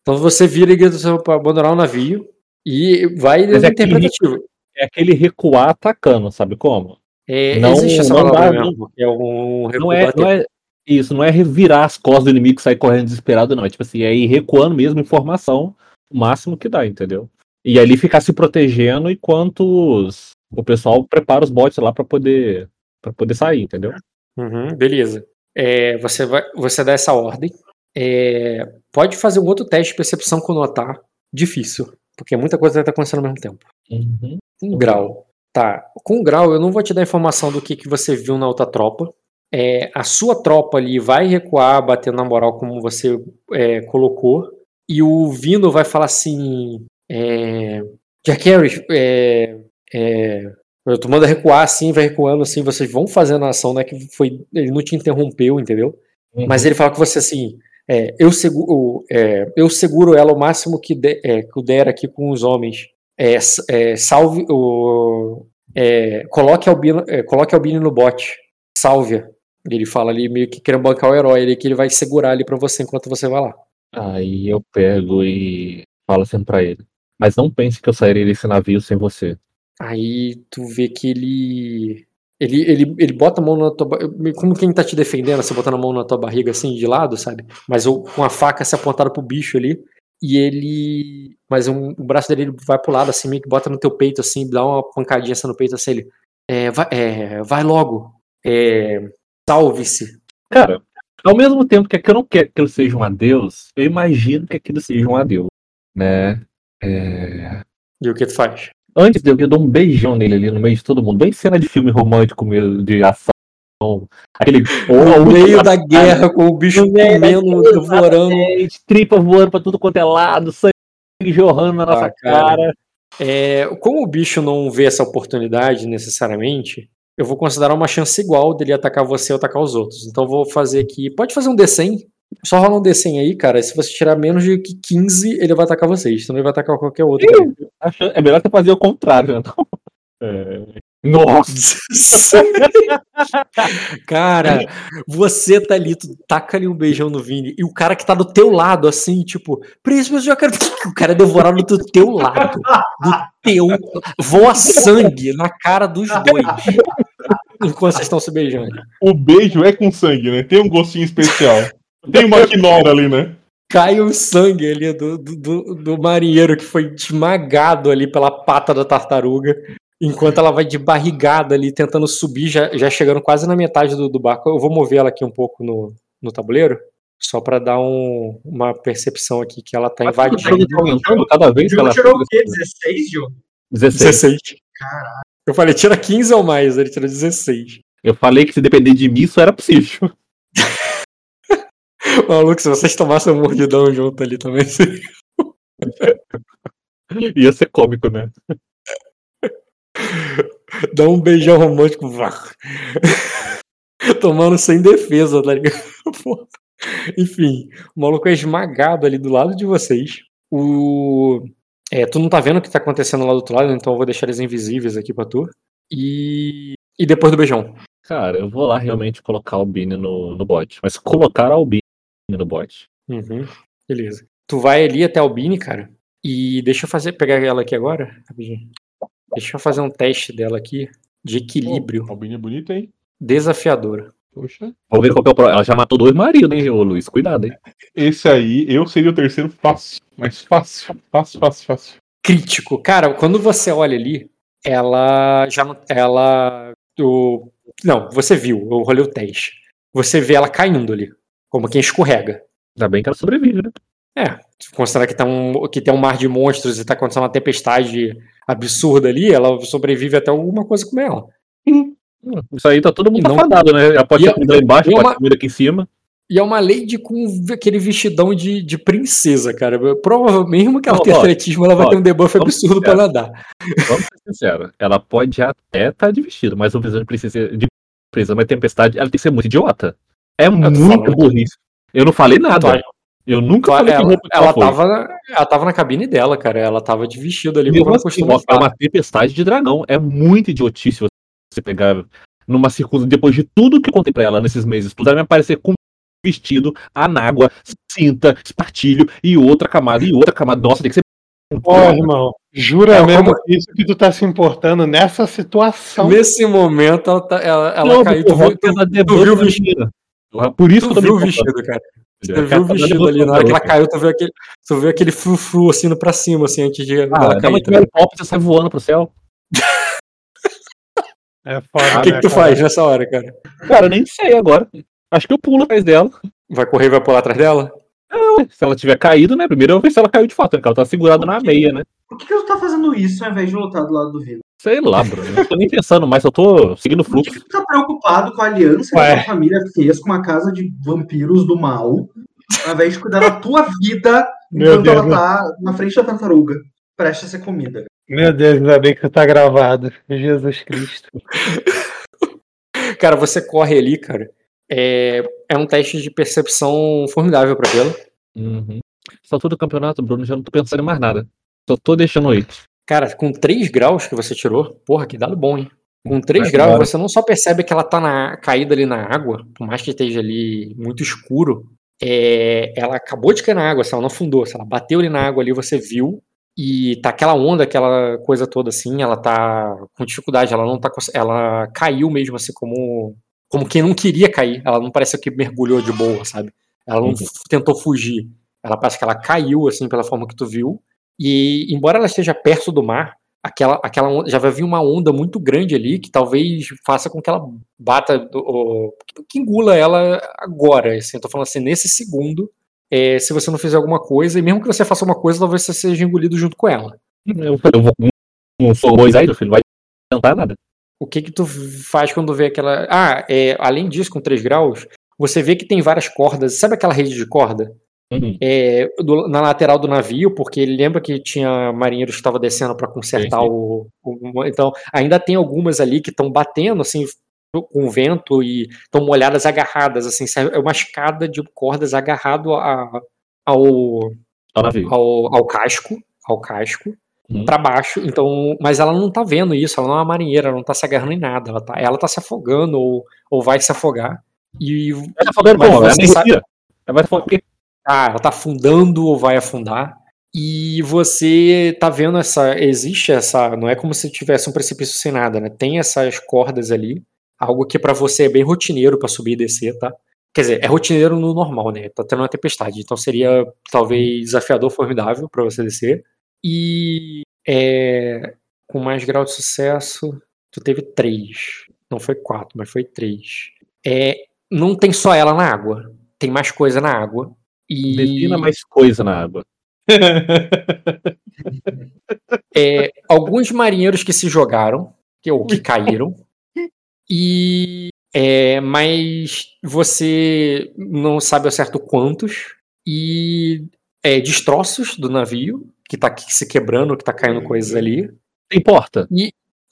Então você vira e grita para abandonar o navio e vai Mas é aquele interpretativo. É aquele recuar atacando, sabe como? É, Não- existe essa não dá, mesmo, é um Não é, não é isso, não é revirar as costas do inimigo e sair correndo desesperado, não. É tipo assim, é ir recuando mesmo informação o máximo que dá, entendeu? E ali ficar se protegendo enquanto os- o pessoal prepara os bots lá pra poder para poder sair, entendeu? Uhum, beleza. É, você, vai, você dá essa ordem. É, pode fazer um outro teste de percepção com notar. Difícil, porque muita coisa vai estar acontecendo ao mesmo tempo. Uhum. Um grau. Tá. Com um grau, eu não vou te dar informação do que, que você viu na outra tropa. É, a sua tropa ali vai recuar, bater na moral como você é, colocou. E o Vino vai falar assim. É, Jack Harris, é, é, eu tô mandando recuar assim, vai recuando assim, vocês vão fazendo a ação, né? Que foi. Ele não te interrompeu, entendeu? Uhum. Mas ele fala com você assim: é, eu, seguro, é, eu seguro ela o máximo que, de, é, que eu der aqui com os homens. É, salve o. coloque a Albino, coloque Albino no bote. Salve-a. Ele fala ali meio que querendo bancar o herói ali, que ele vai segurar ali pra você enquanto você vai lá. Aí eu pego e falo assim pra ele. Mas não pense que eu sairei desse navio sem você. Aí tu vê que ele. Ele, ele, ele bota a mão na tua. ba- Como quem tá te defendendo, você botando a mão na tua barriga assim, de lado, sabe? Mas com a faca se apontada pro bicho ali. E ele. Mas um- o braço dele ele vai pro lado, assim, meio que bota no teu peito, assim, dá uma pancadinha assim no peito, assim, ele. É, vai, é, vai logo. É, Salve-se. Cara, ao mesmo tempo que eu não quero que ele seja um adeus, eu imagino que aquilo seja um adeus, né? É, E o que tu faz? Antes de eu eu dou um beijão nele ali no meio de todo mundo. Bem cena de filme romântico mesmo, de ação. Aquele. No meio da guerra, com o bicho comendo, devorando. Tripa voando pra tudo quanto é lado, sangue jorrando na nossa Ah, cara. cara. É, como o bicho não vê essa oportunidade necessariamente, eu vou considerar uma chance igual dele atacar você ou atacar os outros. Então eu vou fazer aqui. Pode fazer um D100. Só rola um D100 aí, cara. Se você tirar menos de que 15, ele vai atacar vocês. Senão ele vai atacar qualquer outro. É melhor você fazer o contrário, né? É. Nossa! cara, você tá ali, tu taca ali um beijão no Vini, e o cara que tá do teu lado, assim, tipo, príncipe, eu já quero. O cara é devorado do teu lado. Do teu. Voa sangue na cara dos dois. Enquanto vocês estão se beijando. O beijo é com sangue, né? Tem um gostinho especial. Tem uma quinora ali, né? cai o sangue ali do, do, do- marinheiro que foi esmagado ali pela pata da tartaruga, enquanto ela vai de barrigada ali tentando subir, já, já chegando quase na metade do, do barco. Eu vou mover ela aqui um pouco no, no tabuleiro, só pra dar um- uma percepção aqui que ela tá Mas invadindo. tá aumentando cada vez O que ela tirou o quê? 16, Diogo? 16. 16. Eu falei, tira 15 ou mais, ele tirou 16. Eu falei que se depender de mim, isso era possível. Maluco, se vocês tomassem um mordidão junto ali também, seria Ia ser cômico, né? Dá um beijão romântico. vá. Tomando sem defesa, tá ligado? Enfim, o maluco é esmagado ali do lado de vocês. O. É, tu não tá vendo o que tá acontecendo lá do outro lado, então eu vou deixar eles invisíveis aqui pra tu. E. E depois do beijão. Cara, eu vou lá realmente colocar o Bini no, no bot. Mas colocar a Albini no bot. Uhum, beleza. Tu vai ali até a Albini, cara. E deixa eu fazer, pegar ela aqui agora, rapidinho. Deixa eu fazer um teste dela aqui de equilíbrio Albinha bonita, hein? desafiador. Poxa. Vamos ver qual que é o problema. Ela já matou dois maridos, hein, ô Luiz? Cuidado, hein? Esse aí, eu seria o terceiro fácil. Mas fácil, fácil, fácil, fácil. crítico. Cara, quando você olha ali, ela já não. Ela. O, não, você viu, eu rolei o teste. Você vê ela caindo ali, como quem escorrega. Ainda bem que ela sobrevive, né? É, se considerar que, tá um, que tem um mar de monstros e tá acontecendo uma tempestade absurda ali, ela sobrevive até alguma coisa comer ela. Isso aí tá todo mundo não- afadado, né? Ela pode ter comida lá embaixo, é pode uma- comida aqui em cima. E é uma lady com aquele vestidão de, de princesa, cara. Provavelmente, mesmo que ela tenha atletismo, ela vai ó, ter um debuff absurdo ser pra nadar. Vamos ser sinceros. Ela pode até estar de vestido, mas o visão de princesa, de princesa, mas tempestade, ela tem que ser muito idiota. É falando. burrice. Eu não falei nada. Eu nunca falei que Ela, roupa que ela, foi. tava, ela tava na cabine dela, cara. Ela tava de vestido ali, Mesmo ela assim, ó, é uma tempestade de dragão. É muito idiotice você pegar numa circunstância, depois de tudo que eu contei pra ela nesses meses, tudo ela me aparecer com vestido, anágua, cinta, espartilho e outra camada e outra camada. Nossa, tem que ser. Pô, irmão, jura É, mesmo como- que isso que tu tá se importando nessa situação? Nesse momento, ela, tá- ela, ela Não, caiu. Tu tu, ela tu viu o vestido? Por isso tu que eu tô viu o vestido, cara. Você Cara, viu o tá vestido ali. Na hora que ela caiu, tu viu aquele, tu viu aquele frufru assim indo pra cima, assim, antes de Ah, ela cair. de Mary Poppins, você sai voando pro céu. É foda, O que, né, que tu cara? faz nessa hora, cara? Cara, eu nem sei agora. Acho que eu pulo atrás dela. Vai correr e vai pular atrás dela? Se ela tiver caído, né? Primeiro eu vou ver se ela caiu de fato, né? Porque ela tá segurada na meia, né? Por que, que tu tá fazendo isso ao invés de lutar do lado do Vila? Sei lá, Bruno. Eu não tô nem pensando mais, eu tô seguindo o Por que, fluxo. que tu tá preocupado com a aliança Ué. que a tua família fez com uma casa de vampiros do mal, ao invés de cuidar da tua vida Meu enquanto Deus, ela tá na frente da tartaruga, prestes a ser comida? meu Deus, ainda bem que tá gravado. Jesus Cristo. Cara, você corre ali, cara. É, é um teste de percepção formidável pra vê-la. Uhum. Só todo o campeonato, Bruno, já não tô pensando em mais nada. Só tô deixando ir. Cara, com 3 graus que você tirou, porra, que dado bom, hein? Com 3 Vai graus, embora. você não só percebe que ela tá na, caída ali na água, por mais que esteja ali muito escuro, é, ela acabou de cair na água, se ela não afundou, se ela bateu ali na água ali, você viu, e tá aquela onda, aquela coisa toda assim, ela tá com dificuldade, ela não tá ela caiu mesmo assim como como quem não queria cair, ela não parece que mergulhou de boa, sabe? Ela não Uhum. tentou fugir. Ela parece que ela caiu assim pela forma que tu viu. E embora ela esteja perto do mar, aquela, aquela on- já vai vir uma onda muito grande ali que talvez faça com que ela bata, do- o- que engula ela agora. Assim, eu tô falando assim, nesse segundo, é, se você não fizer alguma coisa, e mesmo que você faça uma coisa, talvez você seja engolido junto com ela. Eu, eu vou, não sou Moisés, filho, não vai tentar nada. O que que tu faz quando vê aquela. Ah, é, além disso, com 3 graus, você vê que tem várias cordas. Sabe aquela rede de corda? Uhum. É, do- na lateral do navio, porque ele lembra que tinha marinheiros que estavam descendo para consertar Sim, sim. O, o- Então, ainda tem algumas ali que estão batendo, assim, com o vento e estão molhadas agarradas, assim, é uma escada de cordas agarrado a- ao, Ao ao, casco, ao casco, Uhum. para baixo. Então, mas ela não tá vendo isso, ela não é uma marinheira, ela não tá se agarrando em nada, ela tá, ela tá se afogando ou, ou vai se afogar. E Ela tá afogando como? Ela sabe-. Ela vai afogar o quê? Ah, ela tá afundando ou vai afundar. E você tá vendo essa. Existe essa. Não é como se tivesse um precipício sem nada, né? Tem essas cordas ali. Algo que pra você é bem rotineiro pra subir e descer, tá? Quer dizer, é rotineiro no normal, né? Tá tendo uma tempestade. Então seria talvez desafiador, formidável pra você descer. E é, com mais grau de sucesso, tu teve três. Não foi quatro, mas foi três. É, não tem só ela na água. Tem mais coisa na água. E Defina mais coisa na água. é, alguns marinheiros que se jogaram, que, ou que caíram, e é, mas você não sabe ao certo quantos, e é, destroços do navio, que tá aqui se quebrando, que tá caindo coisas ali. Tem porta.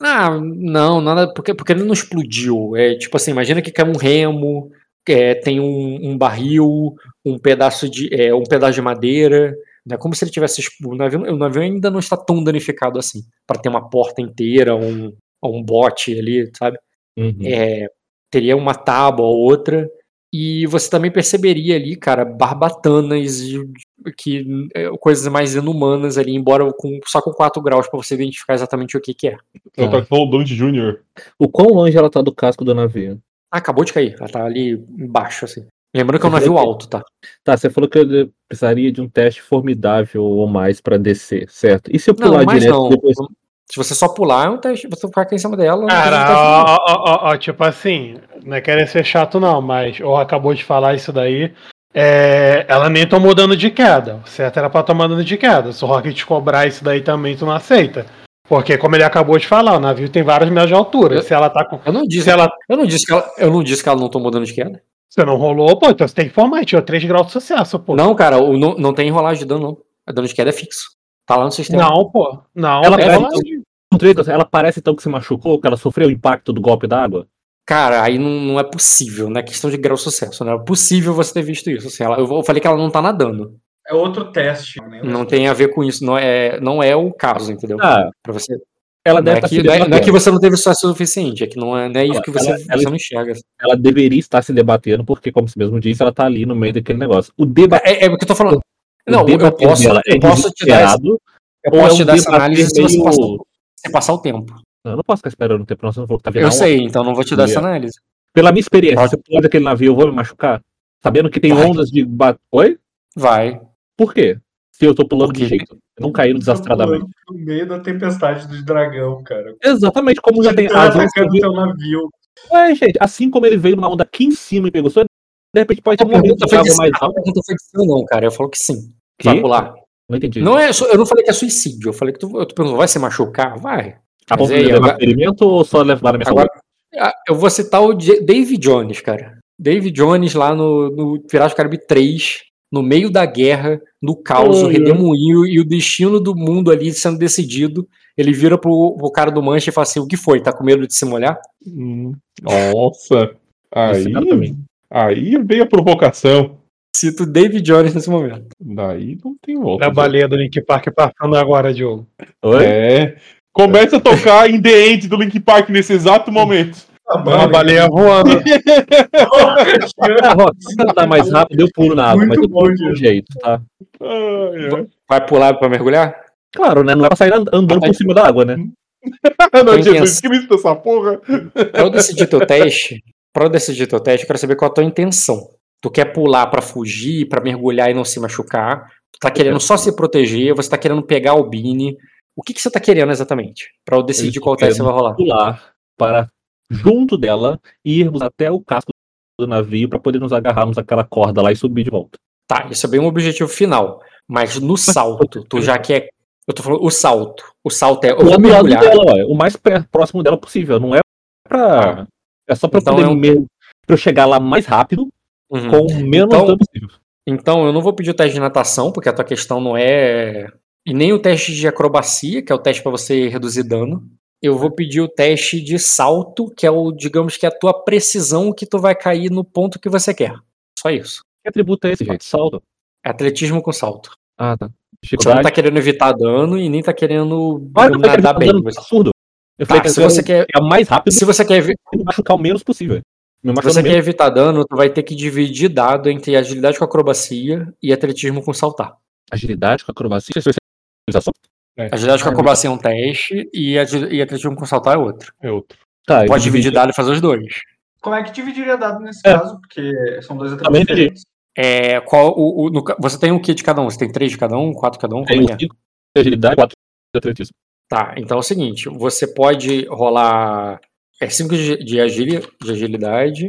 Ah, não, nada, porque, porque ele não explodiu. É tipo assim, imagina que cai um remo, é, tem um, um barril, um pedaço de, é, um pedaço de madeira. Não é como se ele tivesse. exp- O navio, o navio ainda não está tão danificado assim, para ter uma porta inteira, um, um bote ali, sabe? Uhum. É, teria uma tábua ou outra. E você também perceberia ali, cara, barbatanas que, é, coisas mais inumanas ali, embora com, só com 4 graus para você identificar exatamente o que, que é. Eu tô falando Dante Jr. O quão longe ela tá do casco do navio? Ah, acabou de cair. Ela tá ali embaixo, assim. Lembrando que é um navio alto, tá? Tá, você falou que eu precisaria de um teste formidável ou mais pra descer, certo? E se eu Não, pular mas direto não. depois? Se você só pular, é um teste. Você ficar aqui em cima dela. não Cara, ó, ó, ó, ó, tipo assim, não é querer ser chato não, mas o acabou de falar isso daí. É, ela nem tomou dano de queda. O certo era pra tomar dano de queda. Se o Rocket te cobrar isso daí também, tu não aceita. Porque, como ele acabou de falar, o navio tem vários metros de altura. Eu- Se ela tá com. Eu não disse, Se ela. eu não disse que ela, eu não disse que ela não tomou dano de queda. Você não rolou, pô, então você tem que informar, tirou 3 graus de sucesso, pô. Não, cara, o, não, não tem enrolagem de dano, não. A dano de queda é fixo. Tá lá no sistema. Não, pô. Não, Ela é parece- rolagem. Ela parece então que se machucou, que ela sofreu o impacto do golpe d'água? Cara, aí não, não é possível, não é questão de grau de sucesso, não é possível você ter visto isso. Assim, ela- eu, eu falei que ela não tá nadando. É outro teste. né? Não tem a ver com isso, não é, não é o caso, entendeu? Ah, Pra você. Ela Não deve é, estar que, se não, é, não é que você não teve sucesso suficiente, é que não é, não é isso Ela- que você, ela- ela- você não enxerga. Ela deveria estar se debatendo, porque, como você mesmo disse, ela tá ali no meio daquele negócio. O debate. É, é o que eu tô falando. Não, eu posso, dela é eu posso te dar, eu é posso um te dar essa análise se você meio- passar, se passar o tempo. Não, eu não posso ficar esperando o tempo, não. Você não falou que tá Eu sei, então não vou te dar essa análise. Pela minha experiência, se eu pular daquele navio, eu vou me machucar? Sabendo que tem Vai. ondas de. Oi? Vai. Por quê? Se eu tô pulando de Porque- jeito. Não caindo desastradamente. No meio da tempestade do dragão, cara. Exatamente como já tem Tá asas. atacando teu navio. Ué, gente, assim como ele veio numa onda aqui em cima e pegou só, de repente pode ter A de água de mais sim, a pergunta foi de sim ou não, cara. Eu falo que sim. Que? Vai pular. Não entendi. Não é, eu não falei que é suicídio. Eu falei que tu, eu tô perguntando, vai se machucar? Vai. a mas de aí, agora- ferimento ou só levar na minha Agora, saúde? ah, eu vou citar o David Jones, cara. David Jones lá no, no Piratas do Caribe 3, no meio da guerra, no caos, o redemoinho e o destino do mundo ali sendo decidido. Ele vira pro, pro cara do manche e fala assim: o que foi? Tá com medo de se molhar? Hum, Nossa. Aí, aí veio a provocação. Cito David Jones nesse momento. Daí não tem volta. Da baleia do Link Park passando agora, Diogo. Oi? É. Começa a tocar em The End do Link Park nesse exato momento. Uma baleia voando. Se andar mais rápido, eu pulo na água, Muito mas eu pulo de um jeito, tá? Ai, ai. Vai pular pra mergulhar? Claro, né? Não é pra sair and- andando por cima da água, né? não, Jesus, que isso essa porra? Pra eu decidir teu teste, pra eu decidir teu teste, eu quero saber qual a tua intenção. Tu quer pular pra fugir, pra mergulhar e não se machucar? Tu tá querendo só se proteger? Você tá querendo pegar o Bini? O que, que você tá querendo exatamente? Pra eu decidir estou qual teste você vai rolar. Pular para junto dela e irmos até o casco do navio pra poder nos agarrarmos àquela corda lá e subir de volta. Tá, isso é bem um objetivo final. Mas no salto, tu já quer. Eu tô falando o salto. O salto é. Eu vou lado mergulhar. dela, ó, o mais próximo dela possível. Não é pra. É só pra, Então poder é um- mer- pra eu chegar lá mais rápido Uhum. com o menos Então- dano possível. Então, eu não vou pedir o teste de natação, porque a tua questão não é. E nem o teste de acrobacia, que é o teste pra você reduzir dano. Eu vou pedir o teste de salto, que é o, digamos que é a tua precisão que tu vai cair no ponto que você quer. Só isso. Que atributo é esse, gente? Saldo. É atletismo com salto. Ah, tá. Você não tá querendo evitar dano e nem tá querendo Ah, falei que ele nadar tá bem. absurdo. Eu Tá, falei que se você quer, é mais rápido se você quer, evi- e me machucar o menos possível. Me se você quer menos. evitar dano, tu vai ter que dividir dado entre agilidade com acrobacia e atletismo com saltar. Agilidade com acrobacia, especialização. Agilidade com Ah, acrobacia é um teste e, e atletismo com saltar é outro. É outro. Tá, Pode eu dividir dado e fazer os dois. Como é que dividiria dado nesse É. caso? Porque são dois entendi. diferentes. É, qual, o, o- no você tem o que de cada um? Você tem três de cada um? Quatro de cada um? Tenho é que é? 5 de agilidade, 4 de atletismo. Tá, então é o seguinte: você pode rolar 5 de, de, agili- de agilidade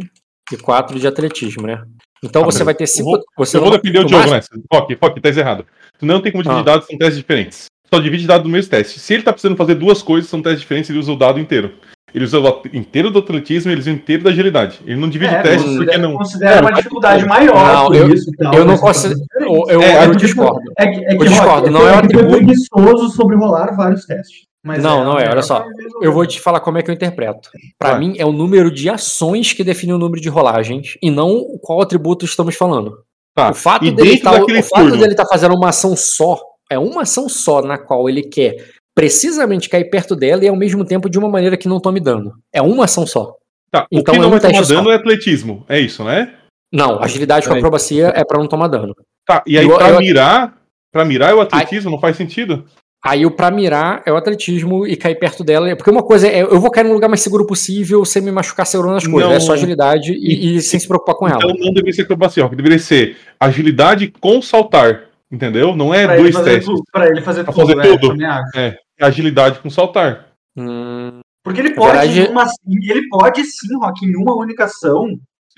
e 4 de atletismo, né? Então Ah, você vai ter eu 5. vou- Você Eu vou defender o Diogo nessa. Foque, foque, tá errado. Tu não tem como dividir Ah. dados, são testes diferentes. Só divide dado no mesmo teste. Se ele tá precisando fazer duas coisas, são testes diferentes, ele usa o dado inteiro. Ele usa o at- inteiro do atletismo e ele usa o inteiro da agilidade. Ele não divide É, testes porque não. considera É, uma dificuldade maior Não, por eu- isso. tal, eu não considero- diferentes. Eu, eu, É, eu discordo. É que, é que, Eu discordo, Rock, não é o é atributo. preguiçoso sobre rolar vários testes. Mas Não, não é, olha melhor só. Eu vou te falar como é que eu interpreto. Pra Vai. mim, é o número de ações que define o número de rolagens e não qual atributo estamos falando. Tá. O fato, E dele tá, o fato dele tá fazendo uma ação só, é uma ação só na qual ele quer precisamente cair perto dela e ao mesmo tempo de uma maneira que não tome dano. É uma ação só. Tá, Então o que é não um vai tomar dano só. é atletismo. É isso, né? Não, agilidade com Peraí. acrobacia é pra não tomar dano. Tá, e aí Eu- pra eu- mirar. Pra mirar é o atletismo, não faz sentido? Aí o pra mirar é o atletismo e cair perto dela. Porque uma coisa é, eu vou cair no lugar mais seguro possível sem me machucar segurando as coisas. Não. É só agilidade e, e sem se preocupar com ela. Então não deveria ser acrobacia, deveria ser agilidade com saltar. Entendeu? Não é Pra dois testes. tudo. Pra ele fazer Pra tudo, fazer é, tudo. acho. É agilidade com saltar. Hum, Porque ele pode, verdade- uma- ele pode sim, Rock, em uma única ação,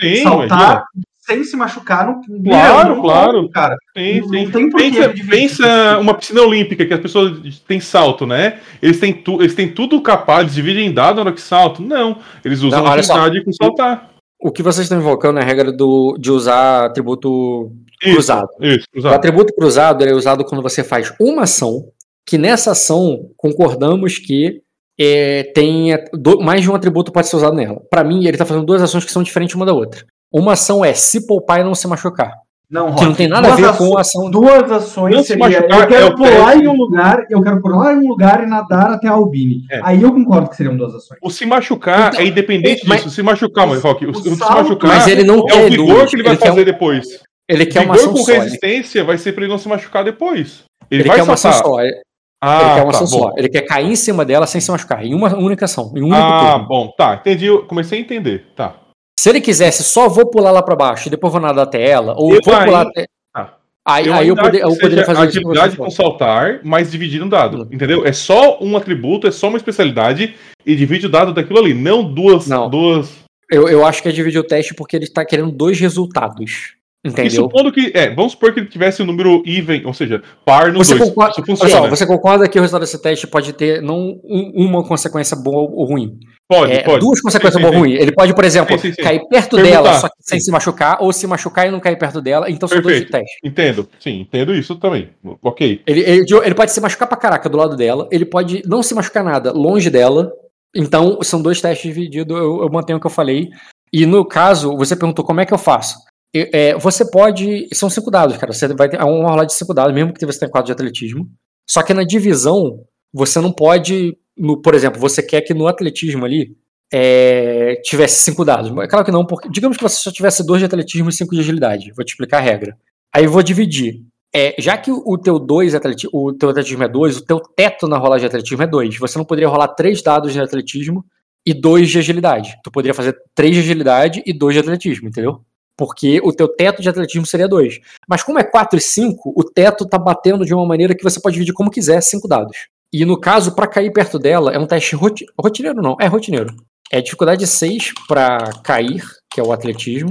Sim, saltar sem se machucar no Claro, mirando, claro. cara. Sim, Não- sim. não tem por que Pensa, pensa uma piscina olímpica que as pessoas têm salto, né? Eles têm, tu, eles têm tudo capaz, eles dividem dado na hora que saltam. Não, eles usam Não, só. agilidade com saltar. o que vocês estão invocando é a regra do, de usar atributo Isso, cruzado. Isso, O usar. atributo cruzado ele é usado quando você faz uma ação, que nessa ação concordamos que é, tem do- mais de um atributo pode ser usado nela. Pra mim, ele tá fazendo duas ações que são diferentes uma da outra. Uma ação é se poupar e não se machucar. Não, Que não Rock, tem nada a duas ver aço- com a ação. Duas ações Não se seria, machucar eu quero é o pular em um lugar, eu quero pular em um lugar e nadar até a Albini. É. Aí eu concordo que seriam duas ações. O se machucar é independente mas- disso. Se machucar, mas, Rock, o, o se salto- machucar Mas ele não é quer o vigor duas. que ele vai Ele fazer um- depois. Ele quer uma ação com só. Ele, resistência vai ser pra ele não se machucar depois. Ele, ele vai quer uma ação só. Ele, Ah, ele quer uma tá, ação bom. só. Ele quer cair em cima dela sem se machucar. Em uma única ação. Em um Ah, bom, tá, entendi. Eu comecei a entender. Tá. Se ele quisesse só vou pular lá pra baixo e depois vou nadar até ela, ou Eu vou ainda- pular até. Ah. Aí, aí eu, poder, eu poderia fazer isso. atividade com saltar, mas dividir um dado. Entendeu? É só um atributo, é só uma especialidade e divide o dado daquilo ali, não duas. Não. duas... Eu, eu acho que é dividir o teste porque ele tá querendo dois resultados. E Entendeu? supondo que. É, vamos supor que ele tivesse um número even, ou seja, par no 2. Você Isso concorda, olha funciona. só, você concorda que o resultado desse teste pode ter não um- uma consequência boa ou ruim? Pode, É, pode. duas consequências Sim, boas ou ruins. Ele pode, por exemplo, Sim, sim, cair perto Perguntar. dela, só que sem se machucar, ou se machucar e não cair perto dela. Então são dois Perfeito. teste. Entendo, sim, entendo isso também. Ok. Ele, ele, ele pode se machucar pra caraca do lado dela, ele pode não se machucar nada longe dela. Então, são dois testes divididos, eu, eu mantenho o que eu falei. E no caso, você perguntou como é que eu faço. É, você pode. São cinco dados, cara. Você vai ter é uma rola de cinco dados, mesmo que você tenha quatro de atletismo. Só que na divisão, você não pode. No, por exemplo, você quer que no atletismo ali é, tivesse cinco dados. Mas Claro que não, porque. Digamos que você só tivesse dois de atletismo e cinco de agilidade. Vou te explicar a regra. Aí eu vou dividir. É, já que o teu 2 atleti o teu atletismo é 2, o teu teto na rolagem de atletismo é 2. Você não poderia rolar três dados de atletismo e dois de agilidade. Tu poderia fazer três de agilidade e dois de atletismo, entendeu? Porque o teu teto de atletismo seria 2. Mas como é 4 e 5, o teto tá batendo de uma maneira que você pode dividir como quiser, cinco dados. E no caso, para cair perto dela, é um teste roti rotineiro, não. É rotineiro. É dificuldade 6 para cair, que é o atletismo.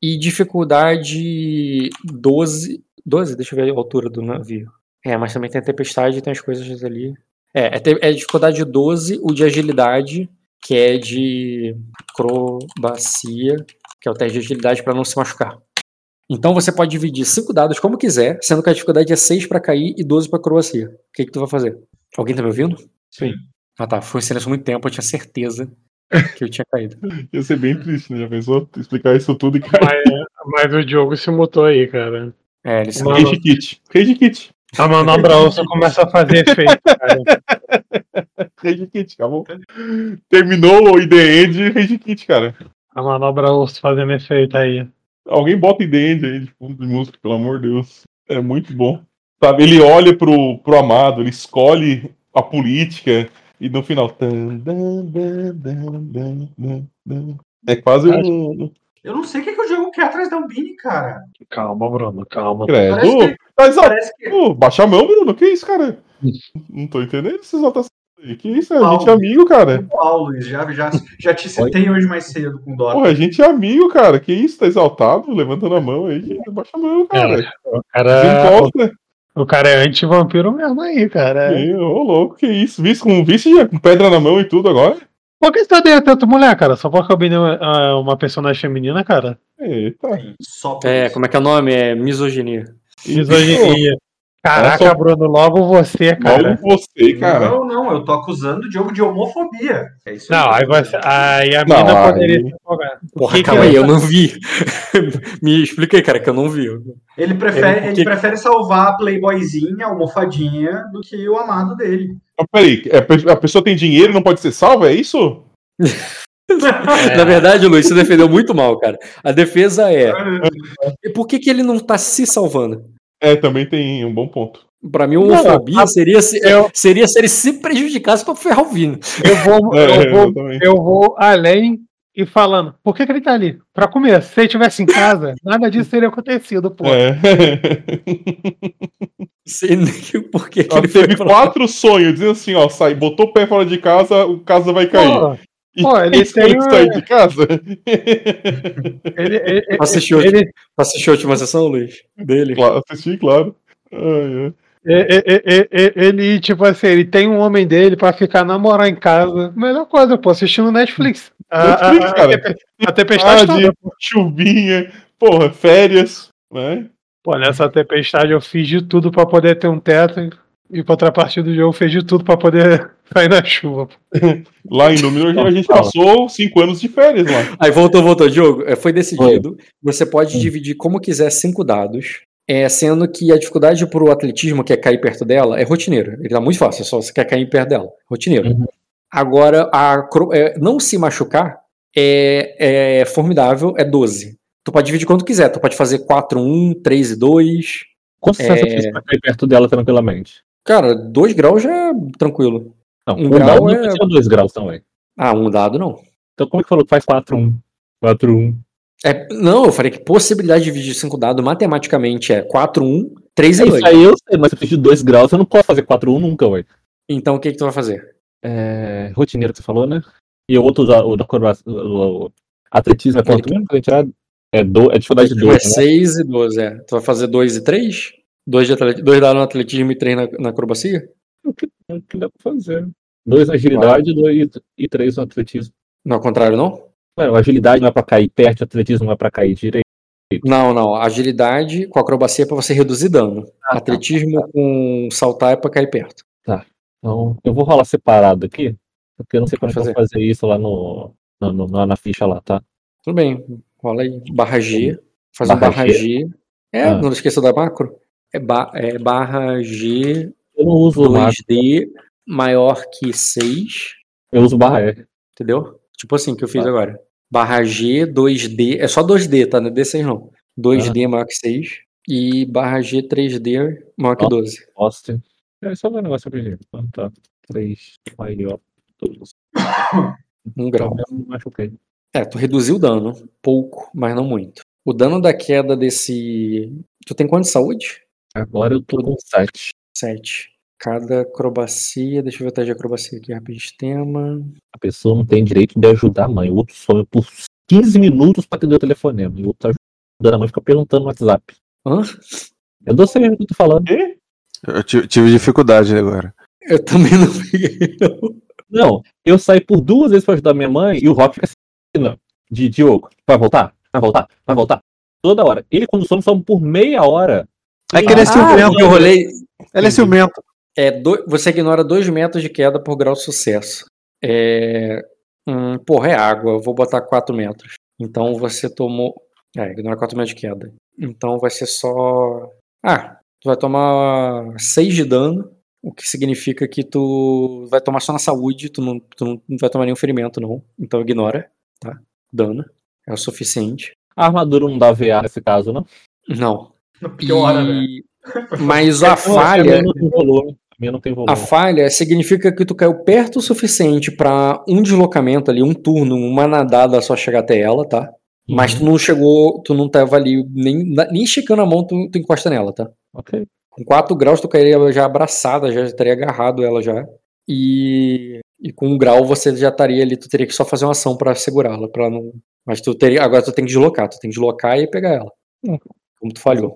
E dificuldade 12. 12? Deixa eu ver a altura do navio. É, mas também tem a tempestade e tem as coisas ali. É, é, é dificuldade 12, o de agilidade, que é de acrobacia, que é o teste de agilidade para não se machucar. Então você pode dividir cinco dados como quiser, sendo que a dificuldade é 6 para cair e 12 para acrobacia. O que, que tu vai fazer? Alguém tá me ouvindo? Sim. Ah tá, foi em silêncio há muito tempo, eu tinha certeza que eu tinha caído. Ia ser bem triste, né? Já pensou? Explicar isso tudo e cara. Mas, mas o Diogo se mutou aí, cara. É, ele se Mano. Rage Kit. Rage Kit. A manobra ossa começa a fazer efeito, cara. Rage Kit, acabou. Terminou o ID End, Rage Kit, cara. A manobra osso fazendo efeito aí. Alguém bota ID End aí de fundo de música, pelo amor de Deus. É muito bom. Sabe, ele olha pro, pro amado, ele escolhe a política e no final. tan, dan, dan, dan, dan, dan, dan. É quase um. Eu não sei o que, que o jogo quer atrás da Albini, cara. Calma, Bruno, calma. Credo. Parece que- Tá exaltado. Parece que Pô, baixa a mão, Bruno. Que isso, cara? Não tô entendendo essa exaltação aí. Que isso? A Paulo. gente é amigo, cara. Luiz, já, já, já te citei hoje mais cedo com Dota. Porra, a gente é amigo, cara. Que isso? Tá exaltado? Levantando a mão aí. Baixa a mão, cara. O cara, Desencosta. o cara é anti-vampiro mesmo aí, cara. Ih, Ô, louco, que isso? Vice com vice já com pedra na mão e tudo agora? Por que você odeia tanto mulher, cara? Só porque a Bini é uma personagem feminina, cara? Eita. Só É, como é que é o nome? É misoginia. Misoginia. Caraca, só. Bruno, logo você, cara. Logo você, cara. Não, não, eu tô acusando o Diogo de homofobia. É isso Não, aí, você, aí a Não, mina aí- poderia se empolgar. Porra, que calma que aí, é? eu não vi. Me explica aí, cara, que eu não vi. Ele prefere, Ele- ele prefere salvar a playboyzinha, a almofadinha, do que o amado dele. Mas peraí, é, a pe- a pessoa tem dinheiro e não pode ser salva? É isso? Na verdade, Luiz, você defendeu muito mal, cara. A defesa é. E por que, que ele não tá se salvando? É, também tem um bom ponto. Pra mim, homofobia seria, se, eu- seria se ele se prejudicasse pra ferrar o Vini. Eu vou, É, eu vou, eu vou além e falando, por que, que ele tá ali? Pra comer. Se ele estivesse em casa, nada disso teria acontecido, pô. É. Sei nem por que, que ele teve quatro sonhos, dizendo assim, ó, sai, botou o pé fora de casa, o casa vai cair. Pô, pô, ele tem um- sair de casa? ele, ele, Assistiu, ele, assistiu a última sessão, Luiz? Dele. Claro, assisti, claro. Ai, ai. ele, ele, ele- ele, tipo assim, ele tem um homem dele pra ficar namorar em casa. Melhor coisa, pô, assistindo Netflix. A, Netflix, a, a, cara. a tempestade Tarde, toda. chuvinha, porra, férias, né? Pô, nessa tempestade eu fiz de tudo pra poder ter um teto. E pra contrapartida do jogo, eu fiz de tudo pra poder Vai na chuva. Lá em Númenor a gente passou cinco anos de férias lá. Aí voltou, voltou, Diogo. É, Foi decidido. Você pode dividir como quiser cinco dados. É, sendo que a dificuldade pro atletismo, que é cair perto dela, é rotineiro. Ele tá muito fácil, é só você quer cair perto dela. Rotineiro. Uhum. Agora, a, é, não se machucar é, é formidável, é 12. Tu pode dividir quanto quiser. Tu pode fazer 4, 1, 3 e 2. Quanto você É. pra cair perto dela tranquilamente? Cara, 2 graus já é tranquilo. Não, Um um grau dado não é- precisa de 2 graus também. Ah, um dado não. Então como é que falou que faz 4-1? 4-1. É, não, eu falei que possibilidade de dividir 5 dados matematicamente é 4, 1, 3 e É 2. isso aí eu sei, mas se precisa de 2 graus, você não pode fazer 4-1 nunca, ué. Então o que, que tu vai fazer? É, rotineiro que você falou, né? E o outro, o da o, o atletismo é quanto mesmo? que? É, do, é dificuldade de É 2, né? 6 e 12, é. Tu vai fazer 2 e 3? 2 dois dados no atletismo e 3 na, na acrobacia? É o que dá pra fazer. 2 na agilidade dois, e 3 no atletismo. Não, ao contrário, não? Mano, a agilidade não é pra cair perto, o atletismo não é pra cair direito. Não, não. Agilidade com acrobacia é pra você reduzir dano. Ah, tá. Atletismo com saltar é pra cair perto. Então, eu vou rolar separado aqui, porque eu não sei como é que vou fazer isso lá no, no, no- na, na ficha lá, tá? Tudo bem. Rola aí. Barra G. Faz um Barra barra G. G. É, Ah. não esqueça da macro? É, ba- é barra G Eu não uso o macro, 2D maior que 6. eu uso barra R. Entendeu? Tipo assim que eu fiz Tá. agora. Barra G, 2D. É só 2D, tá? Não é D6 não. 2D Ah. maior que 6. E barra G, 3D maior que Ó. 12. Poste. É só o negócio aqui. Então, tá. 3 maior. Todos. Um grau. Então. É, tu reduziu o dano. Pouco, mas não muito. O dano da queda desse. Tu tem quanto de saúde? Agora eu tô com 7. 7. Cada acrobacia. Deixa eu ver até de acrobacia aqui, rapidinho. Tema. A pessoa não tem direito de ajudar a mãe. O outro some por 15 minutos pra atender o telefonema. E o outro tá ajudando a mãe, fica perguntando no WhatsApp. Hã? Eu dou sei o que eu tô falando. Quê? Eu ti- tive dificuldade agora. Eu também não peguei, não. Não, eu saí por duas vezes pra ajudar minha mãe e o Rock fica assim, não. De Diogo, vai voltar? Vai voltar? Vai voltar? Toda hora. Ele, quando some, some por meia hora. É que ele é Ah, ciumento. porque eu rolei. Ele é ciumento. É, do- você ignora 2 metros de queda por grau de sucesso. É, hum, porra, é água. Eu vou botar 4 metros. Então você tomou. É, ignora 4 metros de queda. Então vai ser só. Ah, tu vai tomar 6 de dano. O que significa que tu vai tomar só na saúde. Tu não, tu não não vai tomar nenhum ferimento, não. Então ignora, tá? Dano. É o suficiente. A armadura não dá VA nesse caso, não? Não. Piora, né? E- Mas a A falha. minha não tem volume. A minha não tem volume. A falha significa que tu caiu perto o suficiente pra um deslocamento ali, um turno, uma nadada só chegar até ela, tá? Mas Uhum. tu não chegou, tu não tava ali nem, nem esticando a mão, tu, tu encosta nela, tá? Ok. Com 4 graus tu cairia já abraçada, já teria agarrado ela já. E, e com um grau você já estaria ali, tu teria que só fazer uma ação pra segurá-la, para não. Mas tu teria, agora tu tem que deslocar, tu tem que deslocar e pegar ela. Uhum. Como tu falhou.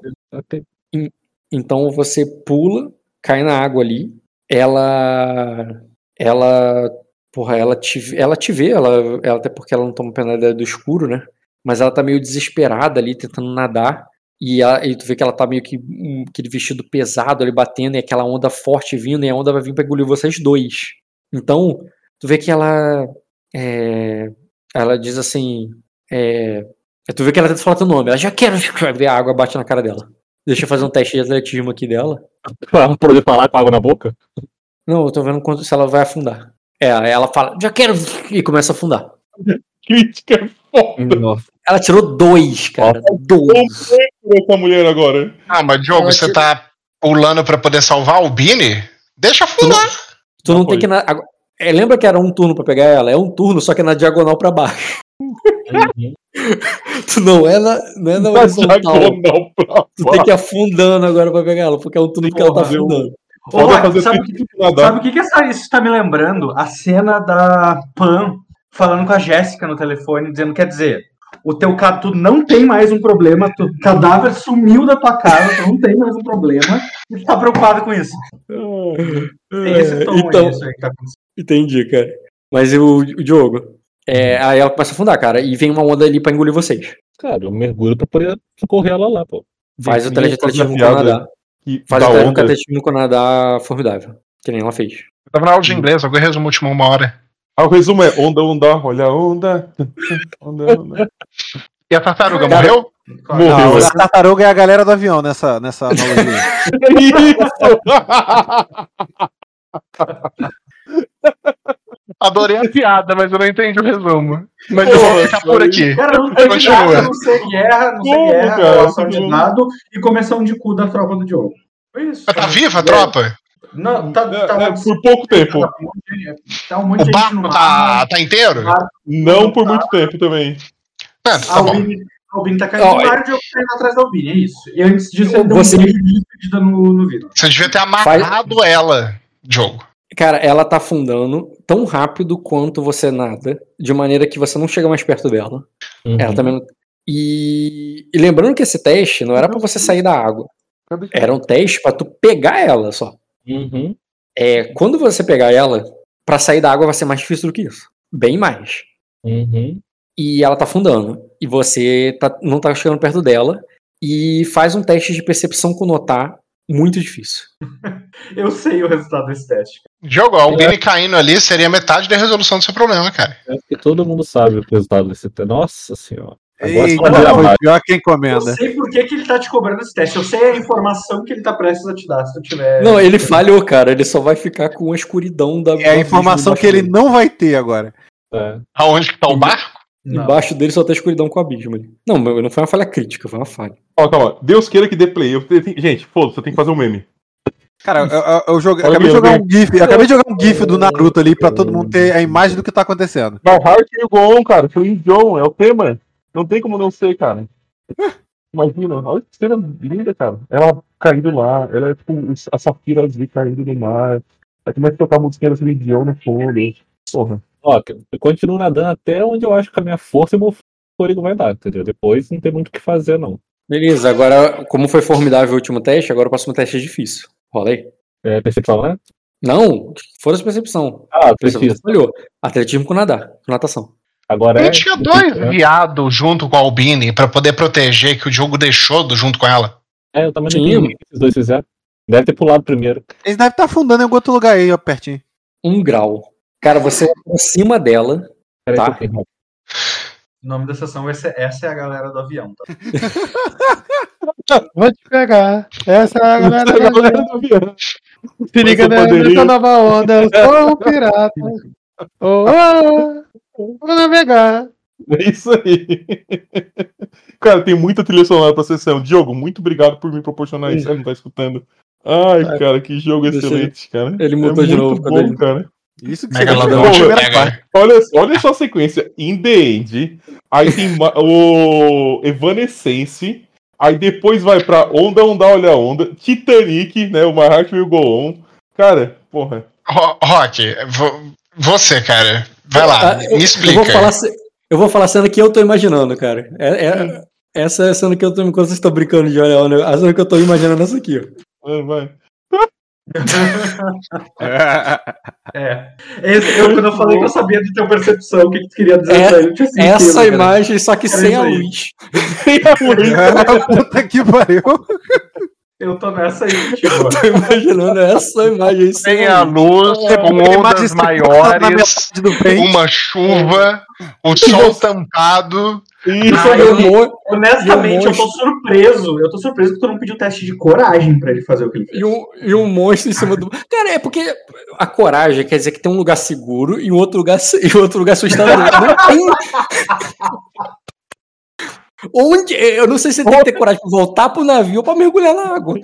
Então você pula, cai na água ali. Ela. Ela. Porra, ela te, ela te vê, ela, ela, até porque ela não toma penalidade do escuro, né? Mas ela tá meio desesperada ali, tentando nadar. E, a- e tu vê que ela tá meio que um, aquele vestido pesado ali batendo, e aquela onda forte vindo, e a onda vai vir pra engolir vocês dois. Então, tu vê que ela. é, ela diz assim. É, tu vê que ela tenta falar teu nome. Ela já quero ver a água bate na cara dela. Deixa eu fazer um teste de atletismo aqui dela. Pra poder falar com água na boca? Não, eu tô vendo quanto, se ela vai afundar. É, ela fala, já quero. E começa a afundar. Crítica é foda Nossa. Ela tirou dois, cara. Dois. por essa mulher agora. Ah, mas Diogo, Ela você tira- tá pulando pra poder salvar o Bini? Deixa afundar. Tu não Não tem foi. que. Na... é, lembra que era um turno pra pegar ela? É um turno, só que é na diagonal pra baixo. Uhum. Tu não é na, não é na Tá horizontal. pra Tu tem que ir afundando agora pra pegar ela, porque é um turno que ela tá afundando. Sabe que. Sabe o que, que essa, isso está me lembrando? A cena da Pam falando com a Jéssica no telefone, dizendo: quer dizer, o teu ca- tu não tem mais um problema, tu cadáver sumiu da tua casa, tu não tem mais um problema, e tu tá preocupado com isso. Tem esse tom então, aí, isso aí que tá acontecendo. entendi, cara. Mas e o, o Diogo? É, aí ela começa a afundar, cara, e vem uma onda ali pra engolir vocês. Cara, eu mergulho pra poder socorrer ela lá, pô. Faz o Sim, teste de essa atletismo com piada nadar. Que Faz o teste de onda. atletismo com nadar formidável. Que nem ela fez. Eu tava na aula de inglês, alguém resumo a última uma hora. Ah, o resumo é onda, onda, olha a onda. onda, onda. E a tartaruga Cara, morreu? Morreu. Não, é. a tartaruga é a galera do avião nessa, nessa analogia. Adorei a piada, mas eu não entendi o resumo. Mas eu Porra, vou ficar por aqui. Cara, não teve Continua. nada, não sei guerra, não sei Como, guerra, cara? relação de dado e começão de cu da tropa do Diogo. Foi isso. Mas tá viva a tropa? Não, tá, É, tá, é, por pouco tempo. tá um monte de- tá um monte O de gente no barco mar. tá, tá inteiro? Não por muito tempo também. Ah, A tá bom. Albini, a Albini tá caindo no mar e o Diogo tá indo atrás da Albini, é isso. E antes disso, ele deu Você- um beijo de despedida no, no vidro. Você devia ter amarrado ela, jogo. Cara, ela tá afundando tão rápido quanto você nada, de maneira que você não chega mais perto dela. Uhum. Ela também não... e... e lembrando que esse teste não era pra você sair da água. Era um teste pra tu pegar ela só. Uhum. É, quando você pegar ela, pra sair da água vai ser mais difícil do que isso. Bem mais. Uhum. E ela tá afundando. E você tá- não tá chegando perto dela. E faz um teste de percepção com notar muito difícil. Eu sei o resultado desse teste. Jogo, a Albini caindo ali seria metade da resolução do seu problema, cara. Acho que todo mundo sabe o resultado desse teste. Nossa senhora. Abaixo. pior que Eu encomenda. sei por que, que ele tá te cobrando esse teste. Eu sei a informação que ele tá prestes a te dar, se tu tiver. Não, ele falhou, cara. Ele só vai ficar com a escuridão da. É a informação que ele não vai ter agora. É. Aonde que tá o barco? Não. Embaixo dele só tá a escuridão com o abismo ali. Não, mas não foi uma falha crítica, foi uma falha. Ó, calma. Deus queira que dê play. Eu tenho- Gente, foda-se, eu tenho que fazer um meme. Cara, eu, eu- eu joguei- acabei de jogar um GIF. eu Acabei de jogar um GIF do Naruto ali pra todo mundo ter a imagem do que tá acontecendo. Não, Heart e o Gon, cara. Foi o John, é o tema. Não tem como não ser, cara. Imagina, olha que cena linda, cara. Ela caindo lá, ela é tipo a Safira azul caindo no mar. Aí começa a tocar a musiquinha da Celine no fundo. Porra. Ó, eu continuo nadando até onde eu acho que a minha força e o meu fôlego vai dar, entendeu? Depois não tem muito o que fazer, não. Beleza, agora, como foi formidável o último teste, agora o próximo teste é difícil. Rola aí. É percepção, né? Não, força de percepção. Ah, Percepção falhou. Atletismo com nadar, com natação. Agora Não é. tinha dois viados junto com a Albini pra poder proteger que o jogo deixou do- junto com ela. É, eu também Tinha. que esses dois fizeram. Deve ter pulado primeiro. Eles devem estar afundando em algum outro lugar aí, ó, pertinho. Um grau. Cara, você aproxima dela. Peraí Tá. O nome da sessão vai ser Essa é a galera do avião, tá? Vou te pegar. Essa é a galera é a da galera do avião. Se liga Essa nessa poderia- nova onda. Eu sou um pirata. Oh, oh, vou navegar. É isso aí. Cara, tem muita trilha sonora pra sessão. Diogo, muito obrigado por me proporcionar isso. Ele não tá escutando. Ai, cara, que jogo excelente, cara. ele mutou é de novo, bom, ele? cara. Isso que você parte. Olha, olha só a sequência. In the End. Aí tem o Evanescence. Aí depois vai pra Onda, Onda, Olha a Onda. Titanic, né? O My Heart Will Go On. Cara, porra. Ro- Rock, vo- você, cara. Vai lá, Ah, eu, me eu explica. vou falar, eu vou falar a cena que eu tô imaginando, cara. É, é- essa é a cena que eu tô. Enquanto vocês estão brincando de olha, olha, a cena que eu tô imaginando é essa aqui, ó. Vai, vai. É. Esse- eu, quando eu falei que eu sabia do teu percepção, o que, que tu queria dizer É- pra ele, eu tinha sentido, Essa cara. imagem, só que Era sem a aí. luz. Puta que pariu. Eu tô nessa aí, tipo. Tô imaginando essa imagem sem a a luz. luz, com ondas maiores, uma chuva, o sol tampado. Isso o Mo- Honestamente, o eu tô surpreso. Eu tô surpreso que tu não pediu teste de coragem pra ele fazer o que ele fez. E um, e um monstro em cima do. Cara, é porque a coragem quer dizer que tem um lugar seguro e um outro lugar, e outro lugar assustador. Não tem. Onde? Eu não sei se ele tem que ter coragem pra voltar pro navio ou pra mergulhar na água.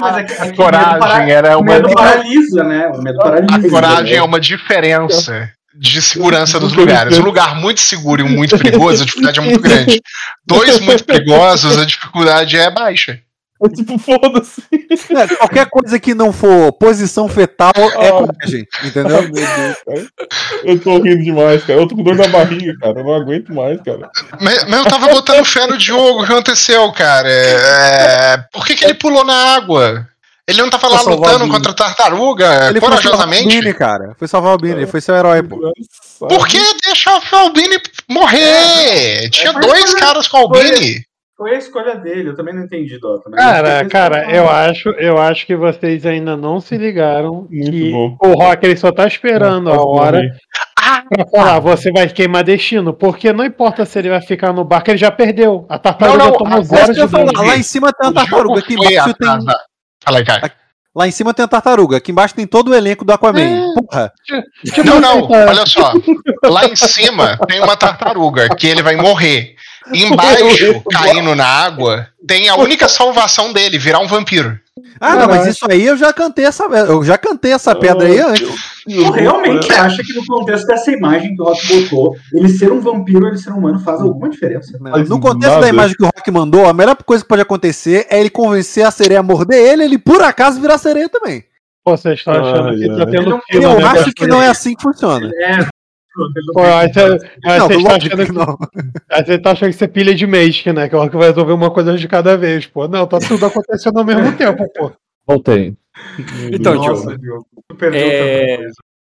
Mas é o Coragem para- era O uma. medo paralisa, né? O medo paralisa. A coragem né? é uma diferença de segurança dos lugares. Um lugar muito seguro e um muito perigoso, a dificuldade é muito grande. Dois muito perigosos, a dificuldade é baixa. É tipo, foda-se. É, qualquer coisa que não for posição fetal é Ah. coragem, entendeu? Meu Deus, cara. Eu tô rindo demais, cara. Eu tô com dor na barriga, cara. Eu não aguento mais, cara. Mas, mas eu tava botando fé no Diogo, o que aconteceu, cara? É, Por que, que ele pulou na água? Ele não tava lá Pra salvar lutando contra a tartaruga Ele foi salvar o corajosamente? Bini, cara. Foi salvar o Bini, ele foi seu herói, pô. Por que deixar o Albini morrer? Tinha Mas dois foi- caras com o Albini. Foi a escolha dele, eu também não entendi, Dota. mas Cara, cara, eu acho, eu acho que vocês ainda não se ligaram Muito que bom. o Rock ele só tá esperando a hora Ah, pra falar, você vai queimar destino, porque não importa se ele vai ficar no barco, ele já perdeu. A Não, tartaruga não, tomou a- zero que de falar, lá em cima tem uma tartaruga, aqui foi embaixo tem. Fala aí, cara. Lá em cima tem a tartaruga, aqui embaixo tem todo o elenco do Aquaman. Porra. Tipo, Não, não, olha só. Lá em cima tem uma tartaruga que ele vai morrer. Embaixo, caindo na água, tem a única salvação dele, virar um vampiro. Ah, não, mas isso aí eu já cantei essa, eu já cantei essa pedra aí antes. Tu realmente acha que no contexto dessa imagem que o Rock botou, ele ser um vampiro, ele ser um humano, faz alguma diferença? No contexto nada. da imagem que o Rock mandou, a melhor coisa que pode acontecer é ele convencer a sereia a morder ele, ele por acaso virar sereia também. Pô, vocês estão achando que tá ai. tendo Eu fila, Eu né? acho que não é assim que funciona. É. Pô, aí você- Não, lógico achando que que, não. aí você tá achando que você é pilha de Magic, né? Que o Rock vai resolver uma coisa de cada vez, pô. Não, tá tudo acontecendo ao mesmo tempo, pô. Voltei. Então, Nossa, Diogo, Diogo, É.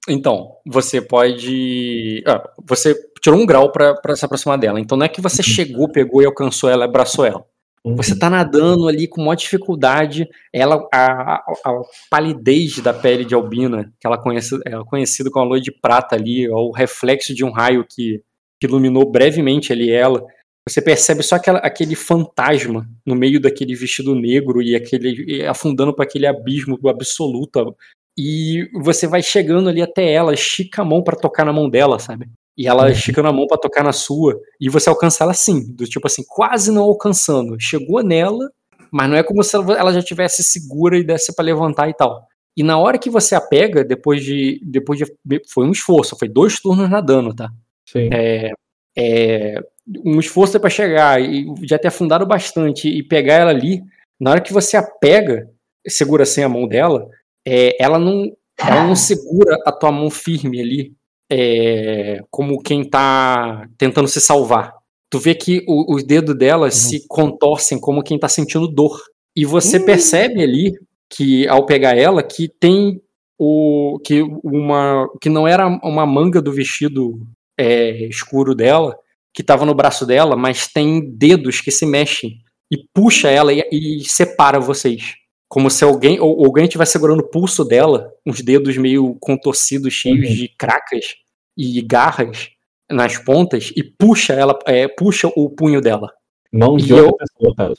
Então, você pode. ah, você tirou um grau pra se aproximar dela. Então não é que você chegou, pegou e alcançou ela, abraçou ela. Você tá nadando ali com maior dificuldade. Ela, a, a- a palidez da pele de Albina, que ela conhece, é conhecida como a lua de prata ali, é o reflexo de um raio que, que iluminou brevemente ali ela. Você percebe só aquela, aquele fantasma no meio daquele vestido negro e aquele e afundando para aquele abismo absoluto. E você vai chegando ali até ela, estica a mão para tocar na mão dela, sabe? E ela esticando a mão pra tocar na sua, e você alcança ela assim, do tipo assim, quase não alcançando. Chegou nela, mas não é como se ela já tivesse segura e desse pra levantar e tal. E na hora que você a pega, depois de. Depois de. Foi um esforço, foi dois turnos nadando, tá? Sim. É, é, um esforço para chegar e já ter afundado bastante e pegar ela ali. Na hora que você a pega, segura assim a mão dela, é, ela não ela não segura a tua mão firme ali, é, como quem tá tentando se salvar. Tu vê que o- os dedos dela se contorcem como quem tá sentindo dor. E você percebe ali que ao pegar ela que tem o que uma que não era uma manga do vestido é, escuro dela que estava no braço dela, mas tem dedos que se mexem e puxa ela e, e separa vocês. Como se alguém ou alguém estivesse segurando o pulso dela, uns dedos meio contorcidos, cheios de cracas e garras nas pontas e puxa ela, é, puxa o punho dela. Mão de E outra eu- pessoa, cara.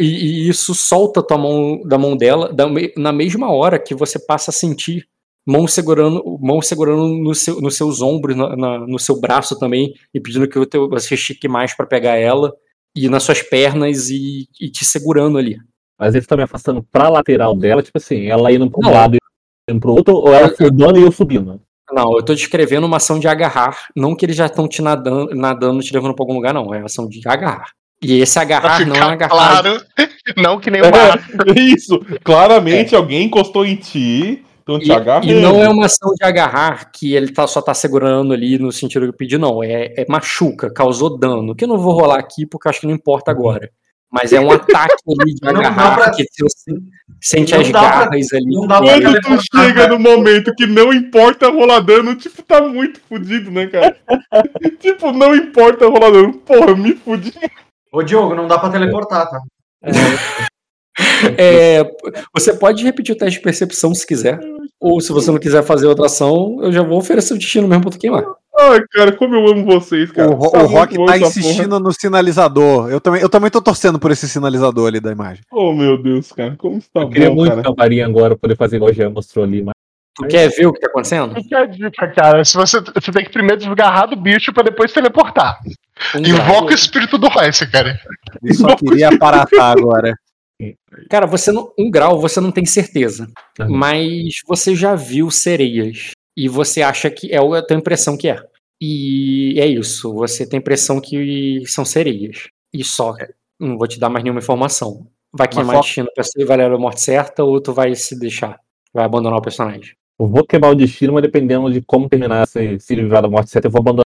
E, e isso solta a tua mão da mão dela da na mesma hora que você passa a sentir mão segurando, mão segurando no seu, nos seus ombros, na- na- no seu braço também, e pedindo que você estique mais pra pegar ela, e nas suas pernas e, e te segurando ali. Mas ele tá me afastando pra lateral dela, tipo assim, ela indo pra um Não. lado e indo pro outro, ou ela afundando e eu subindo. Não, eu tô descrevendo uma ação de agarrar, não que eles já estão te nadando, nadando, te levando pra algum lugar, não. É ação de agarrar. E esse agarrar não é agarrar. claro, não que nem o Marco. É isso. Claramente alguém encostou em ti, então te E, agarrando. e não é uma ação de agarrar que ele tá, só tá segurando ali no sentido que eu pedi, não. É, é machuca, causou dano. Que eu não vou rolar aqui porque eu acho que não importa agora. Mas é um ataque ali de agarrar pra- que você sente Não as dá pra- garras ali. não dá pra- Quando tu chega no momento que não importa rolar dano, tipo, tá muito fudido, né, cara? tipo, não importa rolar dano. Porra, eu me fudi. Ô, Diogo, não dá pra teleportar, tá? É, você pode repetir o teste de percepção se quiser. Ou se você não quiser fazer outra ação, eu já vou oferecer o destino mesmo pra tu queimar. Ai, cara, como eu amo vocês, cara. O, Ro- Tá o Rock tá insistindo no sinalizador. Eu também, eu também tô torcendo por esse sinalizador ali da imagem. porra. Oh, meu Deus, cara. Como isso tá Eu queria bom, muito cara. agora poder fazer igual o Jean mostrou ali, mas Tu quer ver o que tá acontecendo? Fica a dica, cara. Se você, você tem que primeiro desgarrar do bicho pra depois teleportar. Um Invoca o espírito do Royce, cara. Eu só queria aparatar agora. Cara, você não, um grau você não tem certeza. Mas você já viu sereias. E você acha que é a tua impressão que é. E é isso. Você tem a impressão que são sereias. E só. Não vou te dar mais nenhuma informação. Vai queimar fo- destino pra você, vai levar a morte certa, ou tu vai se deixar? Vai abandonar o personagem. eu vou queimar o destino, mas dependendo de como terminar se, se livrar da morte certa, eu vou abandonar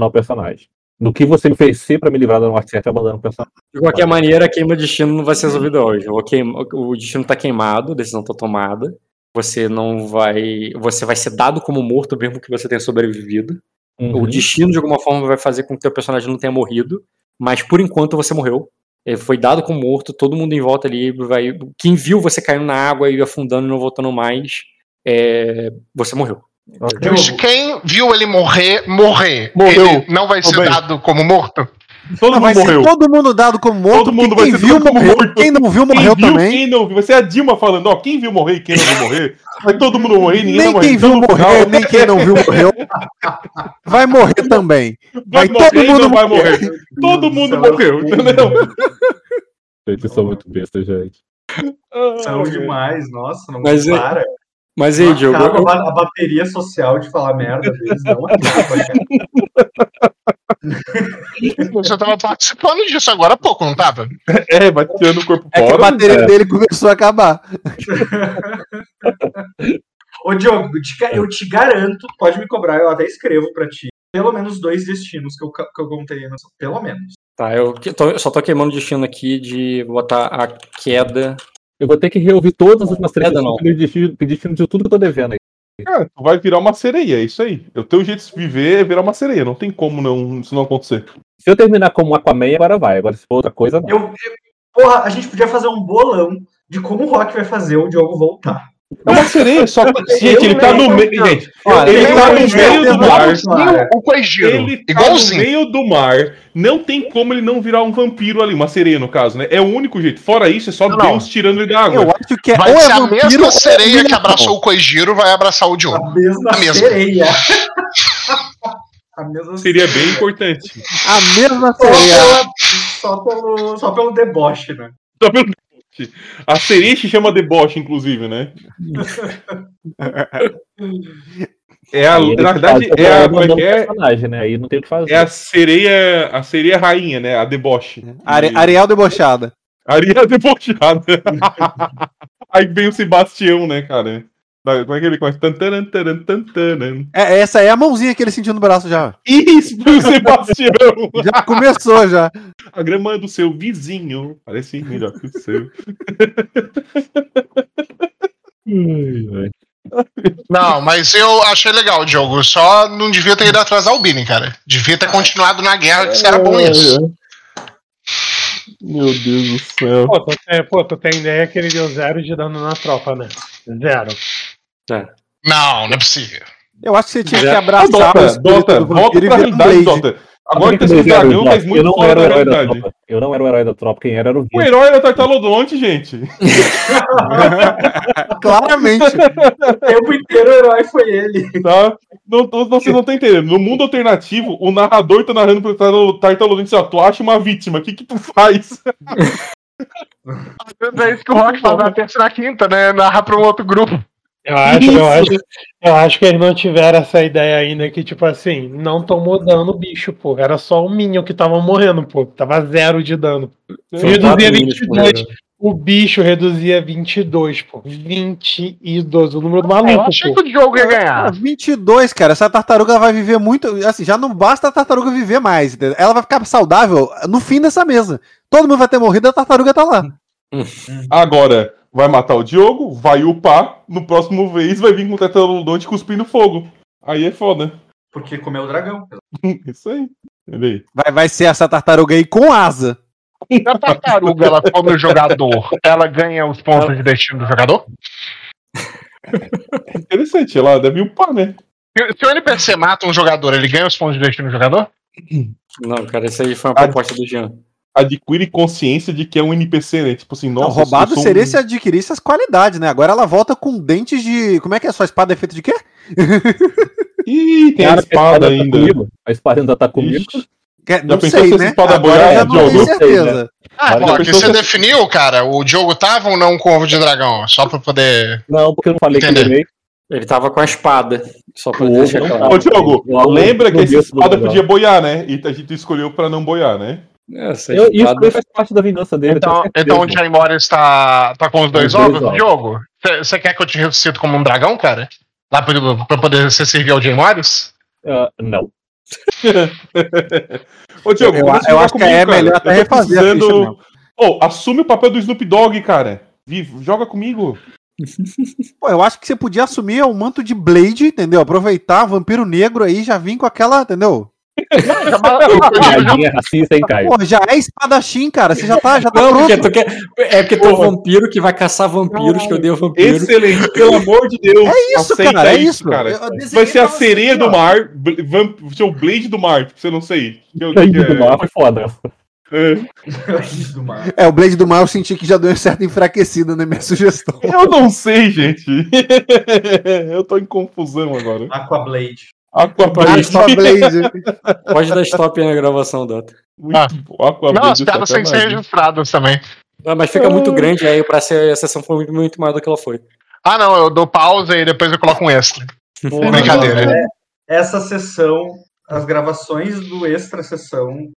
o personagem. Do que você me oferecer pra me livrar da morte certa, eu abandono o personagem. De qualquer maneira, a queima de destino não vai ser resolvida hoje. O, queima- o destino tá queimado, a decisão tá tomada. Você não vai. Você vai ser dado como morto, mesmo que você tenha sobrevivido. Uhum. O destino, de alguma forma, vai fazer com que o teu personagem não tenha morrido. Mas por enquanto você morreu. Ele foi dado como morto, todo mundo em volta ali vai. Quem viu você caindo na água e afundando e não voltando mais, é, você morreu. Quem viu ele morrer, morrer, Morreu. ele não vai ser Também. dado como morto? Todo vai mundo ser morreu. todo mundo dado como morto. Todo mundo porque vai quem ser viu todo como morreu. morto. Quem não viu Quem morreu viu, também. quem não viu. Vai ser a Dilma falando, ó, quem viu morrer e quem não viu morrer. Vai todo mundo morrer ninguém Nem vai morrer. quem viu morrer, final, nem quem não viu morreu. Vai morrer também. Vai Vai morrer todo mundo não vai morrer. morrer. Todo mundo Céu, morreu, é entendeu? Vocês são muito bestas, gente. São demais, nossa, não Mas é- para. Mas aí, Diogo, eu- a ba- a bateria social de falar merda deles não acaba. Você tava participando disso agora há pouco, não tava? É, vai tirando o corpo É que a fora. bateria é. dele começou a acabar. Ô, Diogo, eu te, ga- eu te garanto, pode me cobrar, eu até escrevo pra ti. Pelo menos dois destinos que eu, que eu contei. nessa- Pelo menos. Tá, eu, tô- eu só tô queimando o destino aqui de botar a queda. Eu vou ter que reouvir todas as últimas três não. pedir destino, destino de tudo que eu tô devendo aí. Cara, tu vai virar uma sereia, é isso aí. O teu jeito de viver é virar uma sereia. Não tem como não, isso não acontecer. Se eu terminar como Aquaman, agora vai. Agora se for outra coisa, não. Eu, eu- porra, a gente podia fazer um bolão de como o Rock vai fazer o Diogo voltar. É uma sereia, só que. Gente, ele tá no meio. Gente, Olha, ele tá no meio do mar. O Coigiro, Ele tá igualzinho. no meio do mar. Não tem como ele não virar um vampiro ali, uma sereia no caso, né? É o único jeito. Fora isso, é só Não, Deus tirando ele da água. Eu acho que é Vai ou ser é a vampiro mesma ou é sereia que abraçou o Coigiro, vai abraçar o Diogo. a mesma A mesma. sereia. a mesma Seria bem importante. A mesma Só, sereia. só pelo, só pelo deboche, né? Tá vendo? A sereia se chama deboche, inclusive, né? É a, Aí na verdade, é a, como é é? personagem, né? Aí não tem o que fazer. É a sereia, a sereia rainha, né? A deboche. Are- E- Ariel debochada. Areia debochada. Aí vem o Sebastião, né, cara? Como é que ele começa? É, essa é a mãozinha que ele sentiu no braço já. Isso, foi o Sebastião! Já começou já. A grama do seu vizinho parece melhor que o seu. Não, mas eu achei legal, Diogo. Só não devia ter ido atrás da Albini, cara. Devia ter continuado na guerra, que isso era bom isso. Meu Deus do céu. Pô, tu tem, pô, tu tem ideia que ele deu zero de dano na tropa, né? Zero. Não, não é possível. Eu acho que você tinha que Já- abraçar o Dota, espírito Dota, do volta pra realidade. Dota. Agora que Eu esse não era o dragão tá Dota. muito Eu não era o herói da tropa. Eu não era o herói da tropa, quem era era o O Vitor. herói era Tartalodonte, gente. Claramente. O tempo inteiro o herói foi ele. Tá? Não, não, vocês não estão entendendo. No mundo alternativo, o narrador tá narrando pro Tartalo- Tartalodonte assim, ó, tu acha uma vítima, o que que tu faz? É isso que o Rock faz na terça e na quinta, né? Narrar pra um outro grupo. Eu acho, eu acho, eu acho que eles não tiveram essa ideia ainda que, tipo assim, não tomou dano o bicho, pô. Era só o Minion que tava morrendo, pô. Tava zero de dano. Reduzia quatro minions 22. O bicho reduzia 22, pô. 22. O número do Eu maluco, achei pô. que o Diogo ia Ah, ganhar. 22, cara. Essa tartaruga vai viver muito. Assim, já não basta a tartaruga viver mais. entendeu? Ela vai ficar saudável no fim dessa mesa. Todo mundo vai ter morrido, a tartaruga tá lá. Agora, vai matar o Diogo, vai upar, no próximo vez vai vir com o Tartalodonte cuspindo fogo. Aí é foda. Porque comeu o dragão. Isso aí. Aí. Vai, vai ser essa tartaruga aí com asa. A tartaruga ela come o jogador, ela ganha os pontos de destino do jogador? Interessante, ela deve upar, né? Se se o NPC mata um jogador, ele ganha os pontos de destino do jogador? Não, cara, isso aí foi uma Ah, proposta do Jean. Adquire consciência de que é um NPC, né? Tipo assim, Não, nossa. roubado eu sou seria um- se adquirisse as qualidades, né? Agora ela volta com dentes de. Como é que é? Sua espada é feita de quê? Ih, tem a Cara, espada tá ainda. comigo. A espada ainda tá comigo. Ixi. Que- Não pensou sei, se essa né? espada já não tenho Diogo? certeza. Ah, Olha, Rock, pessoa você que- definiu, cara? O Diogo tava ou não com ovo de dragão? Só pra poder. Não, porque eu não falei que Entendeu? eu levei. Ele tava com a espada. Só pra O deixar não claro. Ô, Diogo, lembra que essa espada podia boiar, né? E a gente escolheu pra não boiar, né? Essa Eu, isso espada- aí faz parte da vingança dele. Então, certeza. então o Jay Morris tá, tá com os dois dois ovos, ovos. Diogo? Você quer que eu te ressuscite como um dragão, cara? Lá pra, pra poder você servir ao Jay Morris? Ah, não. Ô, Diogo, Eu- eu jogar acho que é melhor até Eu refazer precisando-. Ô, assume o papel do Snoop Dogg, cara. Vivo, joga comigo. Pô, eu acho que você podia assumir o manto de Blade, entendeu? Aproveitar vampiro negro aí, já vim com aquela, entendeu? Piadinha racista, hein, Caio? Pô, já é espadachim, cara. Você já tá, já tá Não, pronto. porque quer, é porque tu é um vampiro que vai caçar vampiros, que eu dei o vampiro. Excelente, pelo amor de Deus. É isso, aceita cara. É isso. cara. Eu- eu Vai ser a sereia do ó. mar, vamp- seu Blade do mar, tipo, você não sei. O que, Blade do é, Mar foi foda. é. do mar. É, o Blade do Mal eu senti que já deu uma certa enfraquecida na minha sugestão. Eu não sei, gente. eu tô em confusão agora. Aquablade. Aquablade. Pode dar stop aí na gravação, Dota. Muito Ah. bom. Aquablade. Não, as é têm que ser registradas também. Não, mas fica muito grande aí pra ser a sessão foi muito, muito maior do que ela foi. Ah, não, eu dou pausa e depois eu coloco um extra. Porra, Brincadeira. é, Essa sessão, as gravações do extra sessão